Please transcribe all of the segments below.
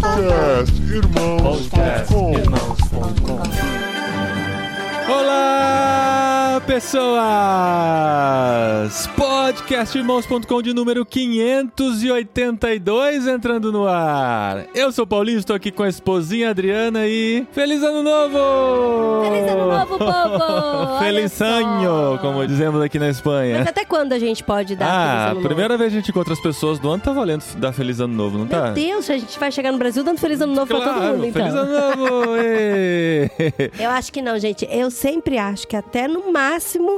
Podcast Irmãos.com Olá, pessoas! Podcastirmãos.com de número 582 entrando no ar. Eu sou o Paulinho, estou aqui com a esposinha Adriana e. Feliz Ano Novo! Feliz ano novo, povo! Feliz ano, como dizemos aqui na Espanha. Mas até quando a gente pode dar feliz Ah, ano novo? primeira vez que a gente encontra as pessoas do ano, tá valendo dar Feliz Ano Novo, não tá? Meu Deus, a gente vai chegar no Brasil dando feliz ano novo pra todo Claro, mundo, então. Feliz Ano Novo! Eu acho que não, gente. Eu sempre acho que até no máximo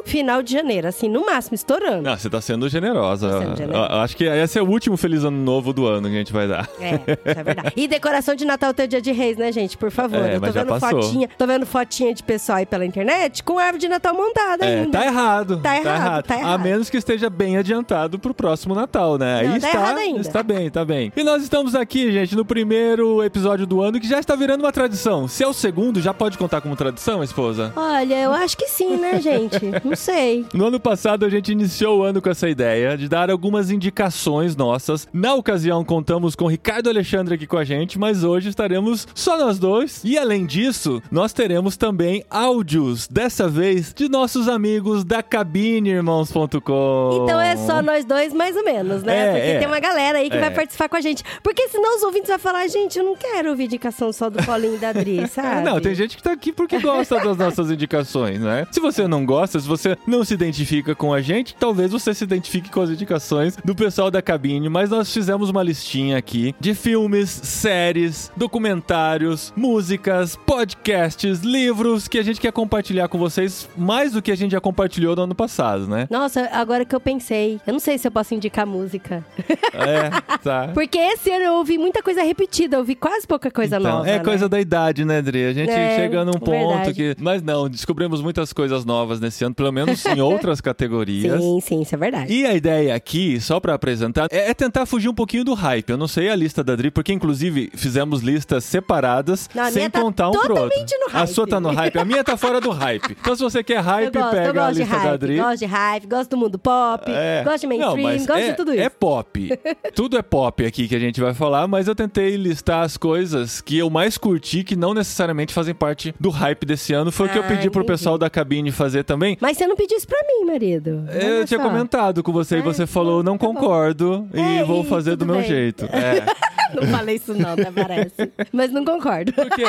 final de janeiro, assim, no máximo, estourando. Não, você tá sendo generosa. Tô sendo generosa. Eu Acho que esse é o último Feliz Ano Novo do ano que a gente vai dar. É, isso é verdade. E decoração de Natal o dia de Reis, né, gente? Por favor. É, eu tô mas já vendo passou. fotinha, tô vendo fotinha de pessoal aí pela internet com árvore de Natal montada É, ainda. tá errado. Tá errado, tá A errado. menos que esteja bem adiantado pro próximo Natal, né? Não, Aí tá está, errado ainda. está bem, tá bem. E nós estamos aqui, gente, no primeiro episódio do ano que já está virando uma tradição. Se é o segundo, já pode contar como tradição, esposa? Olha, eu acho que sim, né, gente? Não sei. No ano passado, a gente iniciou o ano com essa ideia de dar algumas indicações nossas. Na ocasião, contamos com Ricardo Alexandre aqui com a gente, mas hoje estaremos só nós dois. E além disso, nós teremos também áudios, dessa vez de nossos amigos da cabineirmãos.com. Então é só nós dois, mais ou menos, né? É, Porque é. tem uma galera aí que É. vai participar com a gente. Porque senão os ouvintes vão falar, gente, eu não quero ouvir indicação só do Paulinho e da Adri, sabe? É, não, tem gente que tá aqui porque gosta das nossas indicações, né? Se você não gosta, se você não se identifica com a gente, talvez você se identifique com as indicações do pessoal da cabine, mas nós fizemos uma listinha aqui de filmes, séries, documentários, músicas, podcasts, livros que a gente quer compartilhar com vocês mais do que a gente já compartilhou no ano passado, né? Nossa, agora que eu pensei, eu não sei se eu posso indicar música. É, tá. Porque esse ano eu ouvi muita coisa repetida, eu ouvi quase pouca coisa Então, nova. é né? coisa da idade, né, Dri? A gente É, chega num ponto verdade. que. Mas não, descobrimos muitas coisas novas nesse ano, pelo menos em outras categorias. Sim, sim, isso é verdade. E a ideia aqui, só pra apresentar, é é tentar fugir um pouquinho do hype. Eu não sei a lista da Dri, porque inclusive fizemos listas separadas, Não, sem tá contar um pro outro. A sua tá no hype, a minha tá fora do hype. Então se você quer hype, gosto, pega a lista da hype, Dri. gosto de hype, gosto do mundo pop, É. gosto de mainstream, Não, gosto é, de tudo isso. É pop. Tudo é pop aqui que a gente vai falar, mas eu tentei listar as coisas que eu mais curti, que não necessariamente fazem parte do hype desse ano. Foi o que eu Ah, pedi pro entendi. pessoal da cabine fazer também. Mas você não pediu isso pra mim, marido. Eu tinha só. comentado com você e você falou, não tá bom. concordo e É, vou fazer do meu bem. jeito. É. Não falei isso não, até parece. Mas não concordo. Porque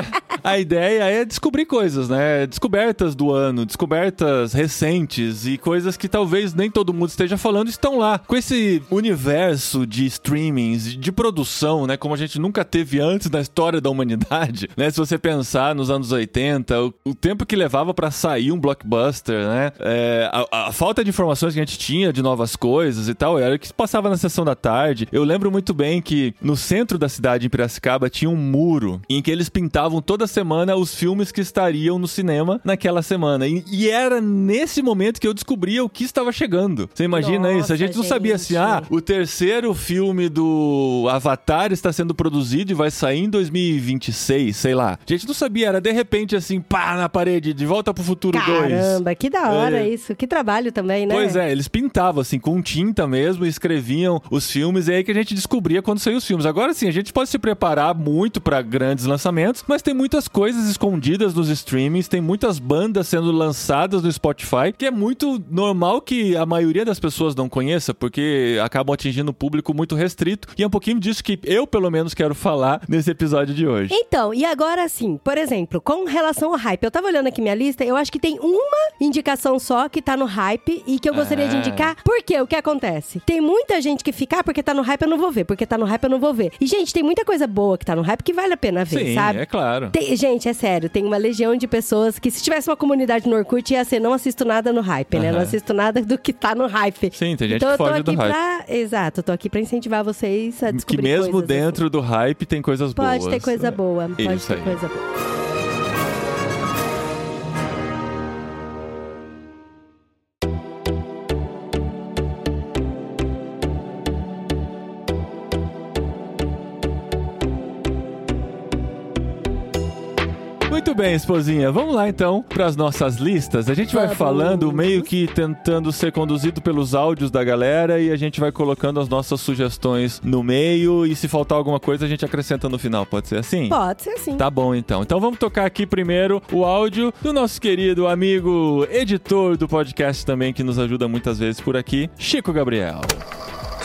a ideia é descobrir coisas, né? Descobertas do ano, descobertas recentes e coisas que talvez nem todo mundo esteja falando estão lá. Com esse universo de streamings, de produção, né? Como a gente nunca teve antes na história da humanidade, né? Se você pensar nos anos 80, o, o tempo que levava pra sair um blockbuster, né? É, a, a falta de informações que a gente tinha de novas coisas e tal, era o que passava na sessão da tarde. Eu lembro muito bem que no centro da cidade, em Piracicaba, tinha um muro em que eles pintavam toda semana os filmes que estariam no cinema naquela semana. E, e era nesse momento que eu descobria o que estava chegando. Você imagina Nossa, isso? A gente não sabia assim, ah, gente. o terceiro filme do Avatar está sendo produzido e vai sair em 2026, sei lá. A gente não sabia, era de repente assim, pá, na parede, de volta pro futuro 2. Caramba, que da hora É. isso. Que trabalho também, né? Pois é, eles pintavam assim com tinta mesmo, escreviam os filmes, e aí que a gente descobria quando saíam os filmes. Agora sim, a gente pode se preparar muito pra grandes lançamentos, mas tem muitas coisas escondidas nos streamings, tem muitas bandas sendo lançadas no Spotify, que é muito normal que a maioria das pessoas não conheça, porque acabam atingindo um público muito restrito, e é um pouquinho disso que eu, pelo menos, quero falar nesse episódio de hoje. Então, e agora sim, por exemplo, com relação ao hype, eu tava olhando aqui minha lista, eu acho que tem uma indicação só que tá no hype e que eu gostaria de Ah. indicar. Por quê? O que acontece? Tem muita gente que fica, ah, porque tá no hype eu não vou ver, porque tá no hype eu não vou ver. E, gente, tem muita coisa boa que tá no hype que vale a pena ver, Sim, sabe? é claro. Tem- gente, é sério, tem uma legião de pessoas que se tivesse uma comunidade no Orkut ia ser não assisto nada no hype, né? Aham. Não assisto nada do que tá no hype. Sim, tem gente então que eu tô foge do aqui hype. pra... Exato, eu tô aqui pra incentivar vocês a Que descobrir mesmo coisas, assim. dentro do hype tem coisas boas. Pode ter coisa boa, pode Isso ter aí. coisa boa. Muito bem, esposinha. Vamos lá então para as nossas listas. A gente vai Vamos. falando meio que tentando ser conduzido pelos áudios da galera e a gente vai colocando as nossas sugestões no meio e se faltar alguma coisa a gente acrescenta no final. Pode ser assim? Pode ser assim. Tá bom, então. Então vamos tocar aqui primeiro o áudio do nosso querido amigo editor do podcast também, que nos ajuda muitas vezes por aqui, Chico Gabriel.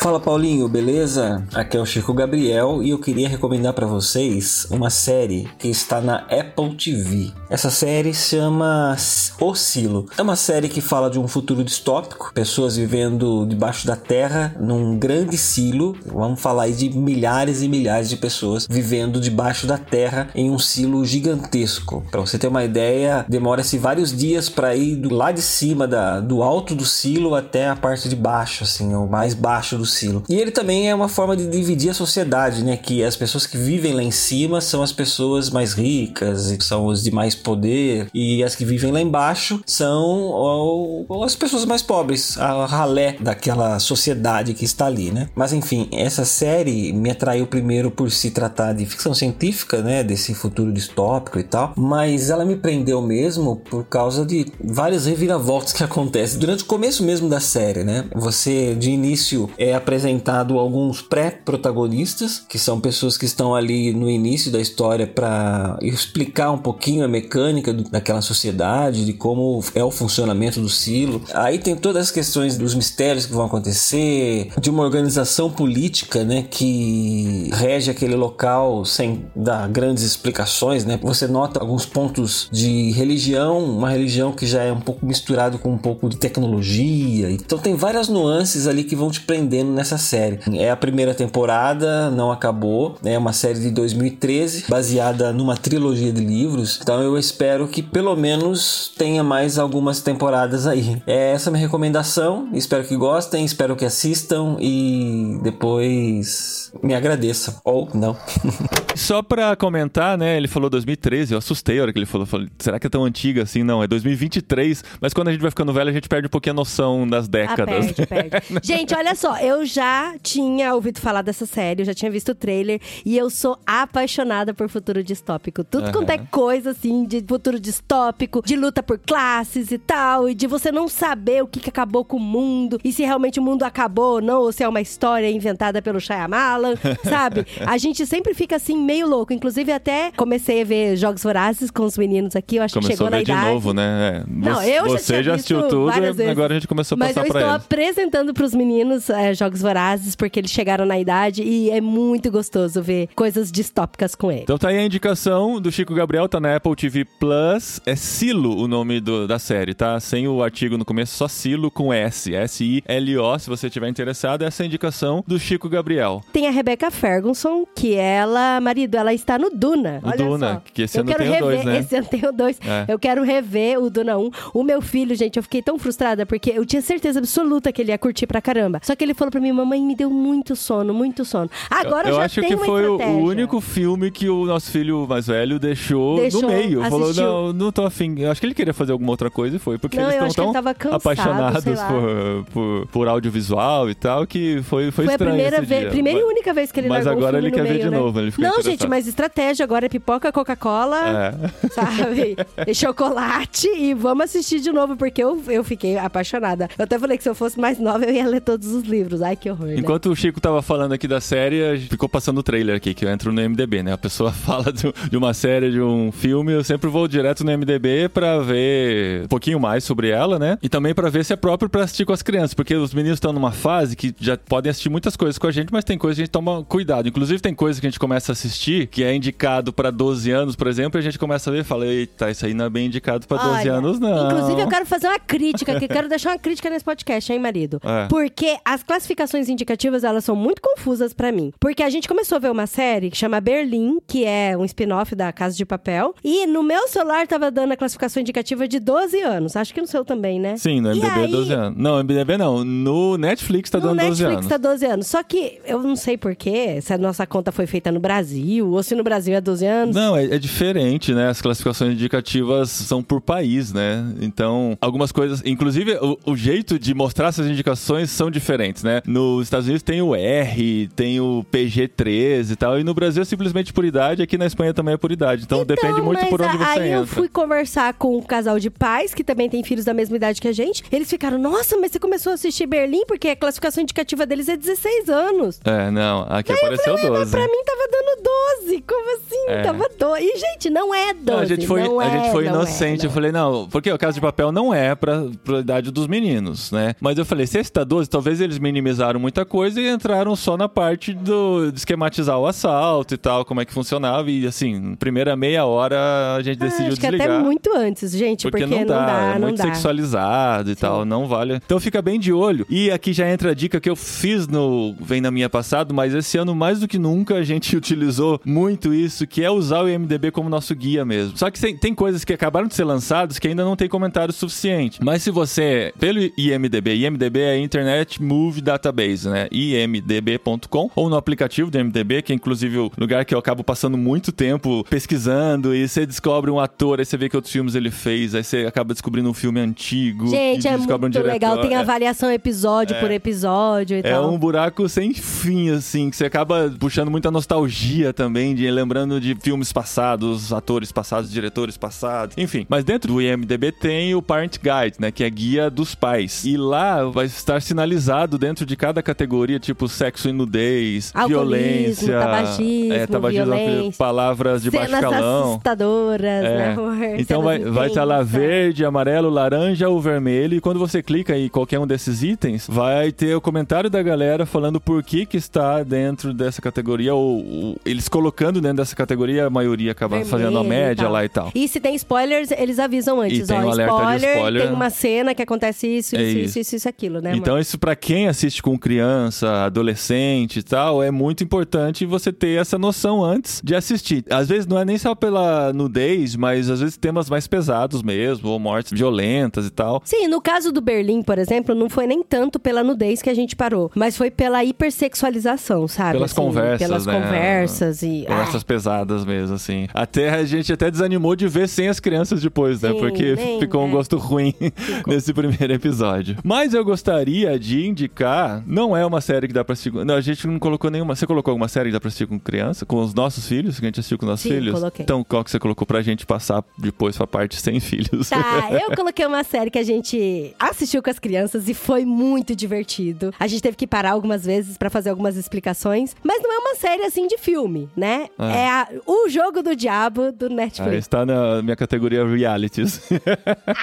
Fala Paulinho, beleza? Aqui é o Chico Gabriel e eu queria recomendar para vocês uma série que está na Apple TV. Essa série chama O Silo. É uma série que fala de um futuro distópico, pessoas vivendo debaixo da terra num grande silo. Vamos falar aí de milhares e milhares de pessoas vivendo debaixo da terra em um silo gigantesco. Para você ter uma ideia, demora-se vários dias para ir do lá de cima da, do alto do silo até a parte de baixo, assim, o mais baixo do silo. E ele também é uma forma de dividir a sociedade, né? Que as pessoas que vivem lá em cima são as pessoas mais ricas, são os de mais poder, e as que vivem lá embaixo são ó, ó, as pessoas mais pobres, a ralé daquela sociedade que está ali, né? Mas enfim, essa série me atraiu primeiro por se tratar de ficção científica, né? Desse futuro distópico e tal, mas ela me prendeu mesmo por causa de várias reviravoltas que acontecem durante o começo mesmo da série, né? Você de início é apresentado alguns pré-protagonistas, que são pessoas que estão ali no início da história para explicar um pouquinho a mecânica do- daquela sociedade, de como é o funcionamento do silo. Aí tem todas as questões dos mistérios que vão acontecer, de uma organização política, né, que rege aquele local sem dar grandes explicações, né? Você nota alguns pontos de religião, uma religião que já é um pouco misturado com um pouco de tecnologia. Então tem várias nuances ali que vão te prendendo nessa série. É a primeira temporada, não acabou, é uma série de 2013, baseada numa trilogia de livros. Então eu espero que pelo menos tenha mais algumas temporadas aí. É essa a minha recomendação. Espero que gostem, espero que assistam e depois me agradeçam ou não. Só pra comentar, né? Ele falou 2013, eu assustei a hora que ele falou. Falei, será que é tão antiga assim? Não, é 2023. Mas quando a gente vai ficando velho, a gente perde um pouquinho a noção das Ah, décadas. perde, perde. Gente, olha só, eu já tinha ouvido falar dessa série, eu já tinha visto o trailer e eu sou apaixonada por futuro distópico. Tudo quanto é coisa assim de futuro distópico, de luta por classes e tal, e de você não saber o que, que acabou com o mundo e se realmente o mundo acabou ou não, ou se é uma história inventada pelo Shyamalan, sabe? A gente sempre fica assim meio louco. Inclusive até comecei a ver Jogos Vorazes com os meninos aqui, eu acho que Começou chegou a na ver de idade. novo, né? É, Não, você- eu já Você já assistiu tudo, agora a gente começou a Mas passar eu pra estou eles. apresentando pros meninos é, Jogos Vorazes, porque eles chegaram na idade e é muito gostoso ver coisas distópicas com ele. Então tá aí a indicação do Chico Gabriel, tá na Apple TV Plus. É Silo o nome do- da série, tá? Sem o artigo no começo, só Silo com S. S-I-L-O, se você estiver interessado. Essa é a indicação do Chico Gabriel. Tem a Rebecca Ferguson, que ela, marido, ela está no Duna. O Olha Duna, só. que esse ano tem o rever, dois, né? Esse ano tem o dois. É. Eu quero rever o Duna 1. O meu filho, gente, eu fiquei tão frustrada porque eu tinha certeza absoluta que ele ia curtir pra caramba. Só que ele falou pra mim, mamãe, me deu muito sono, muito sono. Agora eu já acho que foi o- estratégia. o único filme que o nosso filho mais velho deixou, Deixou, no meio. Falou, assistiu. não, não tô afim. Eu acho que ele queria fazer alguma outra coisa e foi. Porque Não, eles eu estão tão tava cansado, apaixonados por, por, por audiovisual e tal, que foi, foi, Foi a estranho primeira esse vez, dia. primeira e única vez que ele Mas agora ele quer ver meio, de né? novo, Não, gente, mas estratégia agora é pipoca, Coca-Cola, É. sabe? e chocolate e vamos assistir de novo, porque eu, eu fiquei apaixonada. Eu até falei que se eu fosse mais nova, eu ia ler todos os livros. Ai, que horror, né? Enquanto o Chico tava falando aqui da série, ficou passando o trailer aqui, que eu entro no MDB, né? A pessoa fala do- de uma série, de um filme, eu sempre vou direto no MDB pra ver um pouquinho mais sobre ela, né? E também pra ver se é próprio pra assistir com as crianças, porque os meninos estão numa fase que já podem assistir muitas coisas com a gente, mas tem coisas que a gente toma cuidado. Inclusive tem coisas que a gente começa a assistir, que é indicado pra 12 anos, por exemplo, e a gente começa a ver e fala, eita, isso aí não é bem indicado pra 12 Olha, anos, não. Inclusive, eu quero fazer uma crítica, que quero deixar uma crítica nesse podcast, hein, marido? É. Porque as classificações indicativas, elas são muito confusas pra mim. Porque a gente começou a ver uma série que chama Berlim, que é um spin-off da Casa de Papel, e no meu celular tava dando a classificação indicativa de 12 anos. Acho que no seu também, né? Sim, no MDB é aí- 12 anos. Não, MDB não. No Netflix tá no dando 12 Netflix anos. tá 12 anos. Só que eu não sei porquê, se a nossa conta foi feita no Brasil, ou se no Brasil é 12 anos. Não, é, é diferente, né? As classificações indicativas são por país, né? Então, algumas coisas. Inclusive, o, o jeito de mostrar essas indicações são diferentes, né? Né? Nos Estados Unidos tem o R, tem o PG-13 e tal, e no Brasil é simplesmente por idade, aqui na Espanha também é por idade. Então, depende muito mas por onde você aí eu entra. fui conversar com um casal de pais que também tem filhos da mesma idade que a gente. Eles ficaram, nossa, mas você começou a assistir Berlim porque a classificação indicativa deles é 16 anos. É, não, aqui apareceu Mas 12. pra mim tava dando 12. Como assim? É. Tava 12. E, gente, não é 12. Não, a gente foi, não a gente é, foi não é, inocente. não. Eu falei, não, porque o Casa de Papel não é pra, pra idade dos meninos, né? Mas eu falei, se esse tá 12, talvez eles minimizaram muita coisa e entraram só na parte do, de esquematizar o assalto e tal, como é que funcionava. E assim, primeira meia hora a gente Ah, decidiu acho que desligar. até muito antes, gente, porque, Porque, não dá, é não muito dá. sexualizado e tal, não vale. Então fica bem de olho. E aqui já entra a dica que eu fiz no Vem na Minha Passado, mas esse ano mais do que nunca a gente utilizou muito isso, que é usar o IMDB como nosso guia mesmo. Só que tem, tem coisas que acabaram de ser lançadas que ainda não tem comentário suficiente. Mas se você, pelo IMDB, IMDB é Internet Movie Database, né? imdb.com ou no aplicativo do IMDB, que é inclusive o lugar que eu acabo passando muito tempo pesquisando e você descobre um ator, aí você vê que outros filmes ele fez, aí você acaba descobrindo um filme antigo. Gente, e é muito um legal. Tem É- avaliação episódio por episódio e é tal. um buraco sem fim, assim, que você acaba puxando muita nostalgia também, de lembrando de filmes passados, atores passados, diretores passados, enfim. Mas dentro do IMDB tem o Parent Guide, né, que é guia dos pais. E lá vai estar sinalizado dentro de cada categoria, tipo sexo e nudez, Alcoolismo, violência, tabagismo, é, tabagismo, violência, palavras de baixo calão. assustadoras, É. né? Então vai, vai estar lá intensas. verde, amarelo, laranja ou vermelho. E quando você clica em qualquer um desses itens, vai ter o comentário da galera falando por que que está dentro dessa categoria. Ou, ou eles colocando dentro dessa categoria, a maioria acaba Vermelho fazendo a média lá e tal. E se tem spoilers, eles avisam antes. E tem ó, um alerta de spoiler, spoiler. tem uma cena que acontece isso, É isso, isso. isso, isso, isso, aquilo, né? Então, isso pra quem assiste com criança, adolescente e tal, é muito importante você ter essa noção antes de assistir. Às vezes não é nem só pela nudez, mas às vezes temas mais pesados mesmo, ou mortes violentas e tal. Sim, no caso do Berlim, por exemplo, não foi nem tanto pela nudez que a gente parou, mas foi pela hipersexualização, sabe? Pelas Assim, conversas, Pelas né? conversas e... Conversas pesadas mesmo, assim. Até a gente até desanimou de ver sem as crianças depois, né? Sim, Porque nem, ficou um é. gosto ruim nesse primeiro episódio. Mas eu gostaria de indicar, não é uma série que dá pra assistir. Não, a gente não colocou nenhuma. Você colocou alguma série que dá pra assistir com criança? Com os nossos filhos? Que a gente assistiu com nossos Sim, filhos? coloquei. Então, qual que você colocou pra gente passar depois pra parte sem filhos? Tá, eu coloquei uma série que a gente assistiu com as crianças e foi muito divertido. A gente teve que parar algumas vezes pra fazer algumas explicações, mas não é uma série assim de filme, né? Ah. É a- o jogo do diabo do Ah, Netflix. está na minha categoria realities.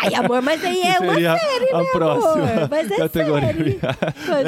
Ai, amor, mas aí é uma Seria série, a né, próxima amor? Mas é categoria série.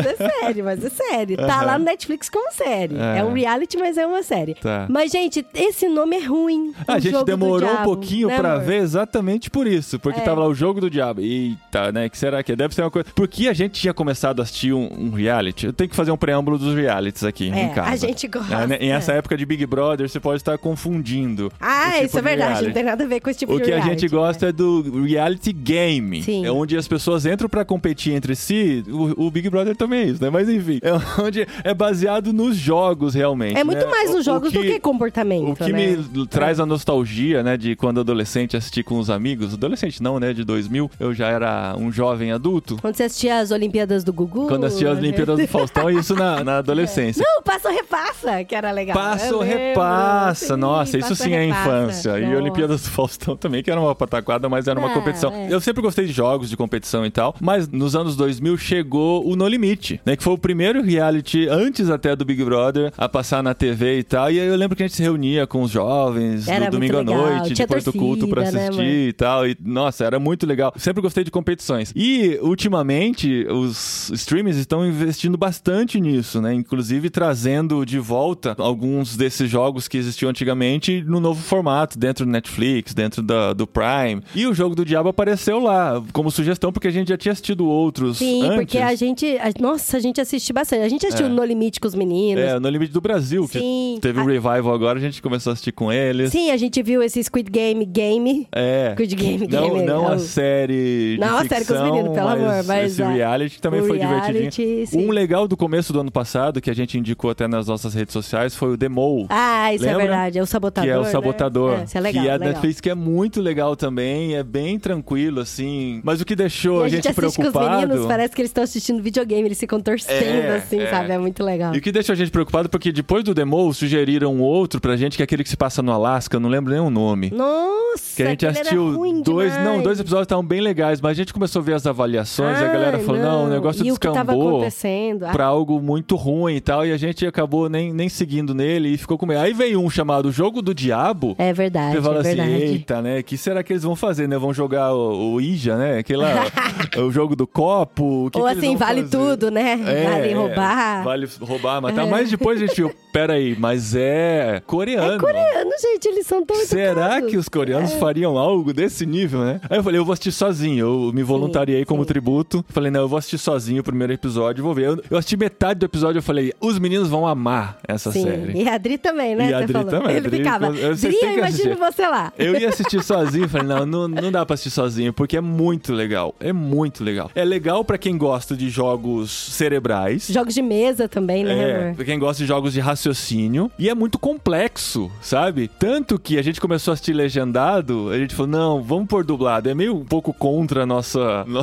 Reality. Mas é série, mas é série. Tá Aham. lá no Netflix como série. É. É. um reality, mas é uma série. Tá. Mas, gente, esse nome é ruim. A O gente demorou um pouquinho né, pra amor? ver exatamente por isso. Porque É. tava lá o jogo do diabo. Eita, né? Que será que é? Deve ser uma coisa. Porque a gente tinha começado a assistir um, um reality. Eu tenho que fazer um preâmbulo dos realities aqui É, em casa. a gente gosta. É, né? Em essa época de Big Brother, você pode estar confundindo. Ah, o tipo isso é de verdade. reality. Não tem nada a ver com esse tipo O de que a reality, gente gosta é do reality game. Sim. É onde as pessoas entram pra competir entre si. O, o Big Brother também é isso, né? Mas enfim, é onde é baseado nos jogos realmente. É muito né? mais nos jogos do que comportamento, O que né? me traz a nostalgia, né, de quando adolescente assistir com os amigos. Adolescente não, né, de 2000. Eu já era um jovem adulto. Quando você assistia as Olimpíadas do Gugu. Quando assistia as Olimpíadas do Faustão, isso na, na adolescência. Não, passa ou repassa, que era legal. Passa lembro, repassa, sim, nossa, isso sim é repassa. infância. E Nossa. Olimpíadas do Faustão também, que era uma pataquada, mas era uma Ah, competição. é. Eu sempre gostei de jogos, de competição e tal, mas nos anos 2000 chegou o No Limite, né? Que foi o primeiro reality, antes até do Big Brother, a passar na TV e tal. E aí eu lembro que a gente se reunia com os jovens Era no domingo à noite, Tinha depois do culto pra torcida, né, assistir mãe? e tal. E, nossa, era muito legal. Sempre gostei de competições. E, ultimamente, os streamers estão investindo bastante nisso, né? Inclusive trazendo de volta alguns desses jogos que existiam antigamente no novo formato, dentro do Netflix, dentro da- do Prime. E o jogo do Diabo apareceu lá como sugestão, porque a gente já tinha assistido outros Sim, antes. porque a gente. a- nossa, a gente assiste bastante. A gente assistiu É. No Limite com os meninos. É, no Limite do Brasil, Sim. que teve o A- revival agora, a gente começou a assistir com eles. Sim, a gente viu esse Squid Game Game. É. Squid Game Não, Game. não é a série de Não, a série com os ficção, meninos, pelo amor, mas esse a- reality também o foi reality, divertidinho. sim. Um legal do começo do ano passado, que a gente indicou até nas nossas redes sociais, foi o Mole, Ah, isso Lembra? é verdade. É o sabotador. Que é o né? sabotador. É, isso é legal. que é a legal. Netflix que é muito legal também, é bem tranquilo, assim. Mas o que deixou E a, gente, assiste com os preocupado. meninos, parece que eles estão assistindo videogame, eles ficam torcendo, É, assim, é. sabe? É muito legal. E o que deixou a gente preocupado porque depois do demo sugeriram um outro pra gente, que é aquele que se passa no Alasca, eu não lembro nem o nome. Nossa, Que a gente assistiu ruim dois. demais. Não, dois episódios estavam bem legais, mas a gente começou a ver as avaliações e a galera falou: não, o negócio e o que tava descambou acontecendo? Ah, pra algo muito ruim e tal, e a gente acabou nem, nem seguindo nele e ficou com medo. Aí veio um chamado Jogo do Diabo. É verdade, Você fala é assim, verdade. eita, né? O que será que eles vão fazer, né? Vão jogar o, o Ija, né? Aquele lá, o jogo do copo. o que Ou que eles assim, vão vale fazer? tudo, né? É, vale é, roubar. Vale roubar, matar. Mas depois a gente viu, peraí, mas é coreano. É coreano, gente, eles são tão Será educados. que os coreanos É. fariam algo desse nível, né? Aí eu falei, eu vou assistir sozinho. Eu me voluntariei como sim. tributo. Falei, não, eu vou assistir sozinho o primeiro episódio, vou ver. Eu, eu assisti metade do episódio, eu falei, os meninos vão amar essa Sim, série. e a Adri também, né? E a Adri falou. também, Ele Adri, ficava, Dri, eu imagino assistir." você lá. Eu ia assistir sozinho, falei, não, não, não dá pra assistir sozinho, porque é muito legal. É muito legal. É legal pra quem gosta de jogos cerebrais. Jogos de mesa também, né, É, amor? pra quem gosta de jogos de raciocínio. E é muito complexo, sabe? Tanto que a gente começou a assistir legendado, a gente falou, não, vamos pôr dublado. É meio um pouco contra a nossa, no-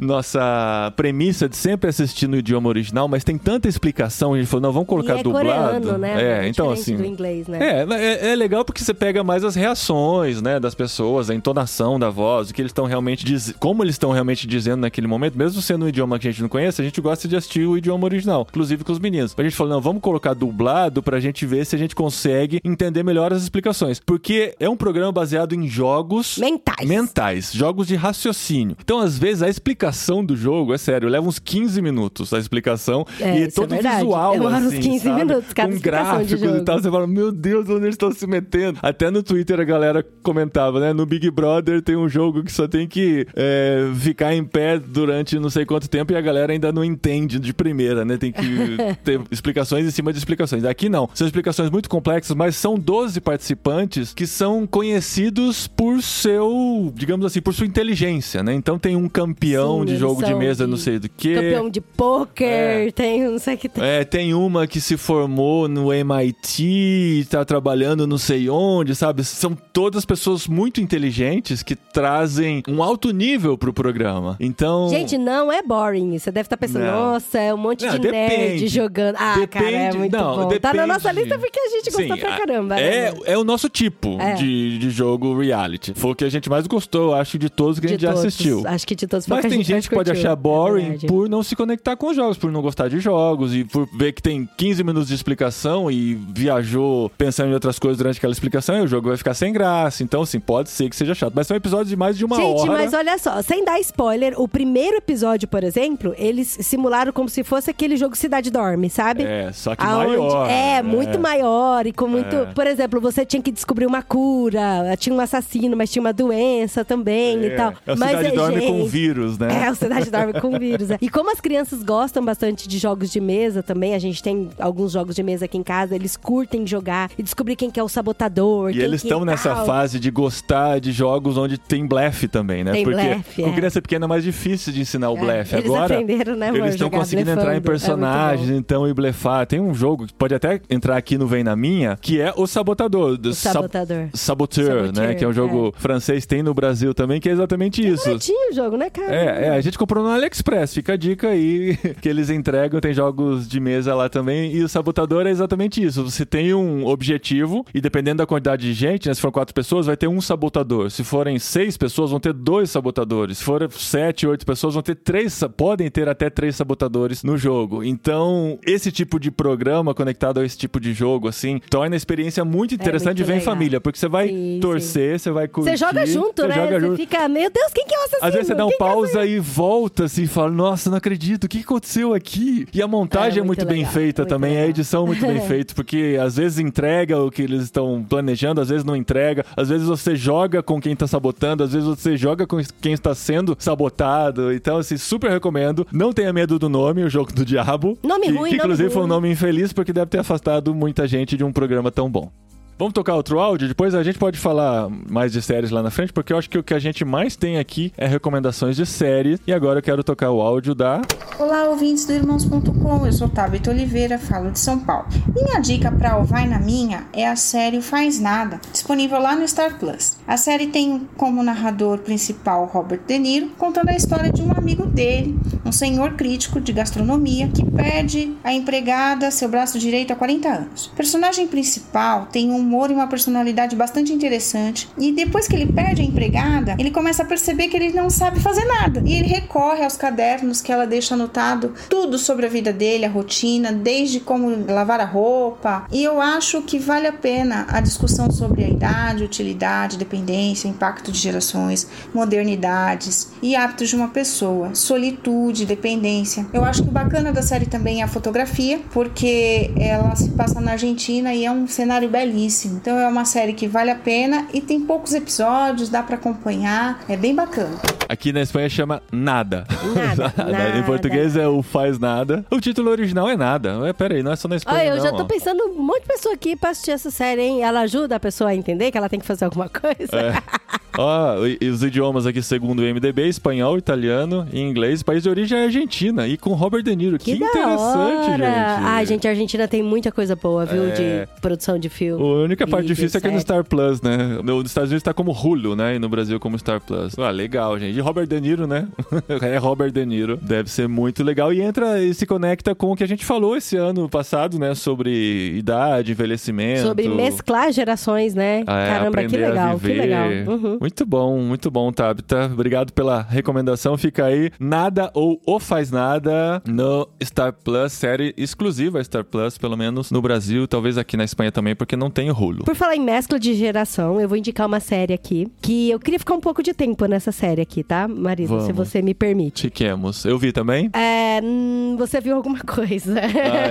nossa premissa de sempre assistir no idioma original, mas tem tanta explicação, a gente falou, não, vamos colocar e é dublado. coreano, né? É, amor? então assim. do inglês, né? É, é, é legal porque você pega mais as reações, né, das pessoas, a entonação da voz, o que eles estão realmente dizendo, como eles estão realmente dizendo naquele momento, mesmo sendo um idioma que a gente não conhece, a gente gosta de assistir o idioma original, inclusive com os meninos. A gente falou, não, vamos colocar dublado pra gente ver se a gente consegue entender melhor as explicações, porque é um programa baseado em jogos Mentais. mentais, jogos de raciocínio. Então, às vezes, a explicação do jogo, é sério, leva uns 15 minutos a explicação. É, e é é todo verdade. visual, uns assim, 15 sabe? minutos cada Com gráficos e tal. Você fala, meu Deus, onde eles estão se metendo? Até no Twitter a galera comentava, né? No Big Brother tem um jogo que só tem que é, ficar em pé durante não sei quanto tempo e a galera ainda não entende de primeira, né? Tem que ter explicações em cima de explicações. Aqui não. São explicações muito complexas, mas são 12 participantes que são conhecidos por seu, digamos assim, por sua inteligência, né? Então tem um campeão Sim, de jogo de mesa, de não sei do que. Campeão de pôquer, É. tem não sei o que tem. É, tem uma que se formou no MIT, tá trabalhando não sei onde, sabe? São todas pessoas muito inteligentes que trazem um alto nível pro programa. Então. Gente, não é boring. Você deve estar pensando, Não. nossa, é um monte Não, de nerd depende. jogando. Ah, cara, é Depende- muito não, bom. Tá na depende. nossa lista porque a gente gostou pra a- caramba. É, né? é o nosso tipo É. de, de jogo reality. Foi o que a gente mais gostou, acho, de todos que a gente já assistiu. Acho que de todos foi Mas que a tem gente mais gente que pode achar É boring verdade. por não se conectar com os jogos, por não gostar de jogos e por ver que tem 15 minutos de explicação e viajou pensando em outras coisas durante aquela explicação e o jogo vai ficar sem graça. Então, assim, pode ser que seja chato. Mas são episódios de mais de uma Gente, hora. mas olha só, sem dar spoiler, o primeiro episódio, por exemplo, eles simularam como se fosse aquele jogo Cidade Dorme, sabe? É, só que Aonde- maior. É, muito maior e com muito. É. Por exemplo, você tinha que descobrir uma cura, tinha um assassino, mas tinha uma doença também e tal. É o mas Cidade é, Dorme com gente, vírus, né? É, o Cidade Dorme com vírus. é. E como as crianças gostam bastante de jogos de mesa também, a gente tem alguns jogos de mesa aqui em casa, eles curtem jogar e descobrir quem que é o sabotador. E eles estão nessa tal. fase de gostar de jogos onde tem blefe também, né? Tem Porque blefe, com é. criança pequena é mais difícil de ensinar o É, blefe. eles Agora, aprenderam, né, eles estão conseguindo entrar em blefando. É personagens, bom. então, e blefar. Tem um jogo que pode até entrar aqui no Vem Na Minha, que é o Sabotador. do O Sab- sabotador. Saboteur, Saboteur, né? Que é um jogo francês, tem no Brasil também, que é exatamente isso. Bonitinho o jogo, né, cara? É, é, a gente comprou no AliExpress, fica a dica aí que eles entregam, tem jogos de mesa lá também, e o sabotador é exatamente isso. Você tem um objetivo, e dependendo da quantidade de gente, né, se for quatro pessoas, vai ter um sabotador. Se forem seis pessoas, vão ter dois sabotadores. Se forem sete, oito pessoas, vão ter três, podem ter até três sabotadores no jogo. Então, esse tipo de programa conectado a esse tipo de jogo, assim, torna a experiência muito interessante de É muito ver em família, porque você vai Sim, torcer, você vai curtir. Você joga junto, você né? joga Você junto. fica, meu Deus, quem que é o assassino? Às vezes você dá um Quem que é pausa e volta assim e fala: Nossa, não acredito, o que aconteceu aqui? E a montagem É, é muito, muito bem legal, feita muito também, a legal. edição é muito bem feita, porque às vezes entrega o que eles estão planejando, às vezes não entrega, às vezes você joga com quem tá sabotando, às vezes você joga com quem está sendo sabotado. Então, assim, super recomendo. Não tenha medo do nome, o jogo do diabo. Nome que, ruim, que nome inclusive foi um nome infeliz porque deve ter afastado muita gente de um programa tão bom. Vamos tocar outro áudio? Depois a gente pode falar mais de séries lá na frente, porque eu acho que o que a gente mais tem aqui é recomendações de séries. E agora eu quero tocar o áudio da. Olá, ouvintes do Irmãos.com. Eu sou Tabita Oliveira, falo de São Paulo. Minha dica para o Vai na Minha é a série Faz Nada, disponível lá no Star Plus. A série tem como narrador principal Robert De Niro, contando a história de um amigo dele, um senhor crítico de gastronomia, que perde a empregada, seu braço direito, há 40 anos. O personagem principal tem um humor e uma personalidade bastante interessante, e depois que ele perde a empregada, ele começa a perceber que ele não sabe fazer nada. E ele recorre aos cadernos que ela deixa anotado tudo sobre a vida dele, a rotina, desde como lavar a roupa. E eu acho que vale a pena a discussão sobre a idade, utilidade, dependência, impacto de gerações, modernidades e hábitos de uma pessoa, solitude, dependência. Eu acho que o bacana da série também é a fotografia, porque ela se passa na Argentina e é um cenário belíssimo. Então é uma série que vale a pena e tem poucos episódios, dá para acompanhar, é bem bacana. Aqui na Espanha chama Nada. Nada, em nada. português é o Faz Nada. O título original é Nada. Ué, peraí, não é só na Espanha. Olha, eu já não, tô ó. pensando um monte de pessoa aqui pra assistir essa série, hein? Ela ajuda a pessoa a entender que ela tem que fazer alguma coisa. É. Ó, e- e os idiomas aqui, segundo o MDB, espanhol, italiano e inglês. País de origem é Argentina. E com Robert De Niro. Que, Que, interessante, hora. gente. Ai, gente, a Argentina tem muita coisa boa, viu? É. De produção de filme. A única parte difícil é que é no. Star Plus, né? No- Nos Estados Unidos tá como Hulu, né? E no Brasil como Star Plus. Ah, legal, gente. E Robert De Niro, né? é Robert De Niro. Deve ser muito legal. E entra e se conecta com o que a gente falou esse ano passado, né? Sobre idade, envelhecimento. Sobre mesclar gerações, né? É, Caramba, que legal, que legal. Uhum. Muito bom, muito bom, Tabita. Obrigado pela recomendação. Fica aí Nada ou O Faz Nada no Star Plus, série exclusiva Star Plus, pelo menos no Brasil, talvez aqui na Espanha também, porque não tem o Hulu. Por falar em mescla de geração, eu vou indicar uma série aqui que eu queria ficar um pouco de tempo nessa série aqui, tá, Marisa? Se Vamos. você me permite. Fiquemos. Eu vi também? É, hum, você viu alguma coisa. Ah,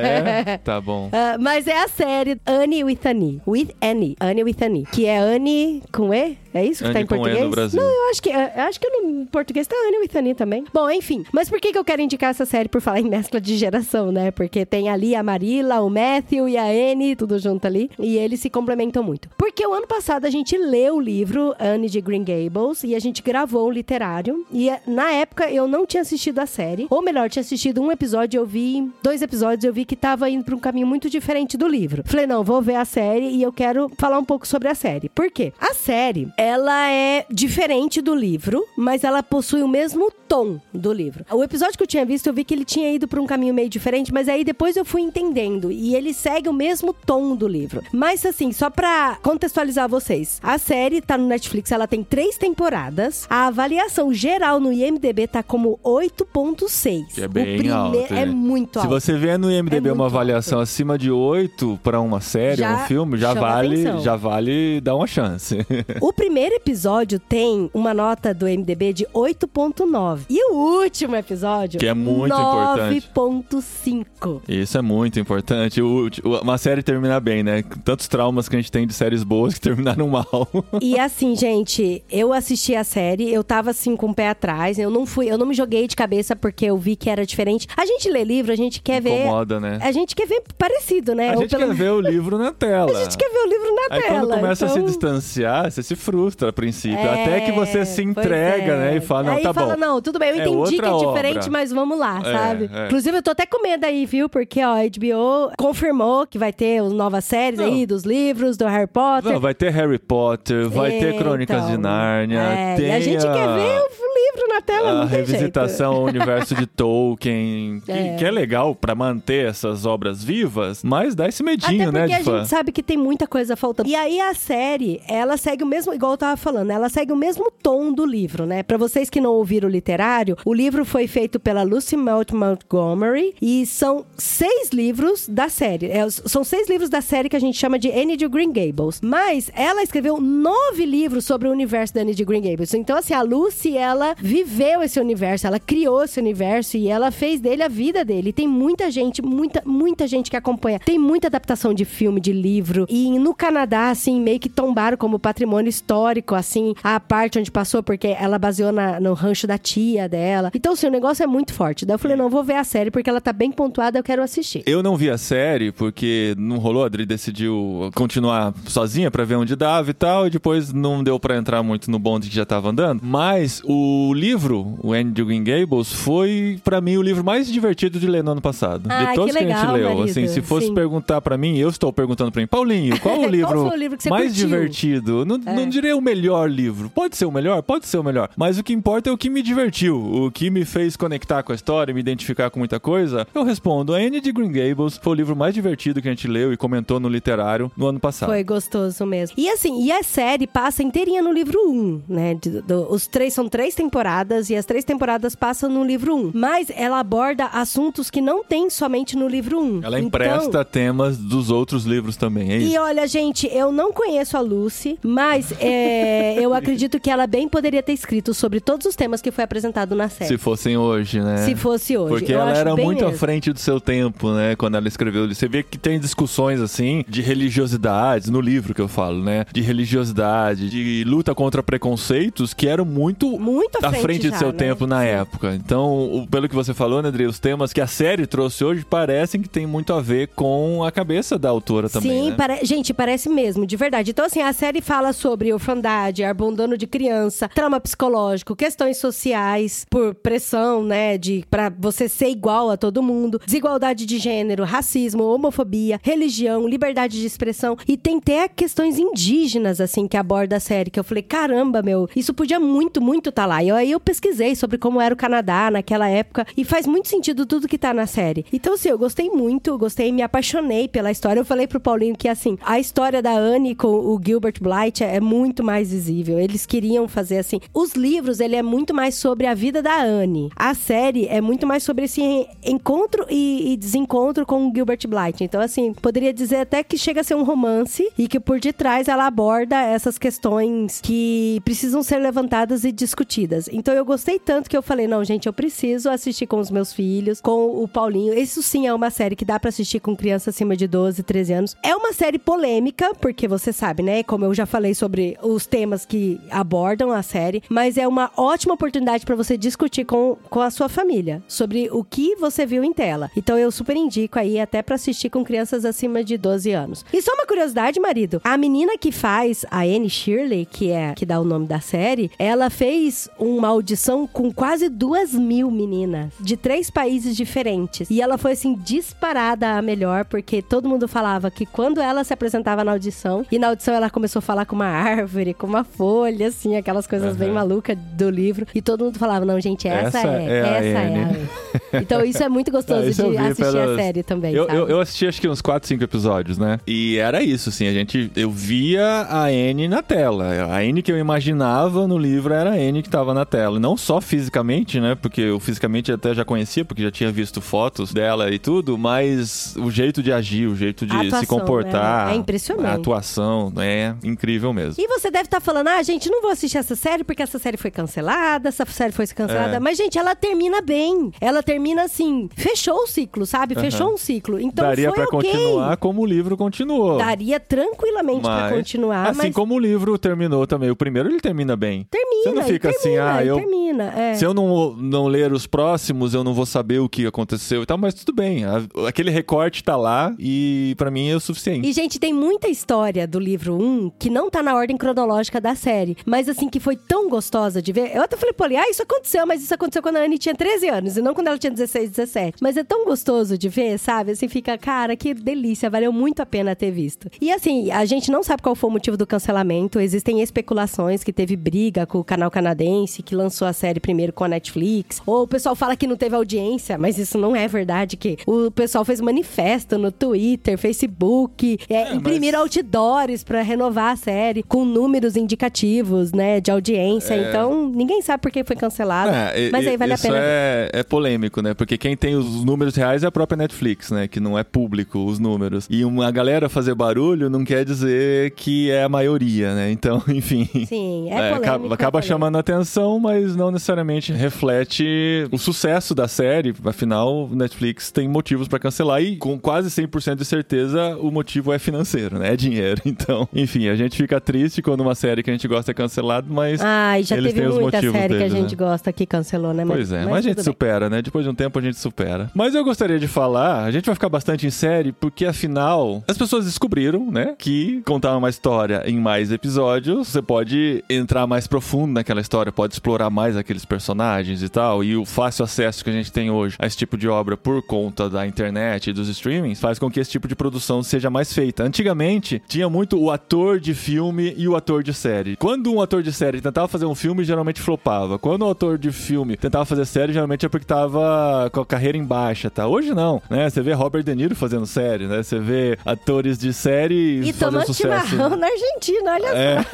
é? Tá bom. Ah, mas é a série Annie with Annie. With Annie. Annie with Annie. Que é Annie com E? É isso que Annie tá em português? Brasil. Não, eu acho que, eu acho que no português tá Annie with Annie também. Bom, enfim. Mas por que, que eu quero indicar essa série por falar em mescla de geração, né? Porque tem ali a Marilla, o Matthew e a Annie, tudo junto ali. E eles se complementam muito. Porque o ano passado a gente leu o livro Anne de Green Gables e a gente gravou um literário. E eh, na época eu não tinha assistido a série. Ou melhor, tinha assistido um episódio, eu vi dois episódios, eu vi que tava indo pra um caminho muito diferente do livro. Falei, não, vou ver a série e eu quero falar um pouco sobre a série. Por quê? A série, ela é diferente do livro, mas ela possui o mesmo tom do livro. O episódio que eu tinha visto, eu vi que ele tinha ido pra um caminho meio diferente, mas aí depois eu fui entendendo e ele segue o mesmo tom do livro. Mas assim, só pra contextualizar vocês, a série tá no Netflix, ela tem três temporadas. A avaliação geral no IMDb tá como 8.6. Que é O bem prime- alto. É muito Se alto. você vê no IMDB É uma avaliação alto. acima de 8 pra uma série, Já um filme, já vale, atenção. já vale dar uma chance. O primeiro episódio tem uma nota do MDB de 8.9. E o último episódio, Que é muito importante. 9.5. Isso é muito importante. O- o- uma série terminar bem, né? Tantos traumas que a gente tem de séries boas que terminaram mal. E assim, gente, eu assisti a série, eu tava assim com o pé atrás, eu não fui, eu não me joguei de cabeça porque eu vi que era diferente. A gente lê livro, a gente quer ver. Incomoda, né? A gente quer ver parecido, né? A Ou gente pelo- quer ver o livro na tela. A gente quer ver o livro na Aí tela. quando começa a se então- distanciar, você se frustra a princípio. É, Até que você se pois entrega, é. né? E fala, não, aí tá fala, bom. não, tudo bem, eu É entendi que é obra. diferente, mas vamos lá, É, sabe? é. Inclusive, eu tô até com medo aí, viu? Porque, ó, a HBO confirmou que vai ter as novas séries Não. aí dos livros, do Harry Potter. Não, vai ter Harry Potter, vai ter É, Crônicas então, de Nárnia, é, tem e a gente quer ver o livro na tela, a revisitação ao universo de Tolkien, que É. que é legal pra manter essas obras vivas, mas dá esse medinho, Até né, porque a fã. gente sabe que tem muita coisa faltando. E aí a série, ela segue o mesmo, igual eu tava falando, ela segue o mesmo tom do livro, né? Pra vocês que não ouviram o literário, o livro foi feito pela Lucy Maud Montgomery e são seis livros da série. É, são seis livros da série que a gente chama de Anne de Green Gables. Mas ela escreveu nove livros sobre o universo da Anne de Green Gables. Então, assim, a Lucy, ela viveu esse universo, ela criou esse universo e ela fez dele a vida dele. E tem muita gente, muita, muita gente que acompanha. Tem muita adaptação de filme, de livro. E no Canadá, assim, meio que tombaram como patrimônio histórico, assim, a parte onde passou, porque ela baseou na- no rancho da tia dela. Então, assim, o negócio é muito forte. Daí eu falei, não, vou ver a série porque ela tá bem pontuada, eu quero assistir. Eu não vi a série porque não rolou, a Adri decidiu continuar sozinha pra ver onde dava e tal, e depois não deu pra entrar muito no bonde que já tava andando. Mas o livro, o Andy de Green Gables, foi pra mim o livro mais divertido de ler no ano passado. Ai, de todos que que, a gente legal, leu. marido. Assim, se fosse Sim. perguntar pra mim, eu estou perguntando pra mim, Paulinho, qual o Qual livro, foi o livro que você mais curtiu? divertido? Não, não diria o melhor livro. Pode ser o melhor? Pode ser o melhor. Mas o que importa é o que me divertiu, o que me fez conectar com a história, me identificar com muita coisa. Eu respondo, a Anne de Green Gables foi o livro mais divertido que a gente leu e comentou no literário no ano passado. Foi gostoso mesmo. E assim, e a série passa inteirinha no livro 1, né? De- do- os três são três temporadas e as três temporadas passam no livro 1. Mas ela aborda assuntos que não tem somente no livro 1. Ela Então- empresta temas dos outros livros também, é isso? E olha, gente, eu não conheço a Lucy, mas é, eu acredito que ela bem poderia ter escrito sobre todos os temas que foi apresentado na série. Se fossem hoje, né? Se fosse hoje. Porque Eu ela era muito à mesmo. frente do seu tempo, né? Quando ela escreveu. Você vê que tem discussões, assim, de religiosidades, no livro que eu falo, né? De religiosidade, de luta contra preconceitos, que eram muito, Muito à à frente frente do já, seu né? tempo na Sim. época. Então, pelo que você falou, né, Adri, os temas que a série trouxe hoje parecem que tem muito a ver com a cabeça da autora também, Sim, né? pare- gente, parece mesmo, de verdade. Então, assim, a série fala sobre orfandade, abandono de criança, trauma psicológico, questões sociais, por pressão, né, de para você ser igual a todo mundo, desigualdade de gênero, racismo, homofobia, religião, liberdade de expressão e tem até questões indígenas, assim, que aborda a série, que eu falei, caramba, meu, isso podia muito, muito tá lá. E eu- aí eu pesquisei sobre como era o Canadá naquela época e faz muito sentido tudo que tá na série. Então, assim, eu gostei muito, gostei, me apaixonei pela história. Eu falei pro Paulinho que, assim, a história da Anne com o Gilbert Blight é muito mais visível. Eles queriam fazer, assim... Os livros, ele é muito mais sobre a vida da Anne. A série é muito mais sobre esse encontro e, e desencontro com o Gilbert Blight. Então, assim, poderia dizer até que chega a ser um romance e que por detrás ela aborda essas questões que precisam ser levantadas e discutidas. Então, eu gostei tanto que eu falei, não, gente, eu preciso assistir com os meus filhos, com o Paulinho. Isso sim é uma série que dá pra assistir com criança acima de 12, 13 anos. É uma série polêmica, porque você sabe, né? Como eu já falei sobre os temas que abordam a série, mas é uma ótima oportunidade pra você discutir com, com a sua família sobre o que você viu em tela. Então eu super indico aí até pra assistir com crianças acima de 12 anos. E só uma curiosidade, marido, a menina que faz a Anne Shirley, que é que dá o nome da série, ela fez uma audição com quase duas mil meninas de três países diferentes. E ela foi assim disparada a melhor, porque todo mundo falava que quando ela se apresentava na audição, e na audição ela começou a falar com uma árvore, com uma folha, assim, aquelas coisas bem malucas do livro. E todo mundo falava: não, gente, essa, Essa é, é a essa é a Anne." Anne. Então isso é muito gostoso Ah, de assistir a série também. Eu, eu, eu assisti acho que uns 4, 5 episódios, né? E era isso, assim, a gente. Eu via a Anne na tela. A Anne que eu imaginava no livro era a Anne que tava na tela. Não só fisicamente, né? Porque eu fisicamente até já conhecia, porque já tinha visto fotos dela e tudo, mas o jeito de agir, o jeito de A se atuação, comportar. né? É impressionante. A atuação é incrível mesmo. E você deve estar falando, ah, gente, não vou assistir essa série porque essa série foi cancelada, essa série foi cancelada. É. Mas, gente, ela termina bem. Ela termina assim, fechou o ciclo, sabe? Fechou um ciclo. Então Daria foi pra ok. continuar como o livro continuou. Daria tranquilamente pra Mas, continuar, Assim mas como o livro terminou também. O primeiro ele termina bem. termina. Você não fica assim, termina, ah, eu. termina. É. Se eu não, não ler os próximos, eu não vou saber o que aconteceu e tal, mas tudo bem. A- aquele recorte tá lá e pra mim é o suficiente. E, gente, tem muita história do livro 1 que não tá na ordem cronológica da série. Mas, assim, que foi tão gostosa de ver. Eu até falei, Poli, ah, isso aconteceu, mas isso aconteceu quando a Anne tinha 13 anos e não quando ela tinha 16, 17. Mas é tão gostoso de ver, sabe? Assim, fica, cara, que delícia, valeu muito a pena ter visto. E, assim, a gente não sabe qual foi o motivo do cancelamento. Existem especulações que teve briga com o canal canadense que lançou a série primeiro com a Netflix. Ou o pessoal fala que não teve audiência, mas isso não é verdade, que o pessoal fez manifesto no Twitter, Facebook, é, imprimiram outdoors pra renovar a série com números indicativos, né, de audiência. Então, ninguém sabe por que foi cancelado, É, mas aí vale a pena é, é polêmico, né? Porque quem tem os números reais é a própria Netflix, né? Que não é público os números. E uma galera fazer barulho não quer dizer que é a maioria, né? Então, enfim. Sim, é, É, polêmico. acaba, é acaba polêmico. chamando atenção, mas mas não necessariamente reflete o sucesso da série. Afinal, Netflix tem motivos pra cancelar e com quase 100% de certeza o motivo é financeiro, né? É dinheiro. Então, enfim, a gente fica triste quando uma série que a gente gosta é cancelada, mas Ai, já eles teve têm os muita motivos série que a deles, gente né? gosta que cancelou, né? Pois é, mas, a gente tudo bem. supera, né? Depois de um tempo a gente supera. Mas eu gostaria de falar, a gente vai ficar bastante em série, porque afinal, as pessoas descobriram, né? Que contar uma história em mais episódios, você pode entrar mais profundo naquela história, pode explorar mais aqueles personagens e tal. E o fácil acesso que a gente tem hoje a esse tipo de obra por conta da internet e dos streamings faz com que esse tipo de produção seja mais feita. Antigamente, tinha muito o ator de filme e o ator de série. Quando um ator de série tentava fazer um filme, geralmente flopava. Quando o ator de filme tentava fazer série, geralmente é porque tava com a carreira em baixa, tá? Hoje não, né? Você vê Robert De Niro fazendo série, né? Você vê atores de série E fazendo tomando sucesso. chimarrão na Argentina, olha É. só.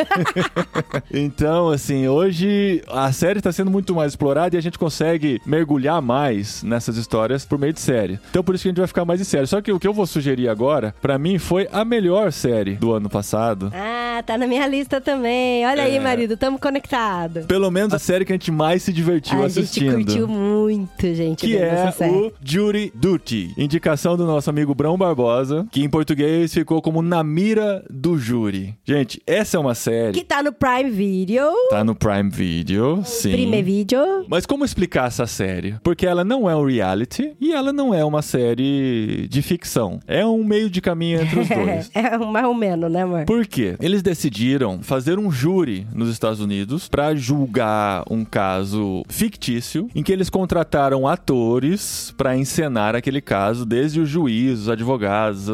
então, assim, hoje a série tá sendo muito mais explorada e a gente consegue mergulhar mais nessas histórias por meio de série. Então, por isso que a gente vai ficar mais em série. Só que o que eu vou sugerir agora, pra mim, foi a melhor série do ano passado. Ah, tá na minha lista também. Olha aí, É. marido, tamo conectado. Pelo menos a série que a gente mais se divertiu a gente assistindo. curtiu muito, gente, que é o Jury Duty, indicação do nosso amigo Brão Barbosa, que em português ficou como Na Mira do Júri. Gente, essa é uma série. Que tá no Prime Video. Tá no Prime Video, sim. Prime Video. Mas como explicar essa série? Porque ela não é um reality e ela não é uma série de ficção. É um meio de caminho entre os dois. É, um mais ou menos, né, amor? Por quê? Eles decidiram fazer um júri nos Estados Unidos pra julgar um caso fictício em que eles contrataram atores pra encenar aquele caso, desde o juiz, os advogados,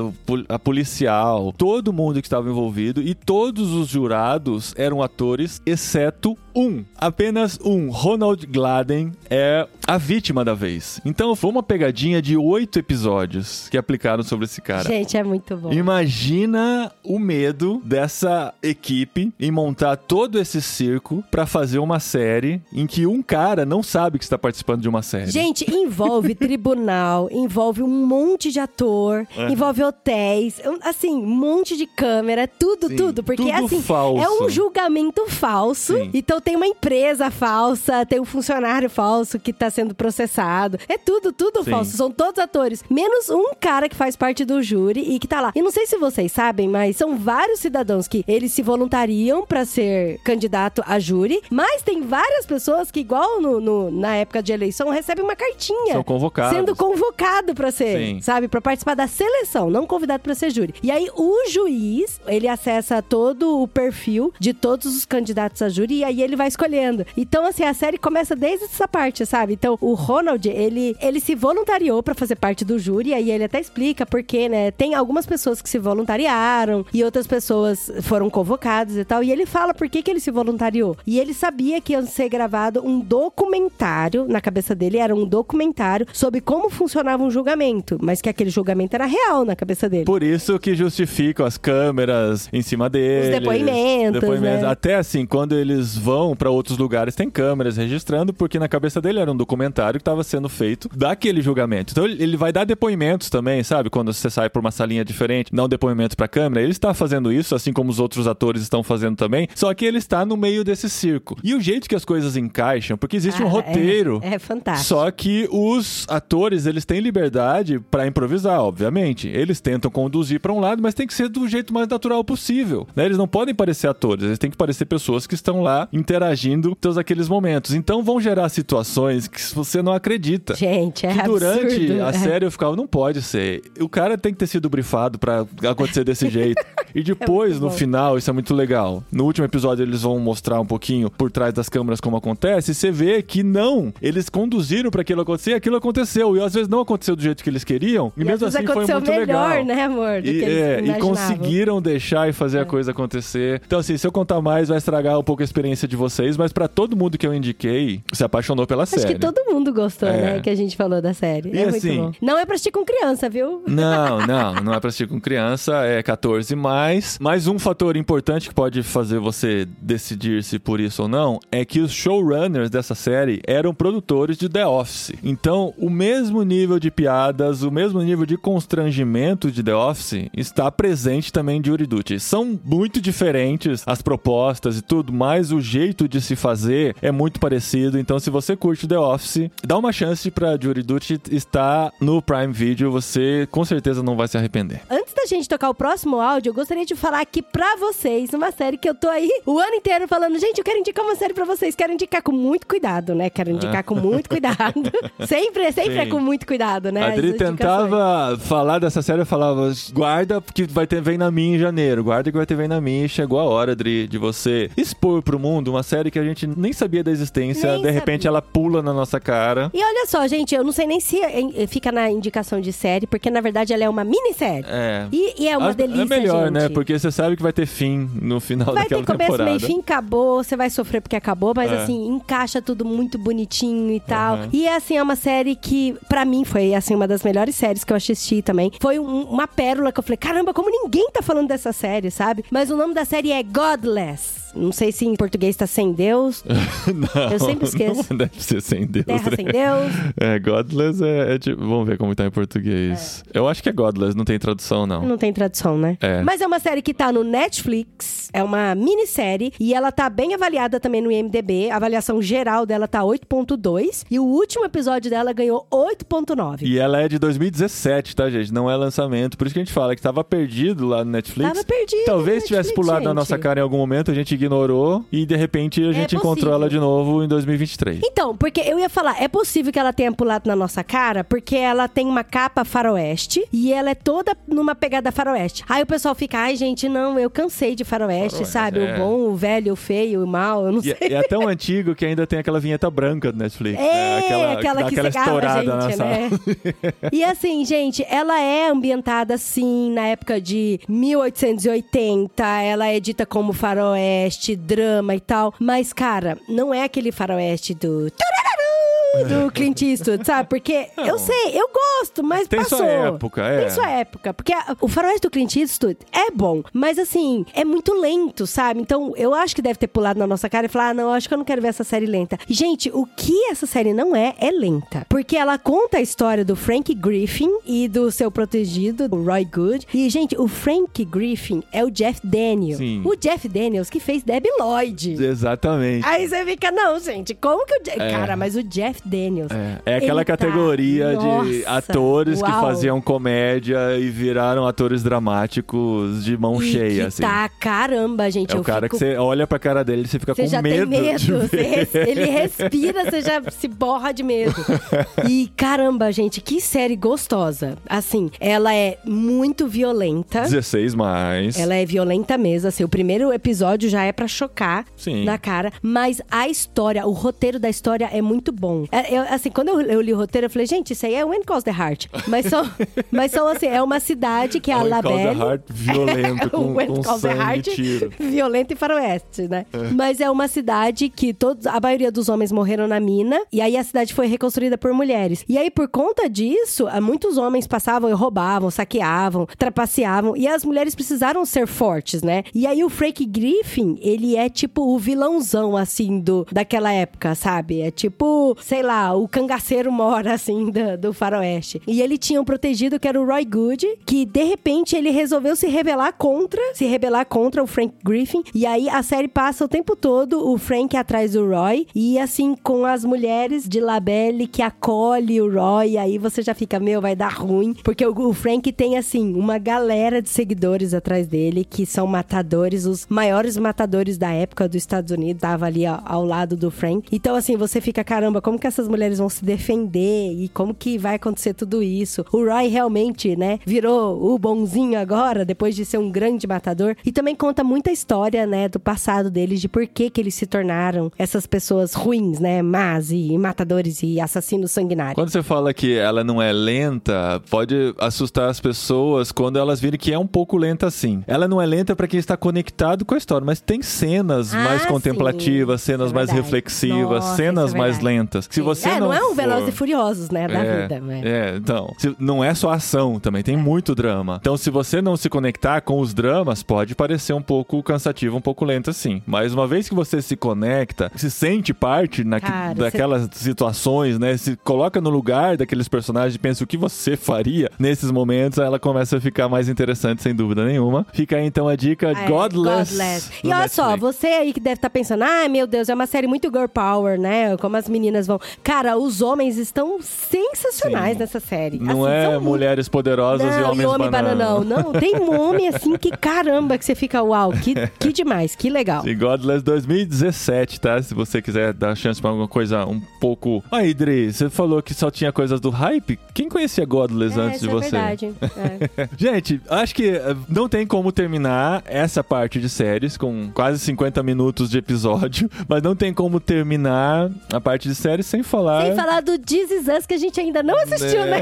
a policial, todo mundo que estava envolvido e todos os jurados eram atores, exceto um. Apenas um. Ronald Gladden é a vítima da vez. Então foi uma pegadinha de oito episódios que aplicaram sobre esse cara. Gente, é muito bom. Imagina o medo dessa equipe em montar todo esse circo pra fazer uma série em que um cara não sabe que está participando de uma série. Gente, envolve tribunal, envolve um monte de ator, É. envolve hotéis, assim, um monte de câmera, tudo, Sim, tudo. Porque, tudo assim, falso. é um julgamento falso. Sim. Então tem uma empresa falsa, tem um funcionário falso que tá sendo processado. É tudo, tudo Sim. falso. São todos atores. Menos um cara que faz parte do júri e que tá lá. E não sei se vocês sabem, mas são vários cidadãos que eles se voluntariam pra ser candidato a júri, mas tem várias pessoas que, igual no, no- na época de eleição, recebem uma cartinha. São convocados. Sendo convocado pra ser, Sim. sabe? Pra participar da seleção, não convidado pra ser júri. E aí o juiz, ele acessa todo o perfil de todos os candidatos a júri e aí ele vai escolhendo. Então, assim, a série começa desde essa parte, sabe? Então, o Ronald, ele, ele se voluntariou pra fazer parte do júri, aí ele até explica por quê, né? Tem algumas pessoas que se voluntariaram e outras pessoas foram convocadas e tal. E ele fala por que, que ele se voluntariou. E ele sabia que ia ser gravado um documentário, na cabeça dele era um documentário sobre como funcionava um julgamento, mas que aquele julgamento era real na cabeça dele. Por isso que justificam as câmeras em cima deles. depoimentos, né? Até assim, quando eles vão pra outros lugares, tem câmeras registrando, porque na cabeça dele era um documentário que estava sendo feito daquele julgamento. Então ele vai dar depoimentos também, sabe? Quando você sai por uma salinha diferente, dá um depoimento pra câmera. Ele está fazendo isso, assim como os outros atores estão fazendo também, só que ele está no meio desse circo. E o jeito que as coisas encaixam, porque existe um Ah, é- roteiro. É, fantástico. Só que os atores, eles têm liberdade pra improvisar, obviamente. Eles tentam conduzir pra um lado, mas tem que ser do jeito mais natural possível. né? Eles não podem parecer atores, eles têm que parecer pessoas que estão lá interagindo todos aqueles momentos. Então vão gerar situações que você não acredita. Gente, é que durante absurdo. a É. série eu ficava, não pode ser. O cara tem que ter sido brifado pra acontecer desse jeito. E depois, muito no final, isso é muito legal. No último episódio, eles vão mostrar um pouquinho por trás das câmeras como acontece. E você vê que não, eles conduziram pra aquilo acontecer e aquilo aconteceu. E às vezes não aconteceu do jeito que eles queriam. E, E mesmo assim foi muito melhor, legal. né, amor? E, é, e conseguiram deixar e fazer a coisa acontecer. Então, assim, se eu contar mais, vai estragar um pouco a experiência de vocês, mas pra todo mundo que eu indiquei, se apaixonou pela Acho série. Todo mundo gostou, É. né? Que a gente falou da série. E é assim- muito bom. Não é pra assistir com criança, viu? Não, não, não é pra assistir com criança, é 14 mais. Mas um fator importante que pode fazer você decidir se por isso ou não é que os showrunners dessa série eram produtores de The Office. Então, o mesmo nível de piadas, o mesmo nível de constrangimento de The Office está presente também de Yuri Duty. São muito diferentes as propostas e tudo, mas o jeito de se fazer é muito parecido. Então, se você curte The Office, dá uma chance pra Jury Duty estar no Prime Video. Você com certeza não vai se arrepender. Antes da gente tocar o próximo áudio, eu gostaria de falar aqui pra vocês uma série que eu tô aí o ano inteiro falando, gente, eu quero indicar uma série pra vocês. Quero indicar com muito cuidado, né? Quero indicar com muito cuidado. sempre, sempre é Sim. com muito cuidado, né? a Adri tentava falar dessa série, eu falava, guarda que vai ter Vem na Minha em janeiro, guarda que vai ter Vem na Minha. Chegou a hora, Adri, de você expor pro mundo uma série que a gente nem sabia da existência, Nem de repente sabia. ela pula na nossa cara. E olha só, gente, eu não sei nem se eh, fica na indicação de série, porque na verdade ela é uma minissérie. É. E, e é uma A- delícia, É melhor, gente. né? Porque você sabe que vai ter fim no final Vai daquela ter começo, temporada. meio fim, acabou. Você vai sofrer porque acabou, mas É. assim, encaixa tudo muito bonitinho e tal. Aham. E assim, é uma série que, pra mim, foi assim, uma das melhores séries que eu assisti também. Foi um- uma pérola que eu falei, caramba, como ninguém tá falando dessa série, sabe? Mas o nome da série é Godless. Não sei se em português tá sem Deus, não, Eu sempre esqueço. Não deve ser sem Deus. Terra né? sem Deus. É, Godless é, é tipo. Vamos ver como tá em português. Eu acho que é Godless, não tem tradução, não. Não tem tradução, né? É. Mas é uma série que tá no Netflix, é uma minissérie e ela tá bem avaliada também no IMDb. A avaliação geral dela tá 8.2 e o último episódio dela ganhou 8.9. E ela é de 2017, tá, gente? Não é lançamento. Por isso que a gente fala que tava perdido lá no Netflix. Tava perdido Talvez tivesse pulado na gente. nossa cara em algum momento, a gente ignorou e de repente a gente encontrou possível. ela de novo em 2023. Então, porque eu ia falar, é possível que ela tenha pulado na nossa cara, porque ela tem uma capa faroeste e ela é toda numa pegada faroeste. Aí o pessoal fica, ai gente, não, eu cansei de faroeste, Faroeste, sabe? é. O bom, o velho, o feio, o mal, eu não E, sei. e é tão antigo que ainda tem aquela vinheta branca do Netflix. né? É, Aquela, aquela, dá que aquela estourada gente, na né? sala. e assim, gente, ela é ambientada assim na época de 1880, ela é dita como faroeste, drama e tal, mas cara, não é aquele faroeste do do Clint Eastwood, sabe? Porque eu sei, eu gosto, mas Tem passou. sua época, é. Tem sua época, porque a- o faroeste do Clint Eastwood é bom, mas assim, é muito lento, sabe? Então, eu acho que deve ter pulado na nossa cara e falar, ah, não, acho que eu não quero ver essa série lenta. Gente, o que essa série não é, é lenta. Porque ela conta a história do Frank Griffin e do seu protegido, o Roy Good. E, gente, o Frank Griffin é o Jeff Daniels. Sim. O Jeff Daniels que fez Debbie Lloyd. Exatamente. Aí você fica, não, gente, como que o Jeff... É. Cara, mas o Jeff Daniels... É, é aquela ele tá- categoria de Nossa, atores que uau. faziam comédia e viraram atores dramáticos de mão E cheia, que assim. tá, caramba, gente. É o cara fico... que você olha pra cara dele e você fica Você com medo, tem medo, de você ver. res- ele respira, você já se borra de medo. E caramba, gente, que série gostosa. Assim, ela é muito violenta. 16 mais. Ela é violenta mesmo, assim, o primeiro episódio já é pra chocar Sim. na cara, mas a história, o roteiro da história é muito bom. É, eu, assim, quando eu, eu li o roteiro, eu falei, gente, isso aí é When Calls the Heart. Mas são, mas são assim, é uma cidade que é a When Calls the Labelle. Heart violento, com, When com Calls the sangue e Heart, tiro. violento e faroeste, né? Mas é uma cidade que todos, a maioria dos homens morreram na mina, e aí a cidade foi reconstruída por mulheres. E aí, por conta disso, ah, muitos homens passavam e roubavam, saqueavam, trapaceavam, e as mulheres precisaram ser fortes, né? E aí o Frank Griffin, ele é tipo o vilãozão, assim, do, daquela época, sabe? É tipo, sei lá, o cangaceiro mora, assim, do, do faroeste. E ele tinha um protegido que era o Roy Good, que de repente ele resolveu se rebelar contra, se rebelar contra o Frank Griffin. E aí a série passa o tempo todo o Frank atrás do Roy e assim com as mulheres de Labelle que acolhe o Roy. Aí você já fica, meu, vai dar ruim, porque o, o Frank tem assim uma galera de seguidores atrás dele que são matadores, os maiores matadores da época dos Estados Unidos, tava ali ao, ao lado do Frank. Então assim, você fica, caramba, como que essas mulheres vão se defender e como que vai acontecer tudo isso? O Roy realmente, né, virou o bonzinho agora, depois de ser um grande matador. E também conta muita história, né, do passado deles, de por que que eles se tornaram essas pessoas ruins, né, más e matadores e assassinos sanguinários. Quando você fala que ela não é lenta, pode assustar as pessoas quando elas virem que é um pouco lenta assim. Ela não é lenta pra quem está conectado com a história, mas tem cenas Ah, mais sim. contemplativas, cenas Isso é mais reflexivas, Nossa, cenas é mais lentas. Se você é, não, é um for- Velozes e Furiosos, né, da é, vida. mas- É, então. se- não é só ação também, tem muito drama. Então, se você não se conectar com os dramas, pode parecer um pouco cansativo, um pouco lento assim. Mas uma vez que você se conecta, se sente parte naque- Cara, daquelas situações, né? Se coloca no lugar daqueles personagens e pensa o que você faria nesses momentos, ela começa a ficar mais interessante, sem dúvida nenhuma. Fica aí então a dica É, Godless. Godless. E olha só, Netflix. você aí que deve estar pensando, ai meu Deus, é uma série muito girl power, né? Como as meninas vão. Cara, os homens estão sensacionais Sim. nessa série. Não Assim, é são muito- mulheres poderosas Não, e homens homem bananão. Não, tem um homem assim que caramba, que você fica, uau, que, que demais, que legal. E Godless 2017, tá? Se você quiser dar chance pra alguma coisa um pouco. Aí, Dri, você falou que só tinha coisas do hype? Quem conhecia Godless É, antes de é você? verdade. É. Gente, acho que eh, não tem como terminar essa parte de séries com quase 50 minutos de episódio, mas não tem como terminar a parte de séries sem falar. Sem falar do This Is Us, que a gente ainda não assistiu, né?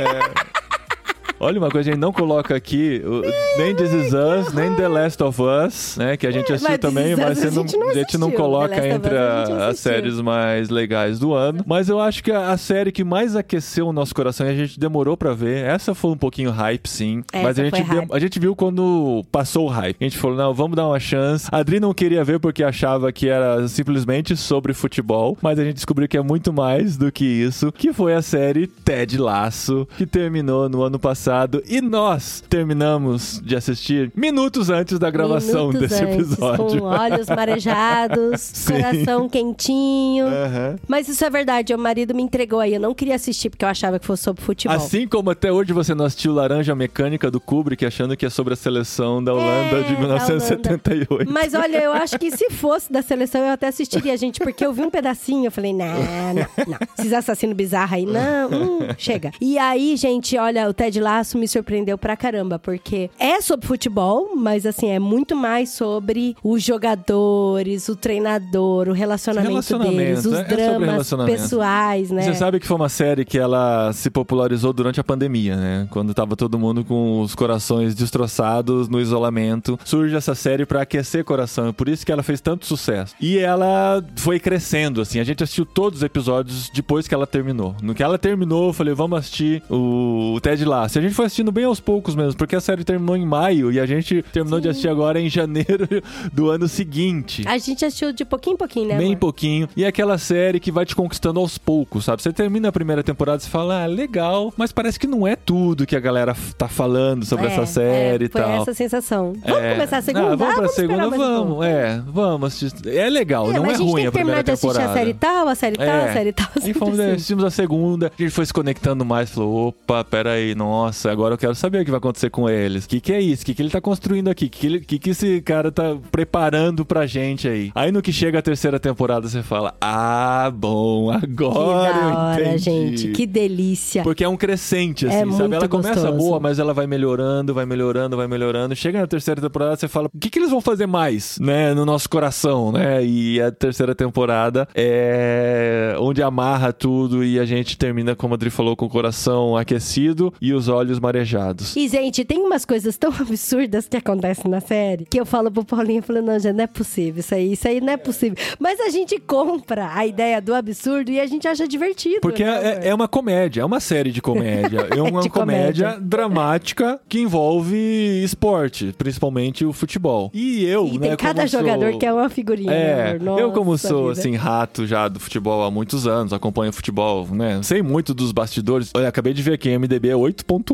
Olha uma coisa, a gente não coloca aqui o- nem This Is Us, nem The Last of Us, né? Que a gente assistiu mas também, mas a gente não a gente não coloca entre a as séries mais legais do ano. Mas eu acho que a, a série que mais aqueceu o nosso coração e a gente demorou pra ver, essa foi um pouquinho hype, sim. Essa mas a gente, a gente viu quando passou o hype. A gente falou, não, vamos dar uma chance. A Adri não queria ver porque achava que era simplesmente sobre futebol, mas a gente descobriu que é muito mais do que isso, que foi a série Ted Laço, que terminou no ano passado e nós terminamos de assistir minutos antes da gravação Minutos desse antes, episódio. Com olhos marejados, coração quentinho. Aham. Mas isso é verdade, o marido me entregou aí. Eu não queria assistir porque eu achava que fosse sobre futebol. Assim como até hoje você não assistiu Laranja Mecânica do Kubrick, achando que é sobre a seleção da Holanda É, de da 1978. Mas olha, eu acho que se fosse da seleção, eu até assistiria, gente, porque eu vi um pedacinho, eu falei, não, não, não. Esses assassinos bizarros aí, não, hum, chega. E aí, gente, olha, o Ted Me surpreendeu pra caramba, porque é sobre futebol, mas assim, é muito mais sobre os jogadores, o treinador, o relacionamento Relacionamento, deles, os é- é dramas relacionamento. pessoais, né? Você sabe que foi uma série que ela se popularizou durante a pandemia, né? Quando tava todo mundo com os corações destroçados no isolamento. Surge essa série pra aquecer coração. É por isso que ela fez tanto sucesso. E ela foi crescendo, assim. A gente assistiu todos os episódios depois que ela terminou. No que ela terminou, eu falei, vamos assistir o, o Ted Lasso. A gente foi assistindo bem aos poucos mesmo, porque a série terminou em maio e a gente terminou de assistir agora em janeiro do ano seguinte. A gente assistiu de pouquinho em pouquinho, né? Bem amor? pouquinho. E é aquela série que vai te conquistando aos poucos, sabe? Você termina a primeira temporada e fala, ah, legal, mas parece que não é tudo que a galera tá falando sobre É, essa série é, e foi tal. essa sensação. Vamos É. começar a segunda? Ah, vamos pra esperar segunda, um vamos. É, vamos assistir. É legal, É, não é a gente ruim tem a terminar primeira de assistir temporada. a série tal, a série tal, É. a série tal. E fomos, assim. assistimos a segunda, a gente foi se conectando mais, falou, opa, peraí, nossa, agora eu quero saber o que vai acontecer com eles. O que, que é isso? O que, que ele tá construindo aqui? O que, que, que, que esse cara tá preparando pra gente aí? Aí no que chega a terceira temporada, você fala, ah, bom, Que agora da eu hora, entendi. gente. Que delícia. Porque é um crescente, assim, É sabe? Ela começa gostoso. boa, mas ela vai melhorando, vai melhorando, vai melhorando. Chega na terceira temporada, você fala, o que, que eles vão fazer mais, né? No nosso coração, né? E a terceira temporada é onde amarra tudo e a gente termina, como a Adri falou, com o coração aquecido e os olhos marejados. E, gente, tem umas coisas tão absurdas que acontecem na série que eu falo pro Paulinho, eu falo, não, já não é possível isso aí, isso aí não é possível. Mas a gente compra a ideia do absurdo e a gente acha divertido. Porque né, é, é uma comédia, é uma série de comédia. É uma comédia, comédia. dramática que envolve esporte, principalmente o futebol. E eu, E né, tem cada como sou- jogador que é uma figurinha. É, né, amor? eu como Nossa sou vida. assim rato já do futebol há muitos anos, acompanho futebol, né? Sei muito dos bastidores. Olha, acabei de ver aqui, MDB é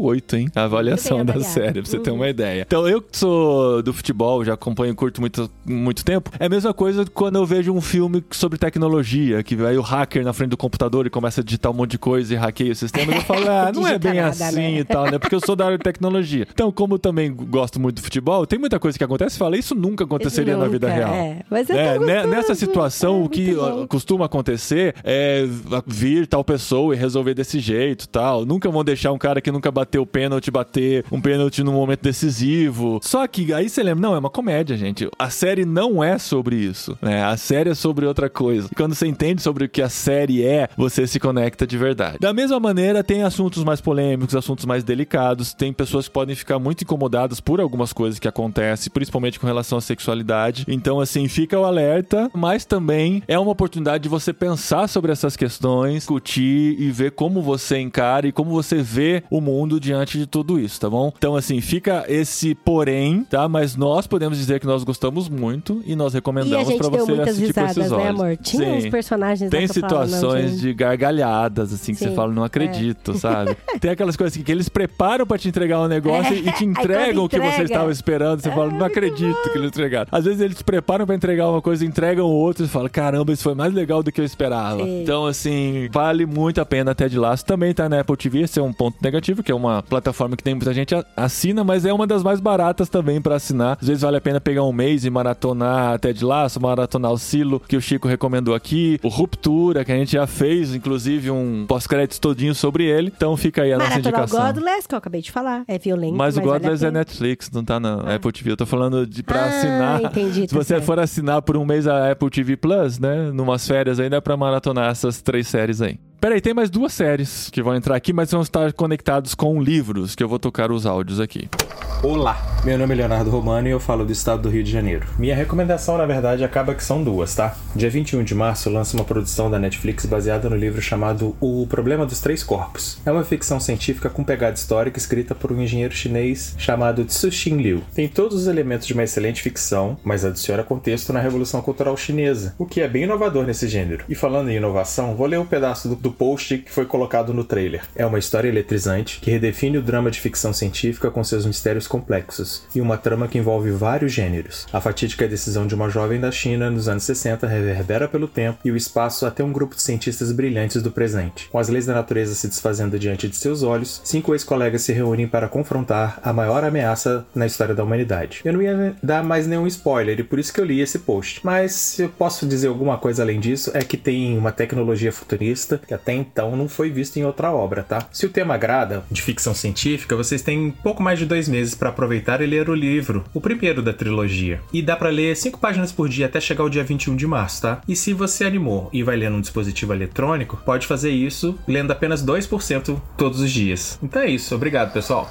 8.8, hein? A avaliação da série, pra você ter Uhum. uma ideia. Então, eu que sou do futebol, já acompanho, curto muito, muito tempo. É a mesma coisa quando eu vejo um filme sobre tecnologia, que vai o hacker na frente do computador e começa a digitar um monte de coisa e hackeia o sistema. Eu falo, ah, não é bem nada, assim né? e tal, né? Porque eu sou da área de tecnologia. Então, como eu também gosto muito do futebol, tem muita coisa que acontece e fala, isso nunca aconteceria na vida Nunca, real. É, mas é, É, né, gostoso. nessa situação, É o que bom. costuma acontecer é vir tal pessoa e resolver desse jeito tal. Nunca vão deixar um cara que nunca bateu bater o pênalti, bater um pênalti num momento decisivo. Só que aí você lembra, não, é uma comédia, gente. A série não é sobre isso, né? A série é sobre outra coisa. E quando você entende sobre o que a série é, você se conecta de verdade. Da mesma maneira, tem assuntos mais polêmicos, assuntos mais delicados. Tem pessoas que podem ficar muito incomodadas por algumas coisas que acontecem, principalmente com relação à sexualidade. Então, assim, fica o alerta, mas também é uma oportunidade de você pensar sobre essas questões, discutir e ver como você encara e como você vê o mundo diante de tudo isso, tá bom? Então, assim, fica esse porém, tá? Mas nós podemos dizer que nós gostamos muito e nós recomendamos deu você assistir com esses risadas, olhos. né, amor? Tinha Sim. uns personagens Tem que eu falava, não, situações de gargalhadas, assim, que Sim, você fala, não acredito, sabe? Tem aquelas coisas assim, que eles preparam pra te entregar um negócio e te entregam o que você entrega- estava esperando. Você fala, não acredito que eles entregaram. Às vezes eles te preparam pra entregar uma coisa, entregam outra e você fala, caramba, isso foi mais legal do que eu esperava. Sim. Então, assim, vale muito a pena até de laço. Também tá na Apple TV, esse é um ponto negativo, que é uma plataforma que tem muita gente assina, mas é uma das mais baratas também pra assinar. Às vezes vale a pena pegar um mês e maratonar até de laço, maratonar o Silo, que o Chico recomendou aqui, o Ruptura, que a gente já fez, inclusive, um pós-créditos todinho sobre ele. Então fica aí a nossa Maratonar o indicação. Godless, que eu acabei de falar. É violento, Mas o vale a Godless é pena. Netflix, não tá na Apple TV. Eu tô falando de pra Ah, assinar. entendi, Se tá você certo. for assinar por um mês a Apple TV Plus, né? Numas férias aí, dá pra maratonar essas três séries aí. Peraí, tem mais duas séries que vão entrar aqui, mas vão estar conectados com livros, que eu vou tocar os áudios aqui. Olá, meu nome é Leonardo Romano e eu falo do estado do Rio de Janeiro. Minha recomendação, na verdade, acaba que são duas, tá? Dia 21 de março lança uma produção da Netflix baseada no livro chamado O Problema dos Três Corpos. É uma ficção científica com pegada histórica escrita por um engenheiro chinês chamado Tsu-Shin Liu. Tem todos os elementos de uma excelente ficção, mas adiciona contexto na Revolução Cultural Chinesa, o que é bem inovador nesse gênero. E falando em inovação, vou ler um pedaço do, do post que foi colocado no trailer. É uma história eletrizante que redefine o drama de ficção científica com seus mistérios complexos e uma trama que envolve vários gêneros. A fatídica decisão de uma jovem da China nos anos 60 reverbera pelo tempo e o espaço até um grupo de cientistas brilhantes do presente. Com as leis da natureza se desfazendo diante de seus olhos, cinco ex-colegas se reúnem para confrontar a maior ameaça na história da humanidade. Eu não ia dar mais nenhum spoiler e por isso que eu li esse post. Mas se eu posso dizer alguma coisa além disso, é que tem uma tecnologia futurista que até então não foi vista em outra obra, tá? Se o tema agrada, de ficção científica, vocês têm pouco mais de dois meses para aproveitar e ler o livro, o primeiro da trilogia. E dá para ler cinco páginas por dia até chegar o dia 21 de março, tá? E se você animou e vai ler num dispositivo eletrônico, pode fazer isso lendo apenas 2% todos os dias. Então é isso, obrigado pessoal.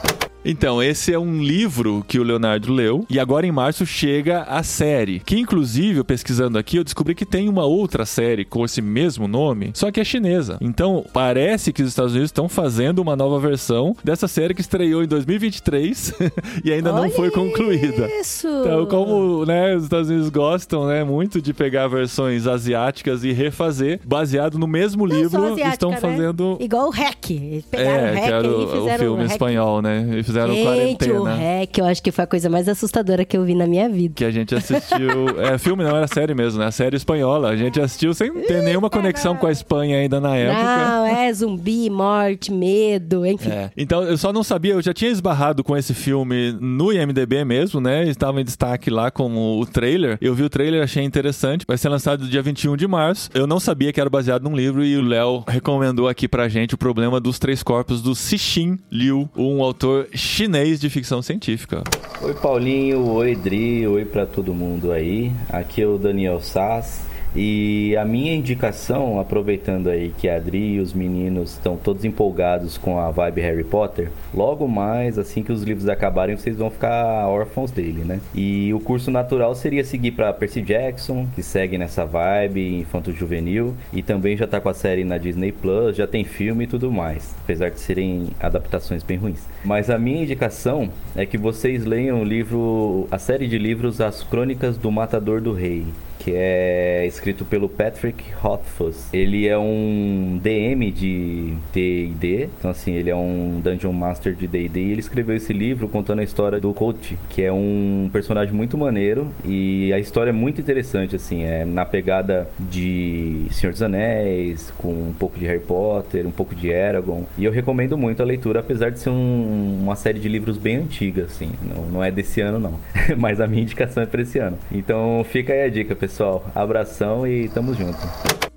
Então, esse é um livro que o Leonardo leu e agora em março chega a série, que inclusive, eu pesquisando aqui, eu descobri que tem uma outra série com esse mesmo nome, só que é chinesa. Então, parece que os Estados Unidos estão fazendo uma nova versão dessa série que estreou em 2023 e ainda não Olha foi concluída. Isso! Então, como né, os Estados Unidos gostam né, muito de pegar versões asiáticas e refazer, baseado no mesmo Não livro, asiática, estão né? fazendo. Igual o Hack. Pegaram É, o Hack e o, o fizeram filme Hack. espanhol, né? E fizeram Gente, quarentena. o Hack, eu acho que foi a coisa mais assustadora que eu vi na minha vida. Que a gente assistiu. é, filme não, era série mesmo, né? Série espanhola. A gente assistiu sem ter nenhuma conexão com a Espanha ainda na época. Não, é zumbi, morte, medo, enfim. É. Então, eu só não sabia, eu já tinha esbarrado com esse filme no IMDB mesmo, né? Estava em destaque lá como o trailer. Eu vi o trailer, achei interessante. Vai ser lançado dia 21 de março. Eu não sabia que era baseado num livro e o Léo recomendou aqui pra gente o problema dos três corpos do Cixin Liu, um autor chinês de ficção científica. Oi Paulinho, oi Dri, oi pra todo mundo aí. Aqui é o Daniel Sass. E a minha indicação, aproveitando aí que a Adri e os meninos estão todos empolgados com a vibe Harry Potter, logo mais, assim que os livros acabarem, vocês vão ficar órfãos dele, né? E o curso natural seria seguir para Percy Jackson, que segue nessa vibe infanto-juvenil, e também já tá com a série na Disney Plus, já tem filme e tudo mais, apesar de serem adaptações bem ruins. Mas a minha indicação é que vocês leiam o livro, a série de livros As Crônicas do Matador do Rei que é escrito pelo Patrick Rothfuss. Ele é um DM de D&D, então assim, ele é um Dungeon Master de D&D e ele escreveu esse livro contando a história do Coach, que é um personagem muito maneiro e a história é muito interessante, assim, é na pegada de Senhor dos Anéis, com um pouco de Harry Potter, um pouco de Eragon, e eu recomendo muito a leitura, apesar de ser um- uma série de livros bem antiga, assim, não, não é desse ano não, mas a minha indicação é para esse ano. Então fica aí a dica, pessoal. Abração e tamo junto.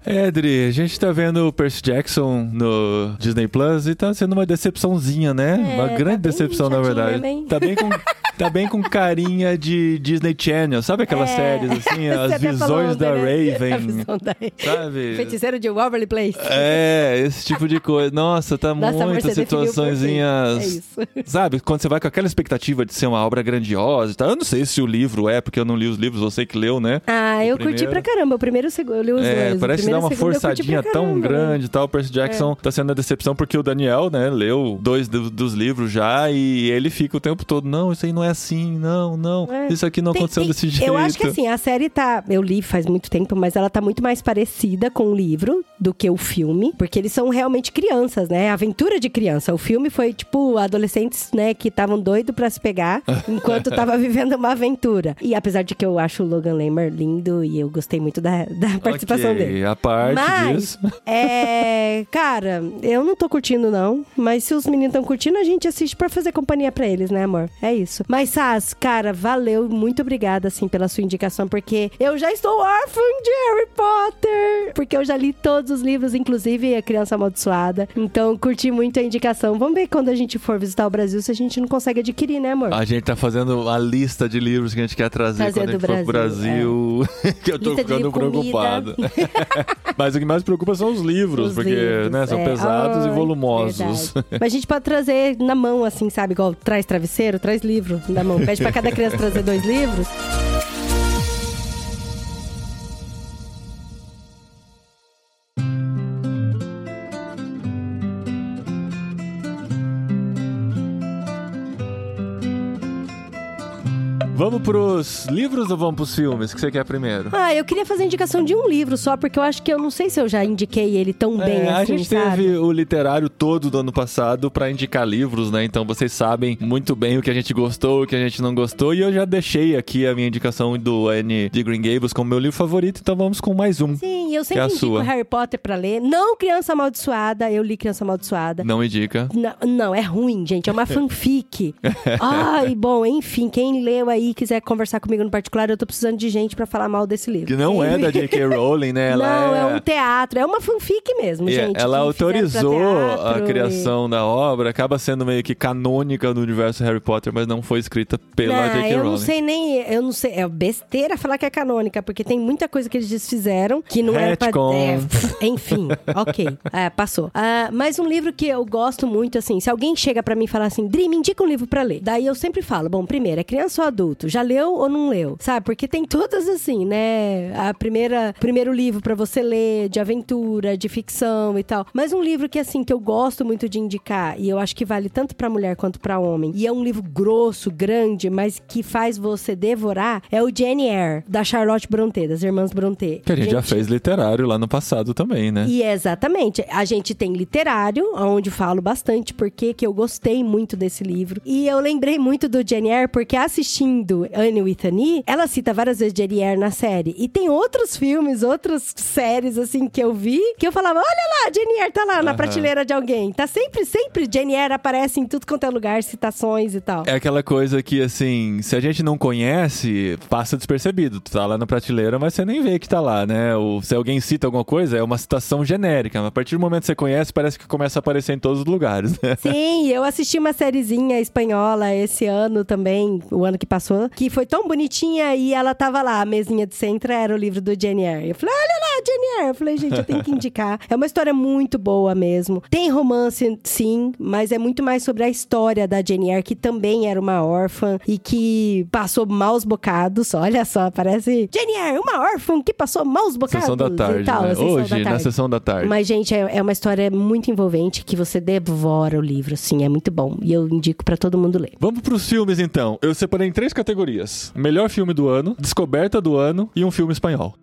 É, Dri, a gente tá vendo o Percy Jackson no Disney Plus e tá sendo uma decepçãozinha, né? É, uma tá grande bem decepção, na verdade. mesmo, hein? Tá bem com. Tá bem com carinha de Disney Channel, sabe aquelas É. séries assim, as falou visões da né? A Raven, visão da sabe? Feiticeiro de Waverly Place. É, esse tipo de coisa. Nossa, tá Nossa, muitas situaçõezinhas. É. Sabe, quando você vai com aquela expectativa de ser uma obra grandiosa e tal. Eu não sei se o livro é, porque eu não li os livros, você que leu, né? Ah, eu curti primeiro. pra caramba. O primeiro e segundo, eu li os É, dois. Parece dar uma segundo curti forçadinha pra tão caramba, né? grande e tal. O Percy Jackson tá sendo a decepção porque o Daniel, né, leu dois do- dos livros já e ele fica o tempo todo, não, isso aí não é assim, não, não, É. isso aqui não Tem- aconteceu tem- desse jeito. Eu acho que assim, a série tá. Eu li faz muito tempo, mas ela tá muito mais parecida com o livro do que o filme. Porque eles são realmente crianças, né? Aventura de criança. O filme foi, tipo, adolescentes, né, que estavam doidos pra se pegar enquanto tava vivendo uma aventura. E apesar de que eu acho o Logan Lerman lindo e eu gostei muito da, da participação Ok, dele. A parte Mas, disso. é. Cara, eu não tô curtindo, não. Mas se os meninos estão curtindo, a gente assiste pra fazer companhia pra eles, né, amor? É isso. Mas, Sas, cara, valeu. Muito obrigada, assim, pela sua indicação, porque eu já estou órfã de Harry Potter. Porque eu já li todos os livros, inclusive A Criança Amaldiçoada. Então, curti muito a indicação. Vamos ver quando a gente for visitar o Brasil se a gente não consegue adquirir, né, amor? A gente tá fazendo a lista de livros que a gente quer trazer Trazer quando a gente do for pro Brasil. que eu tô Lista ficando preocupado. Mas o que mais preocupa são os livros, Os porque livros, né, são é. pesados e volumosos. verdade. Mas a gente pode trazer na mão, assim, sabe? Igual traz travesseiro, traz livro na mão. Pede pra cada criança trazer dois livros. Vamos pros livros ou vamos pros filmes? O que você quer primeiro? Ah, eu queria fazer indicação de um livro só, porque eu acho que eu não sei se eu já indiquei ele tão bem É, a assim, gente sabe? teve o literário todo do ano passado pra indicar livros, né? Então vocês sabem muito bem o que a gente gostou, o que a gente não gostou. E eu já deixei aqui a minha indicação do Anne de Green Gables como meu livro favorito, então vamos com mais um. Sim, eu é sempre a indico sua. Harry Potter pra ler. Não Criança Amaldiçoada, eu li Criança Amaldiçoada. Não indica. Não, não, é ruim, gente. É uma fanfic. Ai, bom, enfim, quem leu aí e quiser conversar comigo no particular, eu tô precisando de gente pra falar mal desse livro. Que não é da J.K. Rowling, né? Ela não, é... é um teatro, é uma fanfic mesmo, E gente. ela autorizou a criação da obra, acaba sendo meio que canônica no universo Harry Potter, mas não foi escrita E... pela J.K. eu Rowling. não sei nem, eu não sei, é besteira falar que é canônica, porque tem muita coisa que eles desfizeram que não era pra... É, enfim, ok, é, passou. Ah, mas um livro que eu gosto muito, assim, se alguém chega pra mim e fala assim, me indica um livro pra ler. Daí eu sempre falo, bom, primeiro, é criança ou adulto? Já leu ou não leu? Sabe, porque tem todas assim, né? A primeira, primeiro livro pra você ler, de aventura, de ficção e tal. Mas um livro que, assim, que eu gosto muito de indicar, e eu acho que vale tanto pra mulher quanto pra homem, e é um livro grosso, grande, mas que faz você devorar, é o Jane Eyre, da Charlotte Brontë, das irmãs Brontë. Que a gente já fez literário lá no passado também, né? E exatamente. A gente tem literário, onde falo bastante porque que eu gostei muito desse livro. E eu lembrei muito do Jane Eyre porque assistindo Anne with Annie, ela cita várias vezes Jane Eyre na série. E tem outros filmes, outras séries assim que eu vi, que eu falava, olha lá, Jane Eyre tá lá na Aham. prateleira de alguém. Tá sempre, sempre Jane Eyre aparece em tudo quanto é lugar, citações e tal. É aquela coisa que, assim, se a gente não conhece, passa despercebido. Tu tá lá na prateleira, mas você nem vê que tá lá, né? Ou se alguém cita alguma coisa, é uma citação genérica. A partir do momento que você conhece, parece que começa a aparecer em todos os lugares, né? Sim, eu assisti uma sériezinha espanhola esse ano também, o ano que passou, que foi tão bonitinha e ela tava lá, a mesinha de centro era o livro do Jane Eyre. Eu falei, olha lá, Jane Eyre. Eu falei, gente, eu tenho que indicar. É uma história muito boa mesmo. Tem romance, sim, mas é muito mais sobre a história da Jane Eyre, que também era uma órfã e que passou maus bocados. Olha só, parece Jane Eyre, uma órfã que passou maus bocados Sessão da tarde, tal. né? sessão da Hoje, na tarde. sessão da tarde. Mas, gente, é, é uma história muito envolvente que você devora o livro, assim, é muito bom. E eu indico pra todo mundo ler. Vamos pros filmes, então. Eu separei em três categorias. Melhor filme do ano, descoberta do ano e um filme espanhol.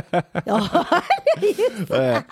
Olha isso. É.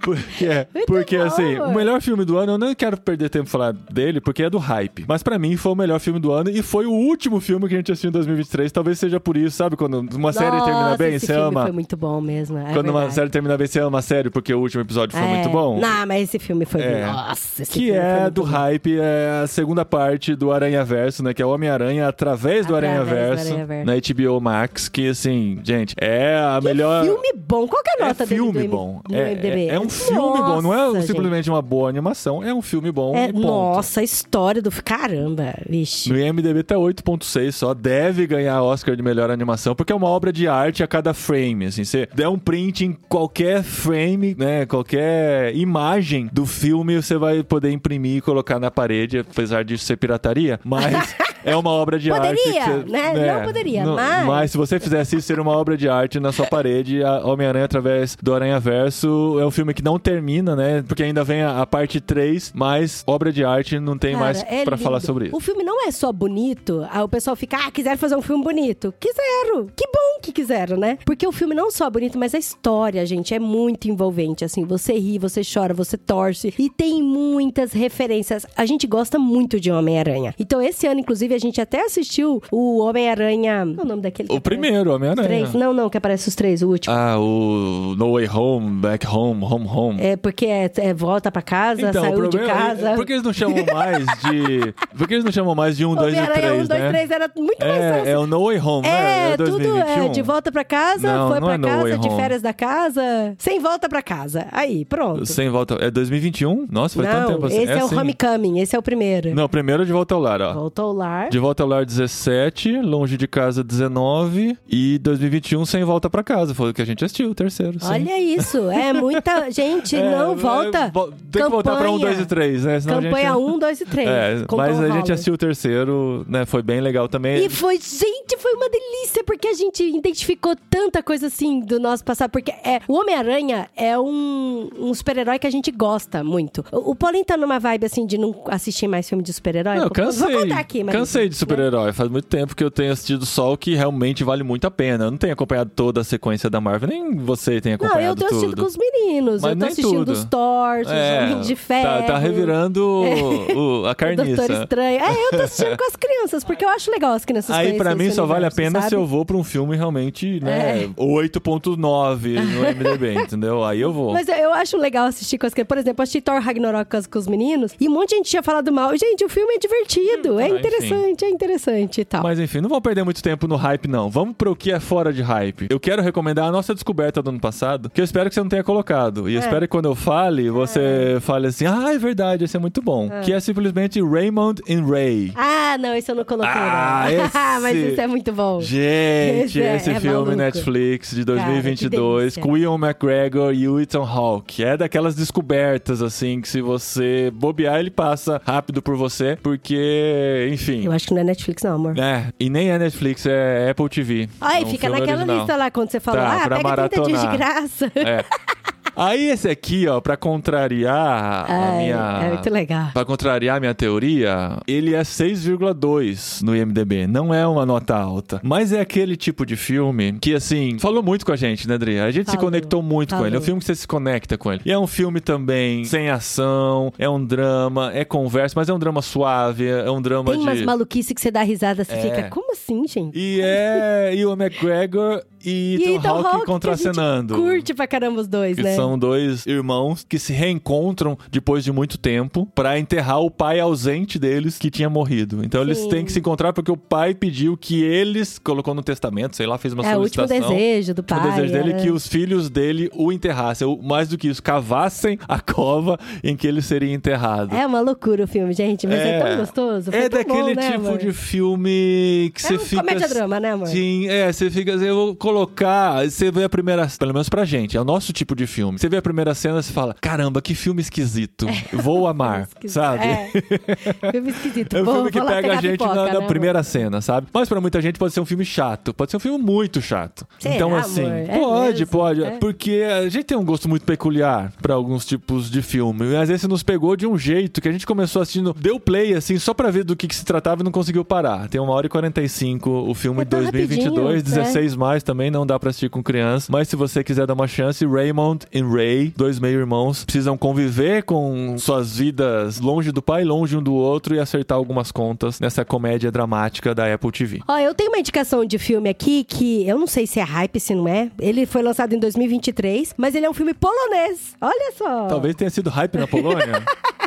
Porque, é, porque bom, assim, o melhor filme do ano, eu não quero perder tempo falar dele, porque é do hype. Mas pra mim foi o melhor filme do ano e foi o último filme que a gente assistiu em 2023. Talvez seja por isso, sabe? Quando uma série termina Nossa, bem, esse você filme ama. foi muito bom mesmo. É Quando uma verdade. série termina bem, você ama a série porque o último episódio foi É. muito bom. Não, mas esse filme foi. É. Nossa, esse Que filme é do bom. hype, é a segunda parte do Aranha Verso, né? Que é o Homem-Aranha através do Aranha Verso Aranhaverso. na HBO Max. Que assim, gente, é a melhor. Filme bom. Qual que é a É nota dele filme do M- bom. É, é, é um filme bom, não é Nossa, simplesmente uma boa animação, é um filme bom. É, e ponto. nossa, a história do. Caramba, vixe. No IMDB tá 8.6 só, deve ganhar Oscar de melhor animação, porque é uma obra de arte a cada frame, assim, você der um print em qualquer frame, né, qualquer imagem do filme, você vai poder imprimir e colocar na parede, apesar disso ser pirataria, mas é uma obra de arte. Poderia, você- né? Não poderia, não- mas- Mas se você fizesse isso, seria uma obra de arte na sua parede, a Homem-Aranha através do Aranha Verso, é um filme que não termina, né, porque ainda vem a, a parte 3, mas obra de arte não tem Cara, mais é pra lindo. falar sobre isso. O filme não é só bonito, o pessoal fica, ah, quiseram fazer um filme bonito. Quiseram! Que bom que quiseram, né? Porque o filme não só é bonito, mas a história, gente, é muito envolvente. Assim, você ri, você chora, você torce. E tem muitas referências. A gente gosta muito de Homem-Aranha. Então, esse ano, inclusive, a gente até assistiu o Homem-Aranha. Qual é o nome daquele? que O primeiro, Homem-Aranha. três? Não, não, que aparece os três, o último. Ah, o No Way Home, Back Home, Home Home. É porque é, é volta pra casa, Então, o saiu de é- casa. Por que eles não chamam mais de. Por que eles não chamam mais de 1, 2 e 3, 1, 2, né? 3 era muito mais fácil. É, é o No Way Home, É, né? tudo 2021. é de volta pra casa, Não, foi não pra é No Way casa, de Home. férias da casa, sem volta pra casa. Aí, pronto. Sem volta. É 2021? Nossa, faz tanto Não, tempo assim. esse é, o assim. Homecoming, esse é o primeiro. Não, primeiro de volta ao lar, ó. Volta ao lar. De volta ao lar 17, longe de casa 19 e 2021 sem volta pra casa. Foi o que a gente assistiu, o terceiro. sim. Olha isso, é muita gente, É, não é, volta. vo- Tem que voltar pra 1, 2 e 3, né? Senão gente- Campanha 1, 2 e 3. É, mas a gente Holland. assistiu o terceiro, né? Foi bem legal também. E foi, gente, foi uma delícia, porque a gente identificou tanta coisa assim do nosso passado. Porque é, o Homem-Aranha é um, um super-herói que a gente gosta muito. O, o Paulinho tá numa vibe assim de não assistir mais filme de super-herói. Não, eu cansei. Vou contar aqui, mas. Cansei de super-herói. Faz muito tempo que eu tenho assistido só o que realmente vale muito a pena. Eu não tenho acompanhado toda a sequência da Marvel, nem você tem Não, acompanhado eu tô assistindo tudo. com os meninos. Mas eu tô assistindo tudo. os Thor, os Homens de Ferro. tá, tá revirando o- o- a O Doutor carniça. Estranho. É, eu tô assistindo com as crianças, porque eu acho legal as crianças Aí pra mim só vale a pena sabe? se eu vou pra um filme realmente, né, É. 8.9 no MDB, entendeu? Aí eu vou. Mas eu- acho legal assistir com as crianças. Por exemplo, eu assisti Thor Ragnarok com, os meninos e um monte de gente tinha falado mal. Gente, o filme é divertido, é Ah, enfim. Interessante, é interessante e tal. Mas enfim, não vamos perder muito tempo no hype, não. Vamos pro que é fora de hype. Eu quero recomendar a nossa descoberta do ano passado, que eu espero que você não tenha colocado. E eu É. espero que quando eu fale, você fale assim: ah, é verdade, esse é muito bom. Que é simplesmente Raymond and Ray. Ah, não, esse eu não coloquei. Ah, não. esse- Mas isso é muito bom. Gente, Esse é- esse é filme maluco. Netflix de Cara, que 2022, delícia. com Ian McGregor e Ethan Hawke. É daquelas descobertas, assim, que se você bobear, ele passa rápido por você, porque, enfim. Eu acho que não é Netflix, não, amor. É, e nem é Netflix, é Apple TV. Ai, É um fica naquela original. lista lá quando você falou, Tá, ah, pega 30 dias de maratonar. graça. É. Aí esse aqui, ó, pra contrariar a minha... É muito legal. Pra contrariar a minha teoria, ele é 6,2 no IMDB. Não é uma nota alta. Mas é aquele tipo de filme que, assim, falou muito com a gente, né, Adri? A gente se Falou, conectou muito com falou. ele. É um filme que você se conecta com ele. E é um filme também sem ação, é um drama, é conversa, mas é um drama suave, é um drama Tem de. umas maluquices que você dá risada, você É. fica, como assim, gente? E é. E o McGregor e Ethan Ethan Hawke a contracenando. Curte pra caramba os dois, Que né? são dois irmãos que se reencontram depois de muito tempo pra enterrar o pai ausente deles que tinha morrido. Então eles Sim. têm que se encontrar porque o pai pediu que eles, colocou no testamento, sei lá, fez uma É o último solicitação. desejo do O pai. desejo dele é é. que os filhos dele o enterrassem. Ou, mais do que isso, cavassem a cova em que ele seria enterrado. É uma loucura o filme, gente, mas é, tão gostoso. É tão daquele bom, né, tipo amor? de filme que É você um fica. comédia-drama, né, amor? Sim, é, você fica. Eu vou colocar. Você vê a primeira. Pelo menos pra gente, é o nosso tipo de filme. Você vê a primeira cena e fala: caramba, que filme esquisito. Vou amar, sabe? É, filme esquisito. É um filme que pega a gente pipoca, na, na né, primeira cena, sabe? Mas pra muita gente pode ser um filme chato. Pode ser um filme muito chato. Será, então, assim, amor? É pode, mesmo? pode. É. Porque a gente tem um gosto muito peculiar pra alguns tipos de filme. E às vezes nos pegou de um jeito que a gente começou assistindo, deu play, assim, só pra ver do que, que se tratava e não conseguiu parar. Tem uma hora e 45 o filme É de tão 2022, rapidinho, 16 mais também. Também, não dá pra assistir com criança. Mas se você quiser dar uma chance, Raymond e Ray, dois meio-irmãos, precisam conviver com suas vidas longe do pai, longe um do outro e acertar algumas contas nessa comédia dramática da Apple TV. Ó, eu tenho uma indicação de filme aqui que eu não sei se é hype, se não é. Ele foi lançado em 2023, mas ele é um filme polonês. Olha só. Talvez tenha sido hype na Polônia.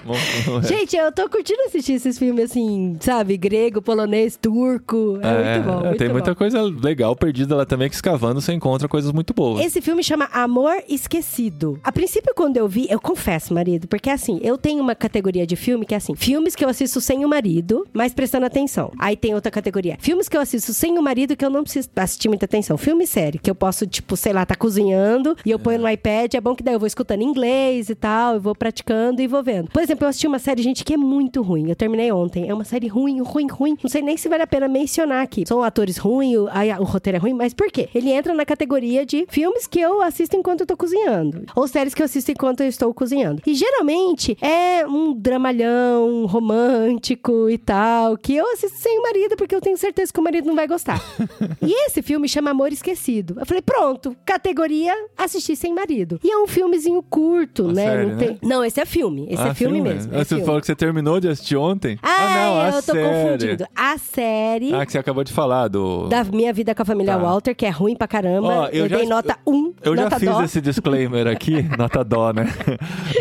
Gente, eu tô curtindo assistir esses filmes assim, sabe? Grego, polonês, turco. É, muito bom. é, muito tem bom. muita coisa legal perdida lá também que escavando você encontra coisas muito boas. Esse filme chama Amor Esquecido. A princípio, quando eu vi, eu confesso, marido, porque assim, eu tenho uma categoria de filme que é assim: filmes que eu assisto sem o marido, mas prestando atenção. Aí tem outra categoria: filmes que eu assisto sem o marido que eu não preciso assistir muita atenção. Filme sério, que eu posso, tipo, sei lá, tá cozinhando e eu ponho no iPad. É bom que daí eu vou escutando inglês e tal, eu vou praticando e vou vendo. Por exemplo, eu assisti uma série, gente, que é muito ruim. Eu terminei ontem. É uma série ruim, ruim, ruim. Não sei nem se vale a pena mencionar aqui. São atores ruins, o, o roteiro é ruim, mas por quê? Ele entra na categoria de filmes que eu assisto enquanto eu tô cozinhando. Ou séries que eu assisto enquanto eu estou cozinhando. E geralmente é um dramalhão romântico e tal, que eu assisto sem o marido, porque eu tenho certeza que o marido não vai gostar. e esse filme chama Amor Esquecido. Eu falei, pronto, categoria assistir sem marido. E é um filmezinho curto, né? série, não, né? tem... não, esse é filme. Esse Ah, é filme, mesmo. é Ah, você filme. falou que você terminou de assistir ontem? Ah, não, a eu tô série. confundindo. A série Ah, que você acabou de falar do. da Minha Vida com a Família Tá. Walter, que é ruim pra caramba. Ó, eu, eu já- dei nota 1. Eu já fiz dó. esse disclaimer aqui, nota dó, né?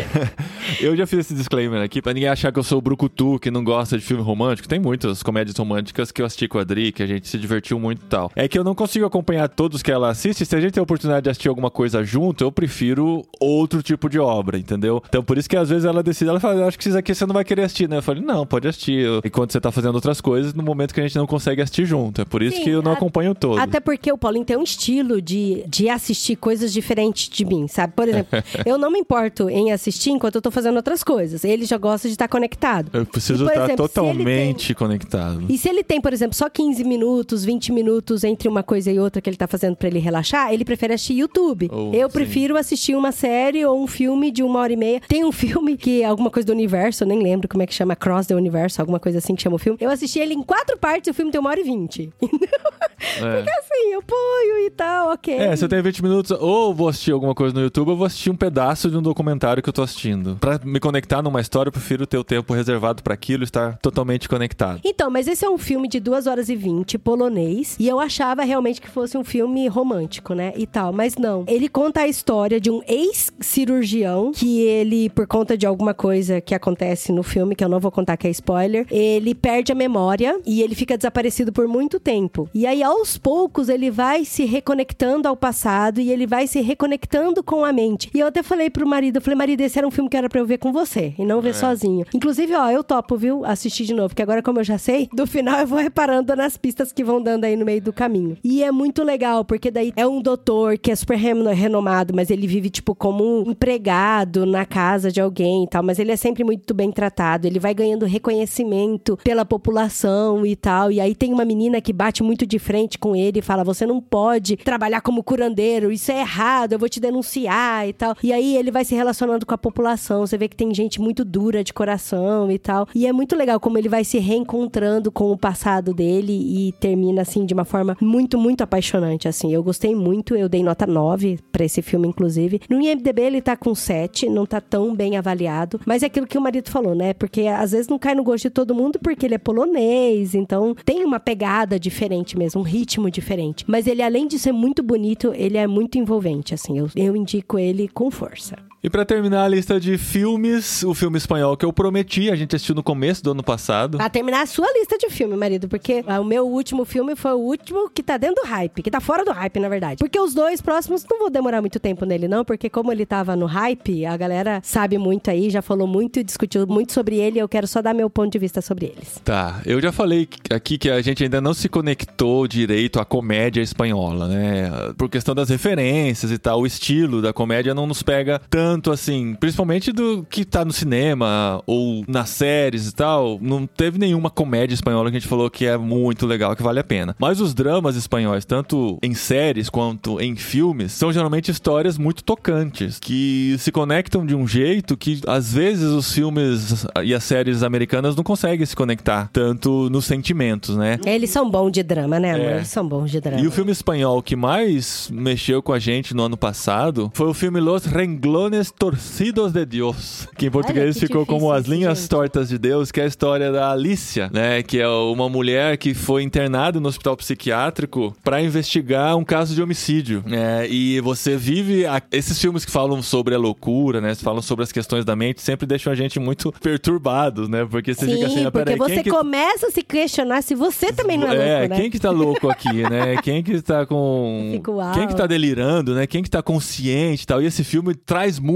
eu já fiz esse disclaimer aqui pra ninguém achar que eu sou o brucutu que não gosta de filme romântico. Tem muitas comédias românticas que eu assisti com a Adri, que a gente se divertiu muito e tal. É que eu não consigo acompanhar todos que ela assiste. Se a gente tem a oportunidade de assistir alguma coisa junto, eu prefiro outro tipo de obra, entendeu? Então por isso que às vezes ela decide, ela fala, eu acho que isso aqui você não vai querer assistir, né? Eu falei, não, pode assistir. Enquanto você tá fazendo outras coisas, no momento que a gente não consegue assistir junto. É por isso Sim, que eu não a- acompanho todo. Até porque o Paulinho tem um estilo de, de assistir coisas diferentes de mim, sabe? Por exemplo, eu não me importo em assistir enquanto eu tô fazendo outras coisas. Ele já gosta de estar conectado. Eu preciso E, estar exemplo, ele tem- totalmente conectado. E se ele tem, por exemplo, só 15 minutos, 20 minutos entre uma coisa e outra que ele tá fazendo pra ele relaxar, ele prefere assistir YouTube. Oh, eu sim. prefiro assistir uma série ou um filme de uma hora e meia. Tem um filme que é alguma coisa do universo, eu nem lembro como é que chama, Cross the Universe, alguma coisa assim que chama o filme. Eu assisti ele em quatro partes e o filme tem uma hora e vinte. Porque assim, eu ponho e tal, ok. É, se eu tenho 20 minutos, ou vou assistir alguma coisa no YouTube, ou eu vou assistir um pedaço de um documentário que eu tô assistindo. Pra me conectar numa história, eu prefiro ter o tempo reservado pra aquilo, estar totalmente conectado. Então, mas esse é um filme de 2 horas e 20, polonês. E eu achava realmente que fosse um filme romântico, né? E tal. Mas não. Ele conta a história de um ex-cirurgião que ele, por conta de alguma coisa que acontece no filme, que eu não vou contar que é spoiler, ele perde a memória e ele fica desaparecido por muito tempo. E aí, aos poucos, ele vai se reconectando ao passado e ele vai se reconectando com a mente. E eu até falei pro marido, eu falei, marido, esse era um filme que era pra eu ver com você e não ver sozinho. Inclusive, ó, eu topo, viu? Assistir de novo, porque agora, como eu já sei, do final eu vou reparando nas pistas que vão dando aí no meio do caminho. E é muito legal, porque daí é um doutor que é super reno- renomado, mas ele vive, tipo, como um empregado na casa de alguém e tal, mas ele é sempre muito bem tratado, ele vai ganhando reconhecimento pela população e tal. E aí tem uma menina que bate muito de frente com ele e fala: Você não pode trabalhar como curandeiro, isso é errado, eu vou te denunciar e tal. E aí ele vai se relacionando com a população. Você vê que tem gente muito dura de coração e tal. E é muito legal como ele vai se reencontrando com o passado dele e termina assim de uma forma muito, muito apaixonante. Assim, eu gostei muito, eu dei nota 9 pra esse filme, inclusive. No IMDB ele tá com 7, não tá tão bem avaliado. Mas é aquilo que o marido falou, né? Porque às vezes não cai no gosto de todo mundo porque ele é polonês, então tem uma pegada diferente mesmo, um ritmo diferente. Mas ele, além de ser muito bonito, ele é muito envolvente, assim. Eu, eu indico ele com força. E pra terminar a lista de filmes, o filme espanhol que eu prometi, a gente assistiu no começo do ano passado. Pra terminar a sua lista de filme, marido, porque ah, o meu último filme foi o último que tá dentro do hype, que tá fora do hype, na verdade. Porque os dois próximos não vou demorar muito tempo nele, não, porque como ele tava no hype, a galera sabe muito aí, já falou muito e discutiu muito sobre ele, eu quero só dar meu ponto de vista sobre eles. Tá, eu já falei aqui que a gente ainda não se conectou direito à comédia espanhola, né? Por questão das referências e tal, o estilo da comédia não nos pega tanto tanto assim, principalmente do que tá no cinema ou nas séries e tal. Não teve nenhuma comédia espanhola que a gente falou que é muito legal, que vale a pena. Mas os dramas espanhóis, tanto em séries quanto em filmes, são geralmente histórias muito tocantes, que se conectam de um jeito que às vezes os filmes e as séries americanas não conseguem se conectar tanto nos sentimentos, né? Eles são bons de drama, né, amor? É. Eles são bons de drama. E o filme espanhol que mais mexeu com a gente no ano passado foi o filme Los Renglones Torcidos de Dios, que em português que ficou como As Linhas gente. Tortas de Deus, que é a história da Alicia, né? Que é uma mulher que foi internada no hospital psiquiátrico para investigar um caso de homicídio. né? e você vive. a- Esses filmes que falam sobre a loucura, né? Falam sobre as questões da mente, sempre deixam a gente muito perturbados, né? Porque você Sim, fica assim, ah, porque peraí, você quem que começa a se questionar se você também não é, louco, né? quem que tá louco aqui, né? Quem que tá com. Fico. Quem que tá delirando, né? Quem que tá consciente e tal. E esse filme traz muito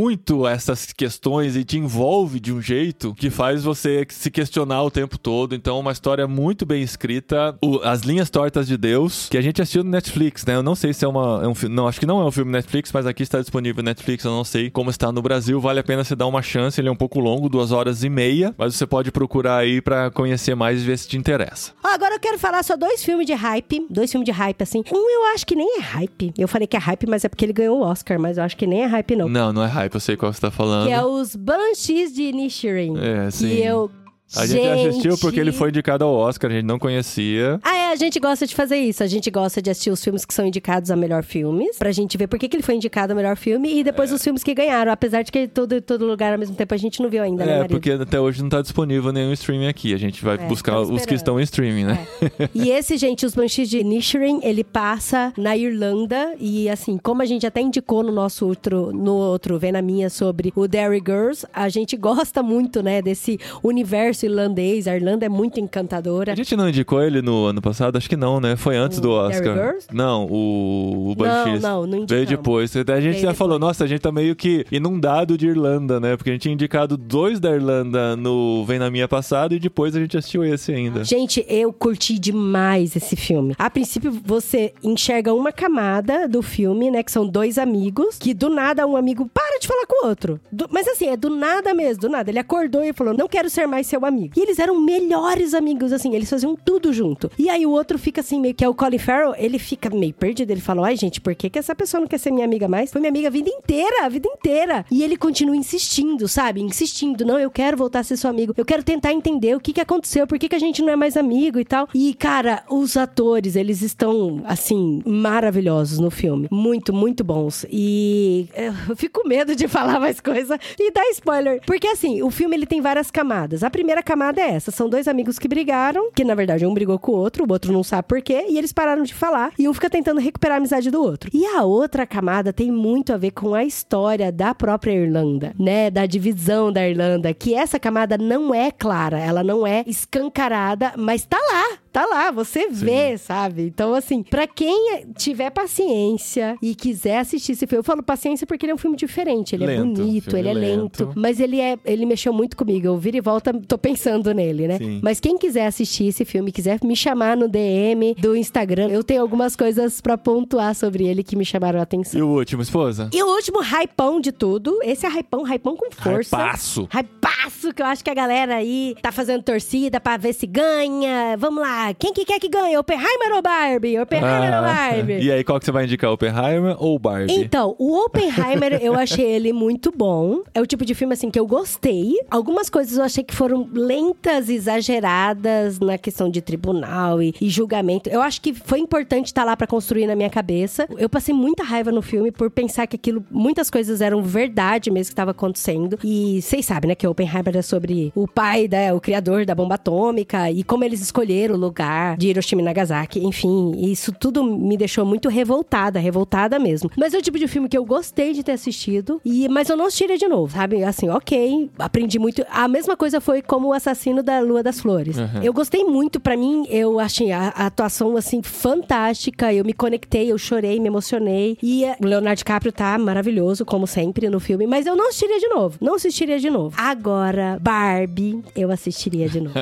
essas questões e te envolve de um jeito que faz você se questionar o tempo todo. Então, uma história muito bem escrita. O- As Linhas Tortas de Deus, que a gente assistiu no Netflix, né? Eu não sei se é, uma, é um filme. Não, acho que não é um filme Netflix, mas aqui está disponível no Netflix. Eu não sei como está no Brasil. Vale a pena você dar uma chance. Ele é um pouco longo, duas horas e meia. Mas você pode procurar aí pra conhecer mais e ver se te interessa. Ó, agora eu quero falar só dois filmes de hype. Dois filmes de hype, assim. Um eu acho que nem é hype. Eu falei que é hype, mas é porque ele ganhou o Oscar. Mas eu acho que nem é hype, não. Não, não é hype, eu sei qual você tá falando. Que é os Banshees de Inisherin. É, sim. Que eu... A gente, assistiu porque ele foi indicado ao Oscar, a gente não conhecia. Ah, é, a gente gosta de fazer isso. A gente gosta de assistir os filmes que são indicados a melhor filmes, pra gente ver por que, que ele foi indicado a melhor filme e depois É. os filmes que ganharam. Apesar de que todo, todo lugar ao mesmo tempo a gente não viu ainda, né, É, marido? porque até hoje não tá disponível nenhum streaming aqui. A gente vai É, buscar os que estão em streaming, né? E esse, gente, os Banshees de Inisherin, ele passa na Irlanda. E assim, como a gente até indicou no nosso outro, no outro Vem na Minha sobre o Derry Girls, a gente gosta muito, né, desse universo irlandês. A Irlanda é muito encantadora. A gente não indicou ele no ano passado? Acho que não, né? Foi antes O do Oscar. Não, o, o Banshees. não, não indicamos. Veio depois. A gente Veio já depois. falou, nossa, a gente tá meio que inundado de Irlanda, né? Porque a gente tinha indicado dois da Irlanda no Vem na Minha passado e depois a gente assistiu esse ainda. Gente, eu curti demais esse filme. A princípio, você enxerga uma camada do filme, né? Que são dois amigos, que do nada um amigo para de falar com o outro. Do- mas assim, é do nada mesmo, do nada. Ele acordou e falou: Não quero ser mais seu amigo. E eles eram melhores amigos, assim, eles faziam tudo junto. E aí o outro fica assim, meio que é o Colin Farrell, ele fica meio perdido. Ele fala: Ai, gente, por que, que essa pessoa não quer ser minha amiga mais? Foi minha amiga a vida inteira, a vida inteira. E ele continua insistindo, sabe? Insistindo: Não, eu quero voltar a ser seu amigo. Eu quero tentar entender o que, que aconteceu, por que, que a gente não é mais amigo e tal. E, cara, os atores, eles estão, assim, maravilhosos no filme. Muito, muito bons. E eu fico com medo de falar mais coisa e dar spoiler. Porque, assim, o filme ele tem várias camadas. A primeira camada é essa: são dois amigos que brigaram, que na verdade um brigou com o outro, o outro não sabe por quê, e eles pararam de falar. E um fica tentando recuperar a amizade do outro. E a outra camada tem muito a ver com a história da própria Irlanda, né? Da divisão da Irlanda, que essa camada não é clara, ela não é escancarada, mas tá lá. Tá lá, você vê, sabe? Então, assim, pra quem tiver paciência e quiser assistir esse filme, eu falo paciência porque ele é um filme diferente, ele é Lento, bonito, filme ele é lento, lento. mas ele é, ele mexeu muito comigo. Eu viro e volta, tô pensando nele, né? Sim. Mas quem quiser assistir esse filme, quiser me chamar no DM do Instagram, eu tenho algumas coisas pra pontuar sobre ele que me chamaram a atenção. E o último, esposa? E o último hypão de tudo, esse é hypão, hypão com força. Hypaço. Hypaço, que eu acho que a galera aí tá fazendo torcida pra ver se ganha. Vamos lá, quem que quer que ganhe? Oppenheimer ou Barbie? Oppenheimer ou Barbie? Ah, E aí, qual que você vai indicar? Oppenheimer ou Barbie? Então, o Oppenheimer, eu achei ele muito bom. É o tipo de filme, assim, que eu gostei. Algumas coisas eu achei que foram lentas, exageradas na questão de tribunal e, e julgamento. Eu acho que foi importante estar lá pra construir na minha cabeça. Eu passei muita raiva no filme por pensar que aquilo, muitas coisas eram verdade mesmo que estava acontecendo. E vocês sabem, né, que o Oppenheimer é sobre o pai, né, o criador da bomba atômica e como eles escolheram o lugar de Hiroshima e Nagasaki. Enfim, isso tudo me deixou muito revoltada, revoltada mesmo. Mas é o tipo de filme que eu gostei de ter assistido, e mas eu não assistiria de novo, sabe? Assim, ok, aprendi muito. A mesma coisa foi como o assassino da Lua das Flores. Eu gostei muito, pra mim, eu achei a, a atuação, assim, fantástica. Eu me conectei, eu chorei, me emocionei. E eh, o Leonardo DiCaprio tá maravilhoso, como sempre, no filme. Mas eu não assistiria de novo. Não assistiria de novo. Agora, Barbie, eu assistiria de novo.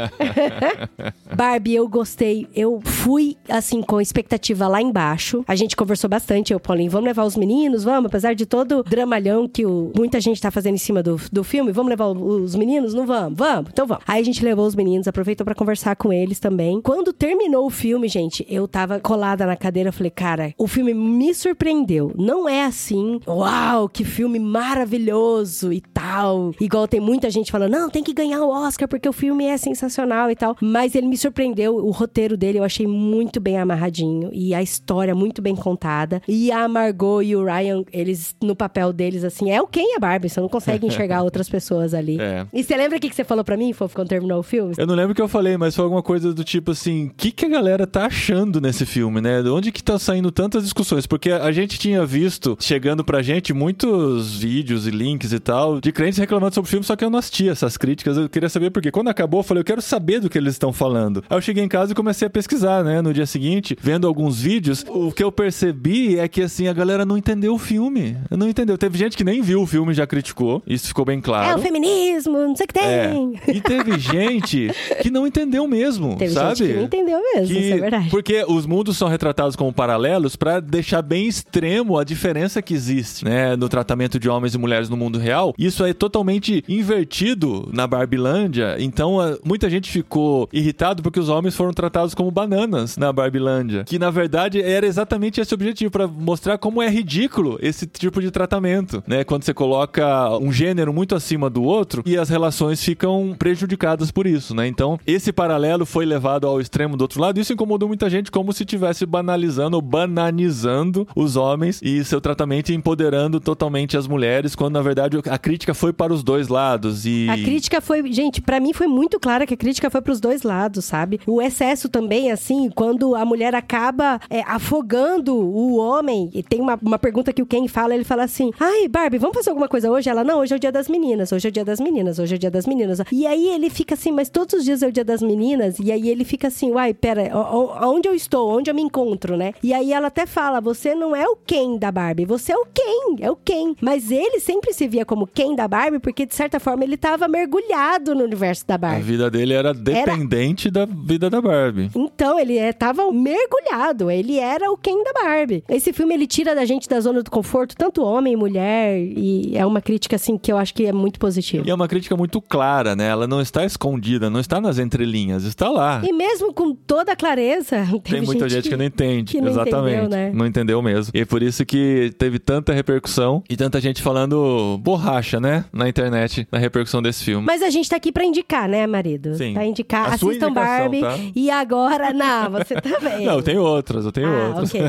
Barbie, eu gostei. Eu fui, assim, com expectativa lá embaixo. A gente conversou bastante, eu, Paulinho, vamos levar os meninos? Vamos, apesar de todo o dramalhão que o, muita gente tá fazendo em cima do, do filme, vamos levar os meninos? Não vamos? Vamos, então vamos. Aí a gente levou os meninos, aproveitou pra conversar com eles também. Quando terminou o filme, gente, eu tava colada na cadeira, falei, cara, o filme me surpreendeu. Não é assim, uau, que filme maravilhoso e tal. Igual tem muita gente falando, não, tem que ganhar o Oscar porque o filme é sensacional e tal. Mas ele me surpreendeu, o roteiro dele eu achei muito bem amarradinho e a história muito bem contada. E a Margot e o Ryan, eles no papel deles, assim, é o Ken e a Barbie, você não consegue enxergar outras pessoas ali. É. E você lembra o que que você falou pra mim, Fofo, quando terminou o filme? Eu não lembro o que eu falei, mas foi alguma coisa do tipo assim: o que, que a galera tá achando nesse filme, né? De onde que tá saindo tantas discussões? Porque a gente tinha visto chegando pra gente muitos vídeos e links e tal de crentes reclamando sobre o filme, só que eu não assisti essas críticas. Eu queria saber por quê. Quando acabou, eu falei: eu quero saber do que eles estão falando. Aí eu cheguei em casa e comecei a pesquisar, né? No dia seguinte, vendo alguns vídeos, o que eu percebi é que assim, a galera não entendeu o filme. Não entendeu. Teve gente que nem viu o filme e já criticou. Isso ficou bem claro. É o feminismo, não sei o que É. tem. E teve gente que não entendeu mesmo, Teve sabe? gente que não entendeu mesmo, Que- isso é verdade. Porque os mundos são retratados como paralelos pra deixar bem extremo a diferença que existe, né, no tratamento de homens e mulheres no mundo real. Isso é totalmente invertido na Barbilândia. Então, muita gente ficou irritado porque os homens foram tratados como bananas na Barbilândia, que na verdade era exatamente esse objetivo pra mostrar como é ridículo esse tipo de tratamento, né? Quando você coloca um gênero muito acima do outro e as relações ficam prejudicadas por isso, né? Então, esse paralelo foi levado ao extremo do outro lado. Isso incomodou muita gente como se estivesse banalizando ou bananizando os homens e seu tratamento e empoderando totalmente as mulheres, quando na verdade a crítica foi para os dois lados e A crítica foi, gente, pra mim foi muito clara que a crítica foi pros dois lados, sabe? O excesso também, assim, quando a mulher acaba é, afogando o homem. E tem uma, uma pergunta que o Ken fala, ele fala assim: Ai, Barbie, vamos fazer alguma coisa hoje? Ela, não, hoje é o dia das meninas, hoje é o dia das meninas, hoje é o dia das meninas. E aí ele fica assim, mas todos os dias é o dia das meninas? E aí ele fica assim, uai, pera, onde eu estou? Onde eu me encontro, né? E aí ela até fala: você não é o Ken da Barbie, você é o Ken, é o Ken. Mas ele sempre se via como Ken da Barbie, porque de certa forma ele tava mergulhado no universo da a Barbie. vida dele era dependente da vida da Barbie. Então, ele é, tava mergulhado, ele era o Ken da Barbie. Esse filme, ele tira da gente da zona do conforto, tanto homem, mulher, e é uma crítica, assim, que eu acho que é muito positiva. E é uma crítica muito clara, né? Ela não está escondida, não está nas entrelinhas, está lá. E mesmo com toda a clareza, Tem muita gente que não entende. que não Exatamente. entendeu, né? Não entendeu mesmo. E é por isso que teve tanta repercussão e tanta gente falando borracha, né? Na internet, na repercussão desse filme. Mas a gente tá aqui pra indicar, né, marido? Sim. Pra indicar. A Assistam Barbie. tá? E agora, não, você também. Não, eu tenho outras, eu tenho ah, outras. ok.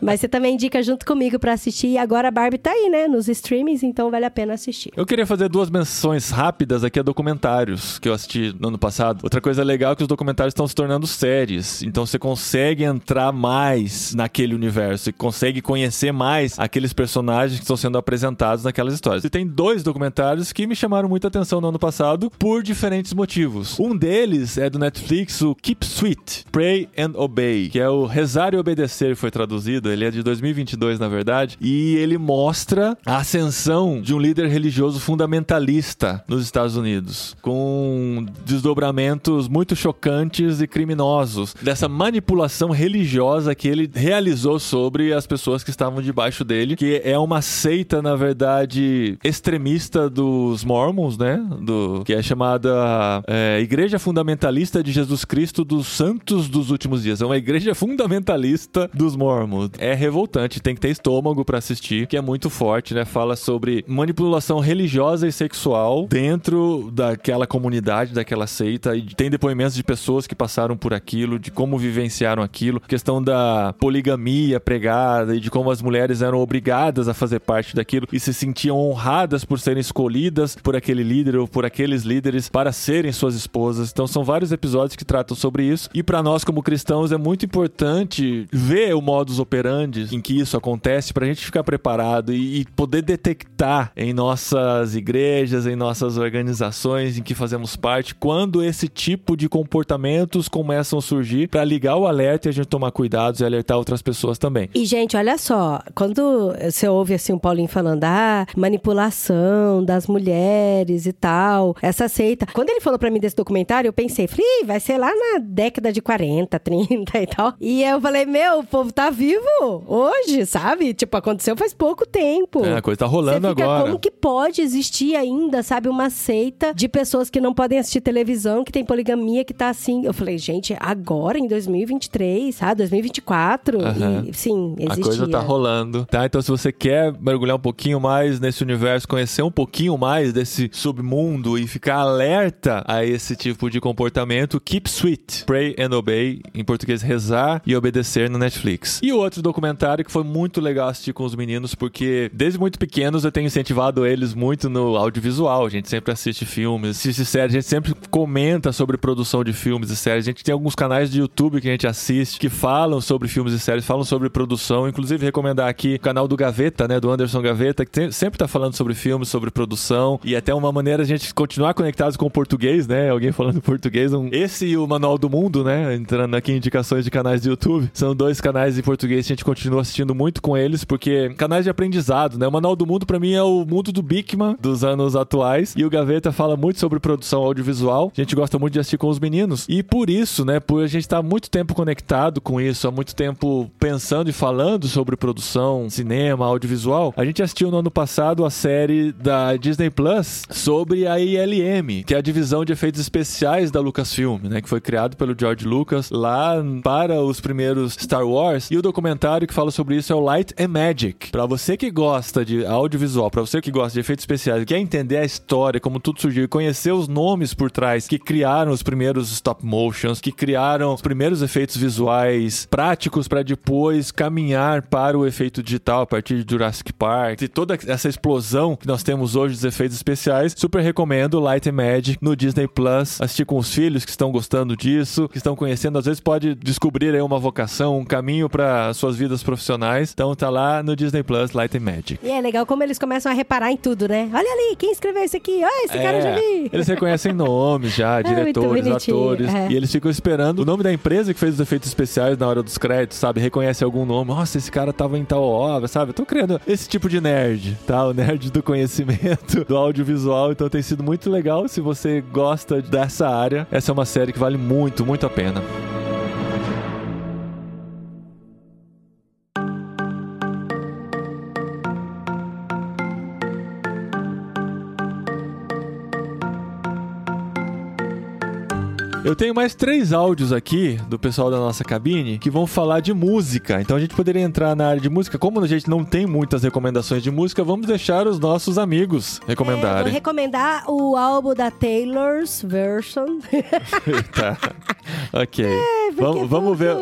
Mas você também indica junto comigo pra assistir. E agora a Barbie tá aí, né? Nos streamings, então vale a pena assistir. Eu queria fazer duas menções rápidas aqui a documentários que eu assisti no ano passado. Outra coisa legal é que os documentários estão se tornando séries. Então você consegue entrar mais naquele universo e consegue conhecer mais aqueles personagens que estão sendo apresentados naquelas histórias. E tem dois documentários que me chamaram muita atenção no ano passado por diferentes motivos. Um deles é do Netflix, o Keep Sweet, Pray and Obey, que é o Rezar e Obedecer, foi traduzido. Ele é de 2022, na verdade. E ele mostra a ascensão de um líder religioso fundamentalista nos Estados Unidos, com desdobramentos muito chocantes e criminosos dessa manipulação religiosa que ele realizou sobre as pessoas que estavam debaixo dele, que é uma seita, na verdade, extremista dos Mormons, né? Do, que é chamada é, Igreja Fundamentalista de Jesus Cristo dos Santos dos Últimos Dias. É uma igreja fundamentalista dos Mormons. É revoltante, tem que ter estômago pra assistir, que é muito forte, né? Fala sobre manipulação religiosa e sexual dentro daquela comunidade, daquela seita, e tem depoimentos de pessoas que passaram por aquilo, de como vivenciaram aquilo, questão da poligamia pregada e de como as mulheres eram obrigadas a fazer parte daquilo e se sentiam honradas por serem escolhidas por aquele líder ou por aqueles líderes para serem suas esposas. Então são vários episódios que tratam sobre isso. E para nós como cristãos é muito importante ver o modus operandi em que isso acontece para a gente ficar preparado e, e poder detectar em nossas igrejas, em nossas organizações em que fazemos parte, quando esse tipo de comportamentos começam a surgir para ligar o alerta e a gente tomar cuidados e alertar outras pessoas também. E, gente, olha só, quando você ouve assim o Paulinho falando, ah, manipulação das mulheres e tal, essa seita. Quando ele falou pra mim desse documentário, eu pensei, falei, "Ih, vai ser lá na década de 40, 30 e tal. E eu falei, meu, o povo tá vivo hoje, sabe? Tipo, aconteceu faz pouco tempo. É, a coisa tá rolando fica, agora. Como que pode existir ainda, sabe, uma seita de pessoas que não podem assistir televisão, que tem poligamia, que tá assim. Eu falei, gente, agora em 2023, sabe? 2024. Aham. E sim, A existia. coisa tá rolando, tá? Então, se você quer mergulhar um pouquinho mais nesse universo, conhecer um pouquinho mais desse submundo e ficar alerta a esse tipo de comportamento, Keep Sweet, Pray and Obey, em português, rezar e obedecer no Netflix. E outro documentário que foi muito legal assistir com os meninos, porque desde muito pequenos eu tenho incentivado eles muito no audiovisual. A gente sempre assiste filmes, assiste séries, a gente sempre comenta sobre produção de filmes e séries. A gente tem alguns canais de YouTube que a gente assiste que falam sobre filmes e séries, falam sobre produção. Inclusive, recomendar aqui o canal do Gaveta, né? Do Anderson Gaveta, que tem- sempre tá falando sobre filmes, sobre produção. E até uma maneira a gente continuar conectados com o português, né? Alguém falando português. Um- Esse e o Manual do Mundo, né? Entrando aqui em indicações de canais de YouTube. São dois canais em português que a gente continua assistindo muito com eles, porque canais de aprendizado, né? O Manual do Mundo, pra mim, é o mundo do Bigman dos anos atuais. E o Gaveta fala muito sobre produção audiovisual. A gente gosta muito de assistir com os meninos. E por isso, né? Por a gente estar muito tempo conectado com isso, há muito tempo pensando e falando sobre produção, cinema, audiovisual, a gente assistiu no ano passado a série da Disney Plus sobre a ILM, que é a divisão de efeitos especiais da Lucasfilm, né? Que foi criado pelo George Lucas lá para os primeiros Star Wars. E o documentário que fala sobre isso é o Light and Magic. Pra você que gosta de audiovisual, pra você que gosta de efeitos especiais, quer entender a história, como tudo surgiu, conhecer os nomes por trás que criaram os primeiros stop motions, que criaram os primeiros efeitos visuais práticos pra depois caminhar para o efeito digital a partir de Jurassic Park e toda essa explosão que nós temos hoje dos efeitos especiais, super recomendo Light and Magic no Disney Plus. Assistir com os filhos que estão gostando disso, que estão conhecendo, às vezes pode descobrir aí uma vocação, um caminho para suas vidas profissionais. Então tá lá no Disney Plus Light and Magic. E é legal como eles começam a reparar em tudo, né? Olha ali, quem escreveu isso aqui? Ah, esse cara eu já vi. Eles reconhecem nomes já, muito diretores, bonitinho, atores. é. E eles ficam esperando o nome da empresa que fez os efeitos especiais na hora dos créditos, sabe? Reconhece algum nome. Nossa, esse cara tava em tal obra, sabe? Eu tô criando esse tipo de nerd, tá? O nerd do conhecimento, do audiovisual. Então tem sido muito legal. Se você gosta dessa área, essa é uma série que vale muito, muito a pena. Eu tenho mais três áudios aqui do pessoal da nossa cabine que vão falar de música. Então a gente poderia entrar na área de música. Como a gente não tem muitas recomendações de música, vamos deixar os nossos amigos É, vou recomendarem. recomendar o álbum da Taylor's Version. tá. Ok. porque vamos, vamos ver.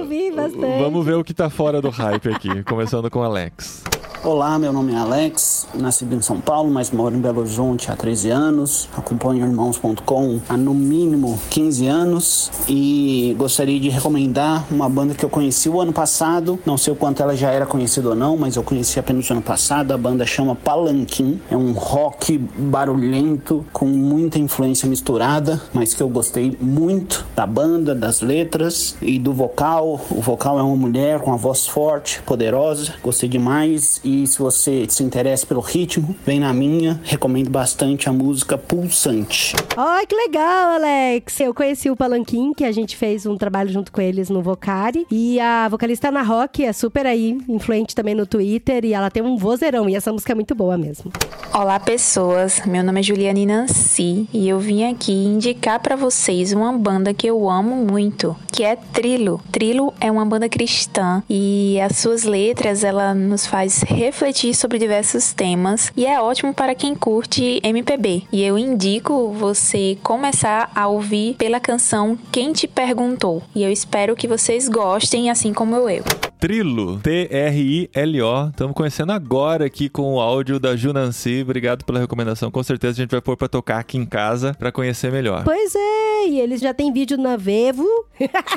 Vamos ver o que tá fora do hype aqui. Começando com o Alex. Olá, meu nome é Alex, nascido em São Paulo, mas moro em Belo Horizonte há 13 anos. Acompanho irmãos.com há no mínimo 15 anos e gostaria de recomendar uma banda que eu conheci o ano passado. Não sei o quanto ela já era conhecida ou não, mas eu conheci apenas o ano passado. A banda chama Palanquim. É um rock barulhento com muita influência misturada, mas que eu gostei muito da banda, das letras e do vocal. O vocal é uma mulher com a voz forte, poderosa. Gostei demais. E se você se interessa pelo ritmo, vem na minha. Recomendo bastante a música Pulsante. Ai, que legal, Alex! Eu conheci o Palanquim, que a gente fez um trabalho junto com eles no Vocari. E a vocalista Ana Rock é super aí, influente também no Twitter. E ela tem um vozeirão. E essa música é muito boa mesmo. Olá, pessoas. Meu nome é Juliane Nancy e eu vim aqui indicar para vocês uma banda que eu amo muito, que é Trilo. Trilo é uma banda cristã e as suas letras ela nos faz refletir sobre diversos temas e é ótimo para quem curte MPB. E eu indico você começar a ouvir pela canção Quem te perguntou. E eu espero que vocês gostem assim como eu. Trilo, T-R-I-L-O. Estamos conhecendo agora aqui com o áudio da Junancy. Obrigado pela recomendação. Com certeza a gente vai pôr pra tocar aqui em casa pra conhecer melhor. Pois é, e eles já têm vídeo na Vevo.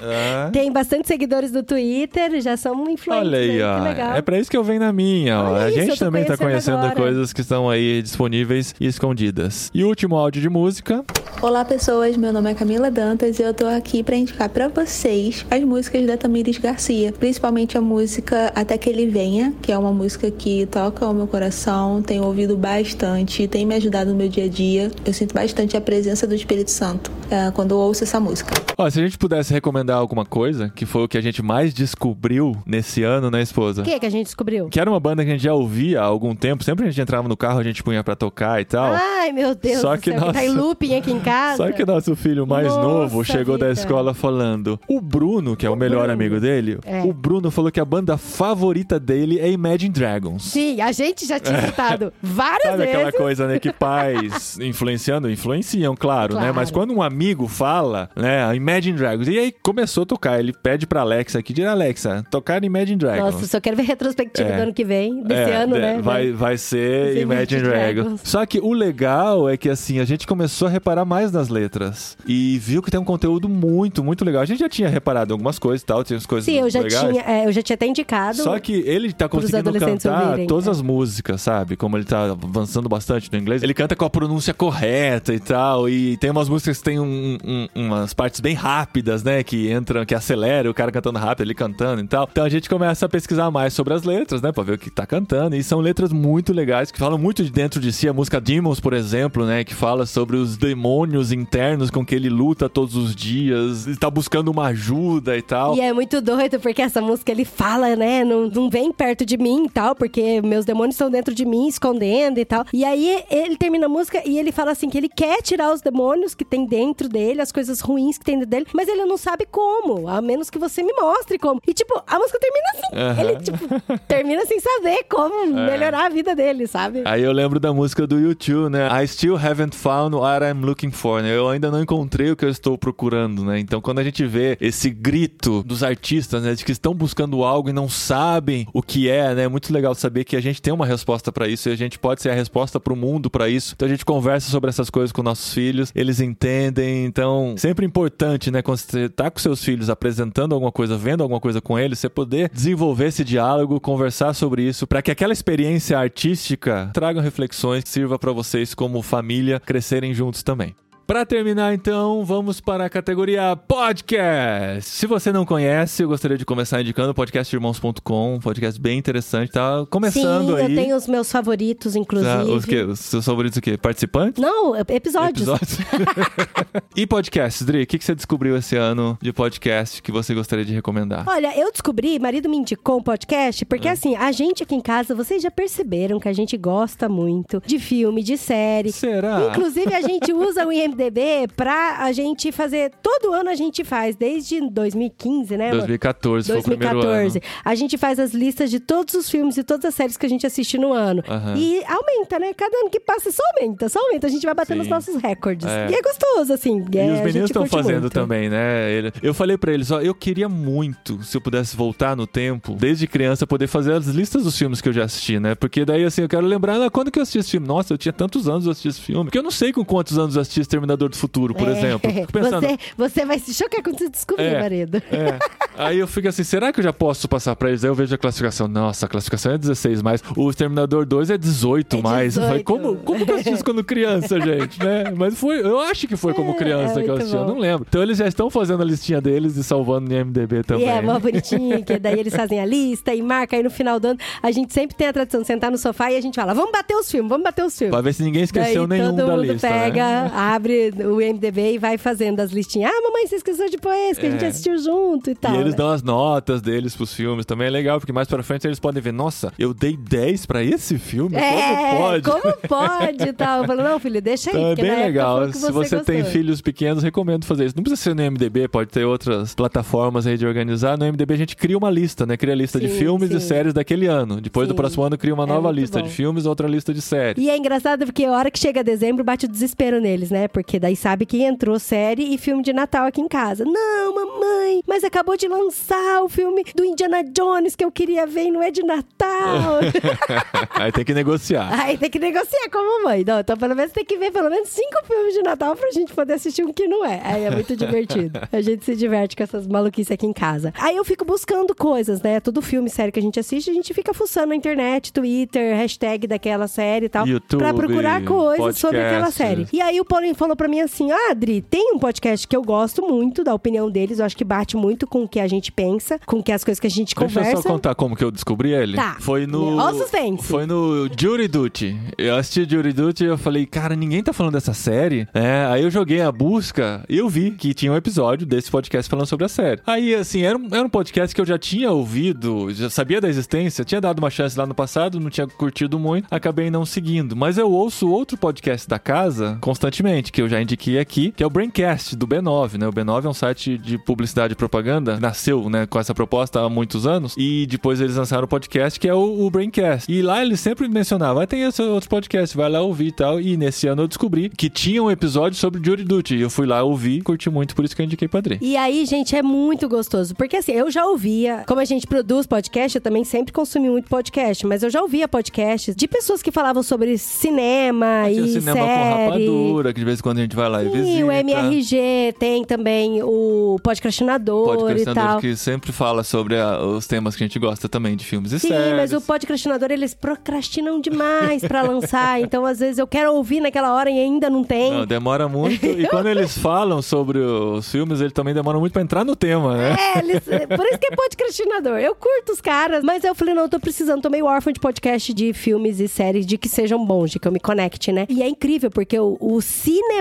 Ah. Tem bastante seguidores no Twitter, já são influentes. Olha aí, né? Que ó. legal. É pra isso que eu venho na minha, ó. Olha A gente também tá conhecendo agora. coisas que estão aí disponíveis e escondidas. E último áudio de música. Olá pessoas, meu nome é Camila Dantas e eu tô aqui pra indicar pra vocês as músicas da Tamires Garcia, principalmente a música Até que ele venha, que é uma música que toca o meu coração, tenho ouvido bastante, tem me ajudado no meu dia a dia. Eu sinto bastante a presença do Espírito Santo. ah, quando eu ouço essa música. Ó, se a gente pudesse recomendar alguma coisa, que foi o que a gente mais descobriu nesse ano, né, esposa? O que que a gente descobriu? Que era uma banda que a gente já ouvia há algum tempo. Sempre a gente entrava no carro, a gente punha pra tocar e tal. Ai, meu Deus Só do que céu, que tá em looping aqui em casa. Só que nosso filho mais Nossa novo chegou da vida. escola falando. O Bruno, que é o, melhor Bruno. amigo dele, É. o Bruno falou que a banda favorita dele é Imagine Dragons. Sim, a gente já tinha citado várias Sabe vezes. aquela coisa, né, que pais influenciando, influenciam, claro, né? Claro. Mas quando um amigo fala, né, Imagine Dragons, e aí começou a tocar, ele pede pra Alexa aqui, diz Alexa, tocar Imagine Dragons. Nossa, só quero ver retrospectiva É. do ano que vem, desse É, ano, né? Vai, vai ser Imagine Imagine Dragons. Dragons. Só que o legal é que assim, a gente começou a reparar mais nas letras. E viu que tem um conteúdo muito, muito legal. A gente já tinha reparado algumas coisas e tal, tinha as coisas Sim, eu já, legais. tinha, é, eu já tinha até indicado. Só que ele tá conseguindo cantar ouvirem, todas é. as músicas, sabe? Como ele tá avançando bastante no inglês. Ele canta com a pronúncia correta e tal. E tem umas músicas que tem um- um- umas partes bem rápidas, né? Que entram, que acelera o cara cantando rápido, ele cantando e tal. Então a gente começa a pesquisar mais sobre as letras, né? Pra ver o que tá cantando. E são letras muito legais, que falam muito de dentro de si. A música Demons, por exemplo, né? Que fala sobre os demônios internos com que ele luta todos os dias. E tá buscando uma ajuda e tal. E é muito doido, porque essa música ele fala, né? Não, não vem perto de mim e tal, porque meus demônios estão dentro de mim, escondendo e tal. E aí ele termina a música e ele fala assim: que ele quer tirar os demônios que tem dentro dele, as coisas ruins que tem dentro dele, mas ele não sabe como, a menos que você me mostre como. E tipo, a música termina assim. Ele, tipo, termina sem saber como melhorar a vida dele, sabe? Aí eu lembro da música do YouTube, né? I still haven't found what I'm looking for, né? Eu ainda não encontrei o que eu estou procurando, né? Então quando a gente vê esse grito dos artistas, né? De que estão buscando algo e não sabem o que é, né? É muito legal saber que a gente tem uma resposta pra isso e a gente pode ser a resposta pro mundo pra isso. Então a gente conversa sobre essas coisas com nossos filhos, eles entendem. Então, sempre importante, né? Quando você tá com seus filhos apresentando alguma coisa, vendo alguma coisa com eles, você poder desenvolver esse diálogo, conversar sobre isso, pra que aquela experiência artística traga reflexões sirva pra vocês como família crescerem juntos também. Pra terminar, então, vamos para a categoria podcast. Se você não conhece, eu gostaria de começar indicando o podcastirmãos.com, um podcast bem interessante, tá começando Sim, aí. eu tenho os meus favoritos, inclusive. Tá, os, quê? os seus favoritos o quê? Participantes? Não, episódios. Episódios. e podcasts, Dri? O que que você descobriu esse ano de podcast que você gostaria de recomendar? Olha, eu descobri, marido me indicou um podcast, porque assim, a gente aqui em casa, vocês já perceberam que a gente gosta muito de filme, de série. Será? Inclusive, a gente usa o IMDB pra a gente fazer. Todo ano a gente faz, desde 2015, né? amor? 2014 foi o primeiro 2014. ano. A gente faz as listas de todos os filmes e todas as séries que a gente assiste no ano. Aham. E aumenta, né? Cada ano que passa só aumenta, só aumenta. A gente vai batendo Sim. os nossos recordes. É. E é gostoso, assim. E é, os meninos estão fazendo muito. também, né? Eu falei pra eles, ó, eu queria muito, se eu pudesse voltar no tempo, desde criança, poder fazer as listas dos filmes que eu já assisti, né? Porque daí, assim, eu quero lembrar, ah, quando que eu assisti esse filme? Nossa, eu tinha tantos anos eu assisti esse filme. Porque eu não sei com quantos anos eu assisti Exterminador do Futuro, por É. exemplo. Pensando, Você, você vai se chocar quando você descobrir, É. marido. É. Aí eu fico assim, será que eu já posso passar pra eles? Aí eu vejo a classificação. Nossa, a classificação é 16 mais. O Exterminador 2 é 18 É mais. Eu falei, 18. como, como que eu assisti isso quando criança, gente? Né? Mas foi, eu acho que foi como criança é que eu assisti, eu não lembro. Então eles já estão fazendo a listinha deles e salvando no IMDB também. E é mó bonitinho, que daí eles fazem a lista e marca aí no final do ano. A gente sempre tem a tradição de sentar no sofá e a gente fala, vamos bater os filmes, vamos bater os filmes. Pra ver se ninguém esqueceu Daí nenhum todo da mundo lista, pega, né? abre o IMDB e vai fazendo as listinhas. Ah, mamãe, você esqueceu de pôr esse, que a gente É. assistiu junto e tal. E eles né? dão as notas deles pros filmes. Também é legal, porque mais pra frente eles podem ver, nossa, eu dei 10 pra esse filme? É, como pode? como pode e tal. Eu falo, não, filho, deixa aí. Então é bem legal. que Se você tem gostou. filhos pequenos, recomendo fazer isso. Não precisa ser no MDB, pode ter outras plataformas aí de organizar. No MDB a gente cria uma lista, né? Cria a lista de Sim, filmes e sim. séries daquele ano. Depois do Sim. próximo ano cria uma É nova muito lista bom. de filmes, outra lista de séries. E é engraçado porque a hora que chega dezembro bate o desespero neles, né? Porque daí sabe que entrou série e filme de Natal aqui em casa. Não, mamãe, mas acabou de lançar o filme do Indiana Jones que eu queria ver e não é de Natal. aí tem que negociar. Aí tem que negociar com a mamãe. Não, então pelo menos tem que ver pelo menos cinco filmes de Natal pra gente poder assistir um que não é. Aí é muito divertido. A gente se diverte com essas maluquices aqui em casa. Aí eu fico buscando coisas, né? Todo filme, série que a gente assiste, a gente fica fuçando na internet, Twitter, hashtag daquela série e tal. YouTube, pra procurar coisas sobre aquela série. E aí o Paulinho falou falou pra mim assim: Ah, Adri, tem um podcast que eu gosto muito da opinião deles, eu acho que bate muito com o que a gente pensa, com que as coisas que a gente Deixa conversa. eu só contar como que eu descobri ele. Tá. Foi no. Ó suspense. Foi no Jury Duty. Eu assisti Jury Duty e eu falei, cara, ninguém tá falando dessa série. É, aí eu joguei a busca e eu vi que tinha um episódio desse podcast falando sobre a série. Aí, assim, era um, era um podcast que eu já tinha ouvido, já sabia da existência, tinha dado uma chance lá no passado, não tinha curtido muito, acabei não seguindo. Mas eu ouço outro podcast da casa constantemente, que eu já indiquei aqui, que é o Braincast, do B9, né? O B9 é um site de publicidade e propaganda, nasceu, né, com essa proposta há muitos anos, e depois eles lançaram o podcast, que é o, o Braincast. E lá eles sempre mencionavam, ah, tem esse outro podcast, vai lá ouvir e tal. E nesse ano eu descobri que tinha um episódio sobre Jury Duty. E eu fui lá ouvir, curti muito, por isso que eu indiquei Padre. E aí, gente, é muito gostoso. Porque assim, eu já ouvia, como a gente produz podcast, eu também sempre consumi muito podcast, mas eu já ouvia podcasts de pessoas que falavam sobre cinema Tinha e cinema com série. rapadura, que de vez em quando a gente vai lá e visita. E o MRG, tem também o Podcastinador e Podcastinador tal. que sempre fala sobre a- os temas que a gente gosta também de filmes e Sim, séries. mas o podcastinador, eles procrastinam demais pra lançar. Então, às vezes, eu quero ouvir naquela hora e ainda não tem. Não, demora muito. E quando eles falam sobre os filmes, eles também demoram muito pra entrar no tema, né? É, eles, por isso que é podcastinador. Eu curto os caras, mas eu falei, não, eu tô precisando, tô meio órfão de podcast de filmes e séries de que sejam bons, de que eu me conecte, né? E é incrível, porque o, o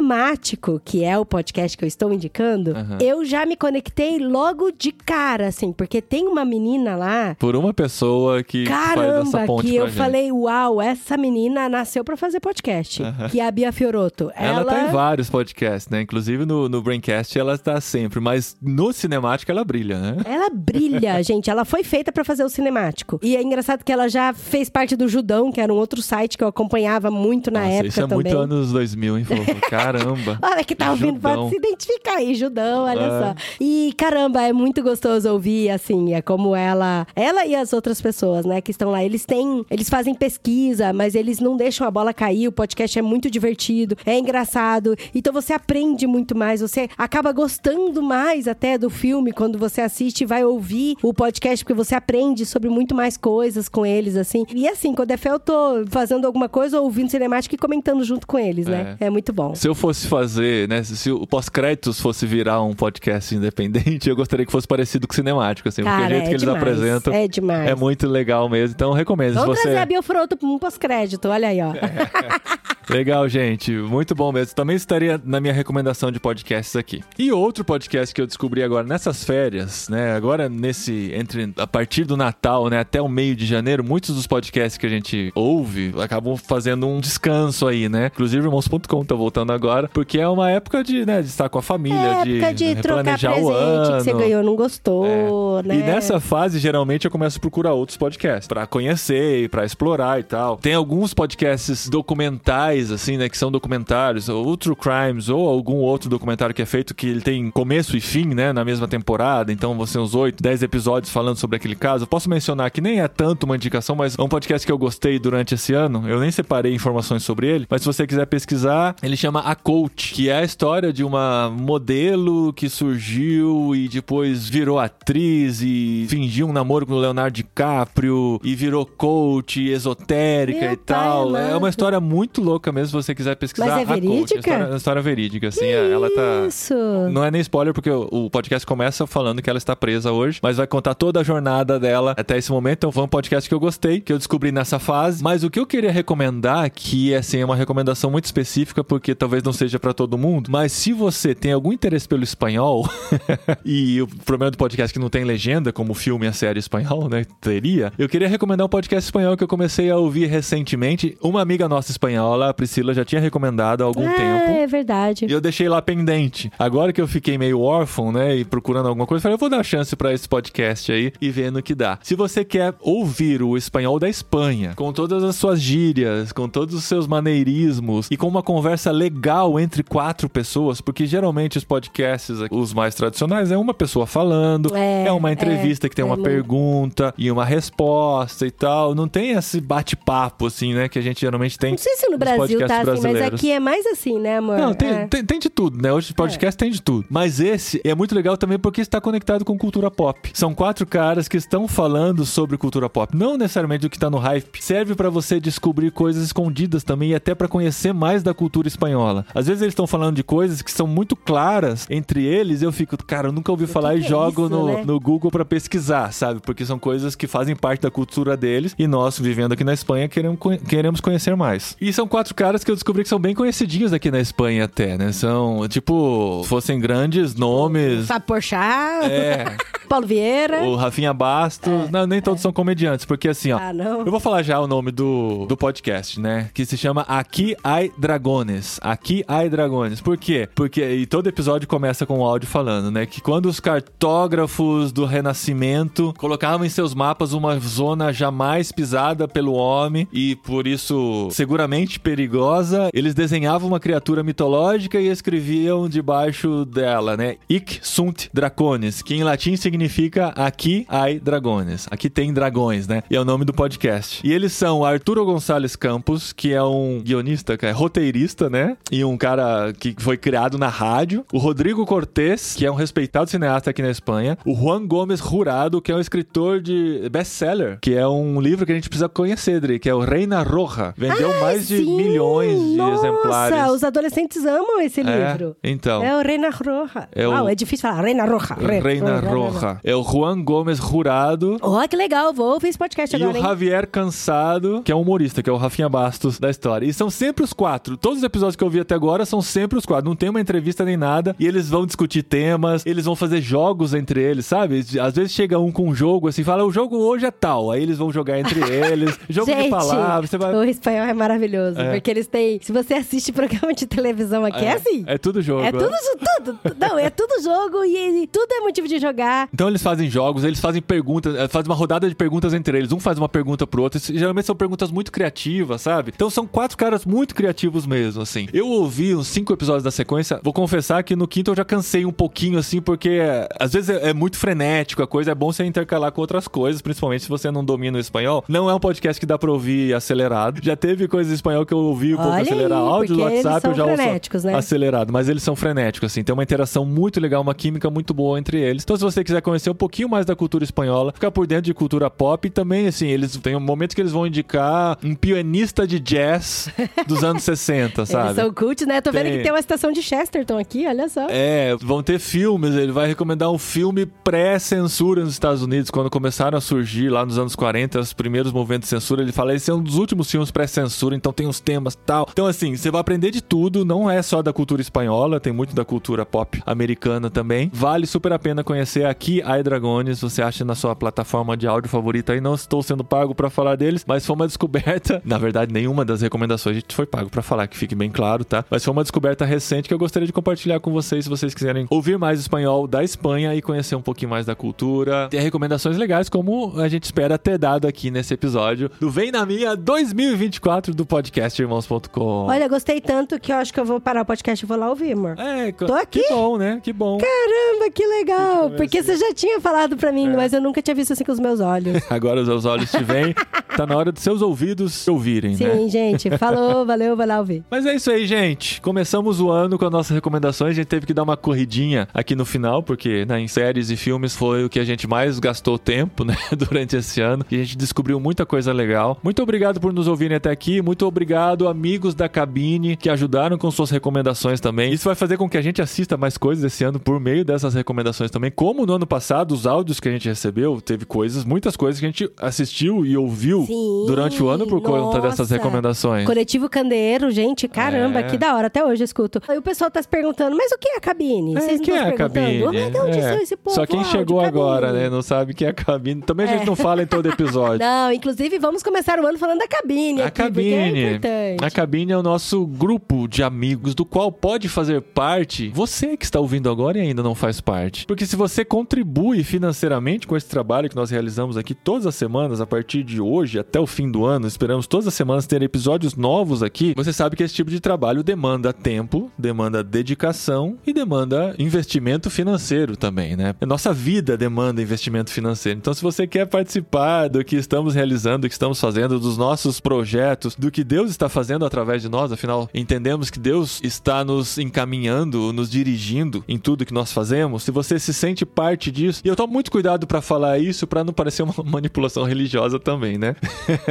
Cinemático, que é o podcast que eu estou indicando, Aham. eu já me conectei logo de cara, assim, porque tem uma menina lá. Por uma pessoa que faz essa Caramba, ponte que eu gente. falei, uau, essa menina nasceu pra fazer podcast. Que é a Bia Fioroto. Ela, tá em vários podcasts, né? Inclusive no, no Braincast ela tá sempre, mas no cinemático ela brilha, né? Ela brilha, gente. Ela foi feita pra fazer o cinemático. E é engraçado que ela já fez parte do Judão, que era um outro site que eu acompanhava muito na Nossa, época isso é também. muito anos 2000, hein, fofo? Caramba. Olha que tá ouvindo, Judão. pode se identificar aí, Judão, olha É. só. E caramba, é muito gostoso ouvir, assim, é como ela, ela e as outras pessoas, né, que estão lá, eles têm, eles fazem pesquisa, mas eles não deixam a bola cair, o podcast é muito divertido, é engraçado, então você aprende muito mais, você acaba gostando mais até do filme quando você assiste e vai ouvir o podcast, porque você aprende sobre muito mais coisas com eles, assim. E assim, quando é fé, eu tô fazendo alguma coisa, ouvindo cinemática e comentando junto com eles, né? É muito bom. Se eu fosse fazer, né? Se o pós-créditos fosse virar um podcast independente, eu gostaria que fosse parecido com cinemático, assim, porque o Cara, jeito é que eles demais, apresentam é demais. é muito legal mesmo. Então recomendo. Vamos você... trazer a Biofroto pra um pós-crédito, olha aí, ó. Legal, gente. Muito bom mesmo. Também estaria na minha recomendação de podcasts aqui. E outro podcast que eu descobri agora nessas férias, né? Agora nesse entre a partir do Natal, né, até o meio de janeiro, muitos dos podcasts que a gente ouve acabam fazendo um descanso aí, né? Inclusive irmãos.com tá voltando agora, porque é uma época de, né, de estar com a família, É de, época de trocar presente o ano. que você ganhou, não gostou, né? E nessa fase, geralmente, eu começo a procurar outros podcasts pra conhecer e pra explorar e tal. Tem alguns podcasts documentais, assim, né? Que são documentários, ou True Crimes, ou algum outro documentário que é feito que ele tem começo e fim, né? Na mesma temporada. Então, ser uns 8, 10 episódios falando sobre aquele caso. Eu posso mencionar que nem é tanto uma indicação, mas é um podcast que eu gostei durante esse ano. Eu nem separei informações sobre ele, mas se você quiser pesquisar, ele chama A Coach, que é a história de uma modelo que surgiu e depois virou atriz e fingiu um namoro com o Leonardo DiCaprio e virou coach esotérica Meu e tal. pai É uma história muito louca mesmo se você quiser pesquisar. Mas é A Coach. verídica? É história, é uma história verídica, assim. é- ela tá. Isso. Não é nem spoiler, porque o, o podcast começa falando que ela está presa hoje, mas vai contar toda a jornada dela até esse momento. Então foi um podcast que eu gostei, que eu descobri nessa fase. Mas o que eu queria recomendar, que assim, é uma recomendação muito específica, porque talvez não seja pra todo mundo, mas se você tem algum interesse pelo espanhol, e o problema do podcast é que não tem legenda, como o filme e a série espanhol, né? Teria, eu queria recomendar um podcast espanhol que eu comecei a ouvir recentemente. Uma amiga nossa espanhola, a Priscila, já tinha recomendado há algum Ah, tempo. é verdade. E eu deixei lá pendente. Agora que eu fiquei meio órfão, né, e procurando alguma coisa, eu falei, eu vou dar chance pra esse podcast aí e ver no que dá. Se você quer ouvir o espanhol da Espanha, com todas as suas gírias, com todos os seus maneirismos e com uma conversa legal entre quatro pessoas, porque geralmente os podcasts, os mais tradicionais, é uma pessoa falando, É, é, uma entrevista é, que tem é uma pergunta e uma resposta e tal. Não tem esse bate-papo, assim, né, que a gente geralmente tem Não sei se no Brasil tá assim, mas brasileiros. aqui é mais assim, né, amor? Não, tem, É. tem, tem de tudo, né? Hoje podcast tem de tudo. Mas esse é muito legal também porque está conectado com cultura pop. São quatro caras que estão falando sobre cultura pop. Não necessariamente do que tá no hype. Serve pra você descobrir coisas escondidas também e até pra conhecer mais da cultura espanhola. Fala. Às vezes eles estão falando de coisas que são muito claras entre eles e eu fico, cara, eu nunca ouvi falar que e que é jogo isso, no, né? no Google pra pesquisar, sabe? Porque são coisas que fazem parte da cultura deles e nós, vivendo aqui na Espanha, queremos, queremos conhecer mais. E são quatro caras que eu descobri que são bem conhecidinhos aqui na Espanha até, né? São, tipo, fossem grandes nomes. Fábio Porchat, É, Paulo Vieira. o Rafinha Bastos. não, nem todos são comediantes, porque assim, ó. Ah, não. Eu vou falar já o nome do, do podcast, né? Que se chama Aqui Ai Dragones. Aqui Ai Dragones. Por quê? Porque e todo episódio começa com o áudio falando, né? Que quando os cartógrafos do Renascimento colocavam em seus mapas uma zona jamais pisada pelo homem e por isso seguramente perigosa, eles desenhavam uma criatura mitológica e escreviam debaixo dela, né? Ic sunt dracones, que em latim significa aqui ai dragones. Aqui tem dragões, né? E é o nome do podcast. E eles são Arturo Gonçalves Campos, que é um guionista, que é roteirista, né? E um cara que foi criado na rádio. O Rodrigo Cortés, que é um respeitado cineasta aqui na Espanha. O Juan Gomes Jurado, que é um escritor de best-seller, que é um livro que a gente precisa conhecer, Dri, que é o Reina Roja. Vendeu mais de Sim, milhões de nossa, exemplares. os adolescentes amam esse É, livro. então. É o Reina Roja. É o- Uau, é difícil falar. Reina Roja. Re- Reina Re- Roja. É o Juan Gomes Jurado. Ó, que legal. Vou ouvir esse podcast E agora, o hein? Javier Cansado, que é um humorista, que é o Rafinha Bastos da história. E são sempre os quatro. Todos os episódios que eu vi até agora são sempre os quatro. Não tem uma entrevista nem nada. E eles vão discutir temas, eles vão fazer jogos entre eles, sabe? Às vezes chega um com um jogo assim, fala: o jogo hoje é tal. Aí eles vão jogar entre eles. Jogo Gente, de palavras. Você vai... o espanhol é maravilhoso. É. Porque eles têm... Se você assiste programa de televisão aqui, é, assim. É tudo jogo. É tudo, tudo. Não, é tudo jogo e, e tudo é motivo de jogar. Então eles fazem jogos, eles fazem perguntas, eh, fazem uma rodada de perguntas entre eles. Um faz uma pergunta pro outro. geralmente são perguntas muito criativas, sabe? Então são quatro caras muito criativos mesmo, assim. Eu ouvi uns cinco episódios da sequência. Vou confessar que no quinto eu já cansei um pouquinho, assim, porque às vezes é, é muito frenético a coisa. É bom você intercalar com outras coisas, principalmente se você não domina o espanhol. Não é um podcast que dá pra ouvir acelerado. Já teve coisas em espanhol que eu ouvi um pouco Olha aí, acelerar. Áudio do WhatsApp eu já ouço frenéticos, né? acelerado, mas eles são frenéticos, assim. Tem uma interação muito legal, uma química muito boa entre eles. Então, se você quiser conhecer um pouquinho mais da cultura espanhola, ficar por dentro de cultura pop, e também, assim, eles têm um momento que eles vão indicar um pianista de jazz dos anos 60, sabe? Eles são cult, né? Tô vendo Tem. que tem uma estação de Chesterton aqui, olha só. É, vão ter filmes, ele vai recomendar um filme pré-censura nos Estados Unidos, quando começaram a surgir lá nos anos 40, os primeiros movimentos de censura, ele fala, esse é um dos últimos filmes pré-censura, então tem uns temas tal. Então assim, você vai aprender de tudo, não é só da cultura espanhola, tem muito da cultura pop americana também. Vale super a pena conhecer aqui a Dragones, você acha na sua plataforma de áudio favorita aí, não estou sendo pago pra falar deles, mas foi uma descoberta, na verdade nenhuma das recomendações a gente foi pago pra falar, que fique bem claro, tá? Mas foi uma descoberta recente que eu gostaria de compartilhar com vocês, se vocês quiserem ouvir mais espanhol da Espanha e conhecer um pouquinho mais da cultura. Tem recomendações legais, como a gente espera ter dado aqui nesse episódio do Vem na Minha 2024 do podcast irmãos.com. Olha, gostei tanto que eu acho que eu vou parar o podcast e vou lá ouvir, amor. É, Tô aqui. que bom, né? Que bom. Caramba, que legal! Porque você já tinha falado pra mim, mas eu nunca tinha visto assim com os meus olhos. Agora os seus olhos te veem, tá na hora dos seus ouvidos ouvirem, né? Sim, gente. Falou, valeu, vai lá ouvir. Mas é isso aí, gente. Começamos o ano com as nossas recomendações. A gente teve que dar uma corridinha aqui no final, porque né, em séries e filmes foi o que a gente mais gastou tempo, né, durante esse ano. E a gente descobriu muita coisa legal. Muito obrigado por nos ouvirem até aqui. Muito obrigado, amigos da cabine, que ajudaram com suas recomendações também. Isso vai fazer com que a gente assista mais coisas esse ano por meio dessas recomendações também. Como no ano passado, os áudios que a gente recebeu, teve coisas, muitas coisas que a gente assistiu e ouviu Sim, durante o ano por conta nossa. dessas recomendações. Coletivo Candeeiro, gente, caramba, É. que da hora. Até hoje eu escuto. Aí o pessoal tá se perguntando, mas o que é a cabine? É, Vocês quem é a cabine? Ah, de onde É. esse povo? Só quem Áudio, chegou cabine. agora, né? Não sabe que é a cabine. Também a gente não fala em todo episódio. Não, inclusive vamos começar o ano falando da cabine A aqui, é cabine. importante. A cabine é o nosso grupo de amigos do qual pode fazer parte você que está ouvindo agora e ainda não faz parte. Porque se você contribui financeiramente com esse trabalho que nós realizamos aqui todas as semanas, a partir de hoje até o fim do ano, esperamos todas as semanas ter episódios novos aqui. Você sabe que esse tipo de trabalho demanda tempo, demanda dedicação e demanda investimento financeiro também, né? A nossa vida demanda investimento financeiro. Então, se você quer participar do que estamos realizando, do que estamos fazendo, dos nossos projetos, do que Deus está fazendo através de nós, afinal, entendemos que Deus está nos encaminhando, nos dirigindo em tudo que nós fazemos. Se você se sente parte disso, e eu tomo muito cuidado para falar isso para não parecer uma manipulação religiosa também, né?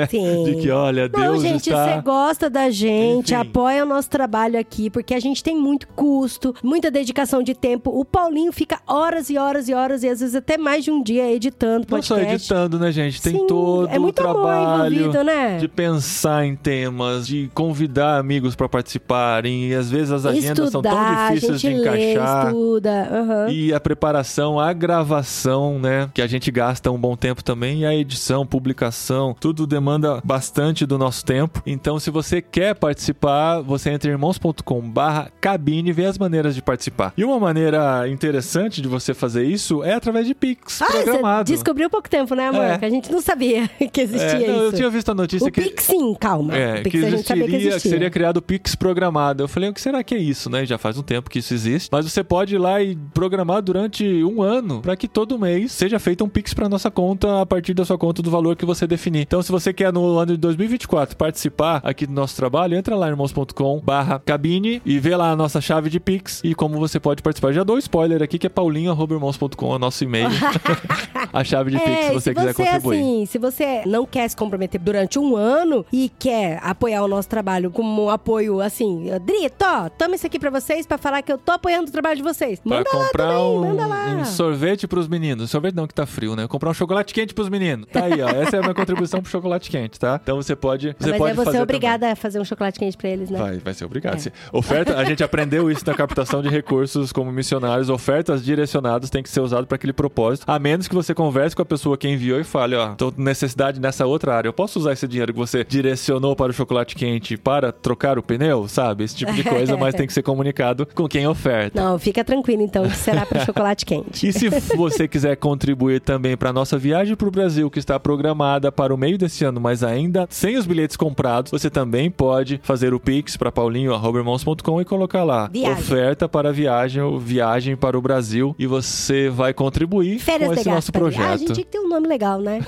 Sim. de que, olha, Não, Deus gente, está você gosta da gente, Enfim. apoia o nosso trabalho aqui, porque a gente tem muito custo, muita dedicação de tempo. O Paulinho fica horas e horas e horas, e às vezes até mais de um dia editando Não podcast. só editando, né, gente? Tem Sim, todo é muito o trabalho né? de pensar em temas, de convidar amigos pra participarem. E às vezes as agendas são tão Estudar, difíceis de lê, encaixar. estuda. aham. E a preparação, a gravação, né? Que a gente gasta um bom tempo também. E a edição, publicação, tudo demanda bastante do nosso tempo. Então, se você quer participar, você entra em irmãos.com barra cabine e vê as maneiras de participar. E uma maneira interessante de você fazer isso é através de Pix Ah, programado. você descobriu há pouco tempo, né, amor? É. Que a gente não sabia que existia É, não, isso. eu tinha visto a notícia o que... Pix, sim, calma. É, o Pix que a gente sabia que existiria, que existia. seria criado o Pix programado. Eu falei, o que será que é isso, né? Já faz um tempo que isso existe. Mas você pode ir lá e programar durante um ano para que todo mês seja feito um Pix para nossa conta a partir da sua conta do valor que você definir. Então, se você quer no ano de 2024 participar aqui do nosso trabalho, entra lá irmãos.com barra cabine e vê lá a nossa chave de Pix e como você pode participar. Já dou spoiler aqui que é paulinho.irmãos.com, é o nosso e-mail. a chave de Pix, É, se você quiser contribuir. assim, se você não quer se comprometer durante um ano e quer apoiar o nosso trabalho como um apoio assim, Drito, toma isso aqui pra vocês pra falar que eu tô apoiando o trabalho de vocês. Pra Manda lá comprar também, um, manda lá. um sorvete pros meninos. Sorvete não, que tá frio, né? Comprar um chocolate quente pros meninos. Tá aí, ó. Essa é a minha contribuição pro chocolate quente, tá? Então você pode, você Mas pode é você fazer obrigada a fazer um chocolate quente pra eles, né? também. Vai, vai obrigado. É. Oferta, a gente aprendeu isso na captação de recursos como missionários. Ofertas direcionadas têm que ser usadas para aquele propósito. A menos que você converse com a pessoa que enviou e fale, ó, tô com necessidade nessa outra área. Eu posso usar esse dinheiro que você direcionou para o chocolate quente para trocar o pneu, sabe? Esse tipo de coisa, mas tem que ser comunicado com quem oferta. Não, fica tranquilo então, que será pro chocolate quente. E se você quiser contribuir também para nossa viagem para o Brasil, que está programada para o meio desse ano, mas ainda sem os bilhetes comprados, você também pode fazer o Pix para paulinho.irmãos.com e colocar lá Viagem. oferta para viagem ou viagem para o Brasil e você vai contribuir Férias com esse nosso. Ah, a projeto. gente tinha que ter um nome legal, né?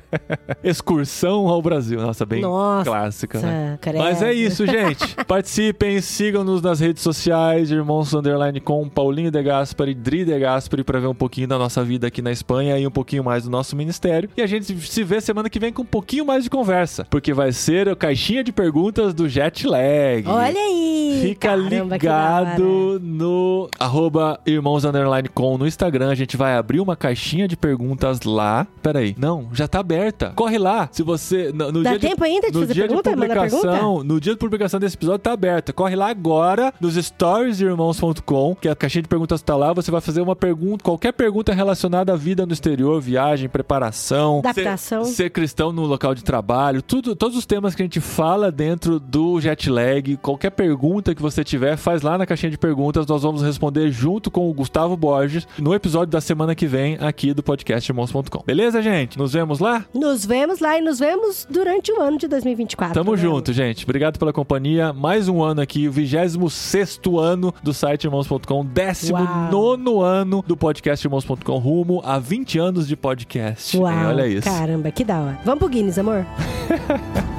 Excursão ao Brasil. Nossa, bem Nossa, clássica, né? Mas é isso, gente. Participem, sigam-nos nas redes sociais, Irmãos Underline com Paulinho de Gaspari, Dri de Gaspari, pra ver um pouquinho da nossa vida aqui na Espanha e um pouquinho mais do nosso ministério. E a gente se vê semana que vem com um pouquinho mais de conversa, porque vai ser a caixinha de perguntas do Jet Lag. Olha aí! Fica Caramba, ligado no arroba irmãos com no Instagram. A gente vai abrir uma caixinha de perguntas lá. Peraí, não, já tá aberta. Corre lá. Se você. No, no Dá dia tempo ainda de no fazer dia pergunta? De publicação, no dia de publicação desse episódio tá aberta. Corre lá agora nos stories de irmãos.com, que a caixinha de perguntas tá lá. Você vai fazer uma pergunta, qualquer pergunta relacionada à vida no exterior, viagem, preparação, Adaptação. Ser, ser cristão no local de trabalho, tudo, todos os temas que a gente fala dentro do jet lag, qualquer pergunta que você tiver, faz lá na caixinha de perguntas. Nós vamos responder junto com o Gustavo Borges no episódio da semana que vem aqui do podcast irmãos.com. Beleza, gente? Nos vemos lá? Nos vemos lá e nos vemos durante o ano de 2024. Tamo né? junto, gente. Obrigado pela companhia. Mais um ano aqui, o 26 ano do site irmãos.com, 19 ano do podcast irmãos.com, rumo a 20 anos de podcast. Uau, Olha isso. Caramba, que da hora. Vamos pro Guinness, amor?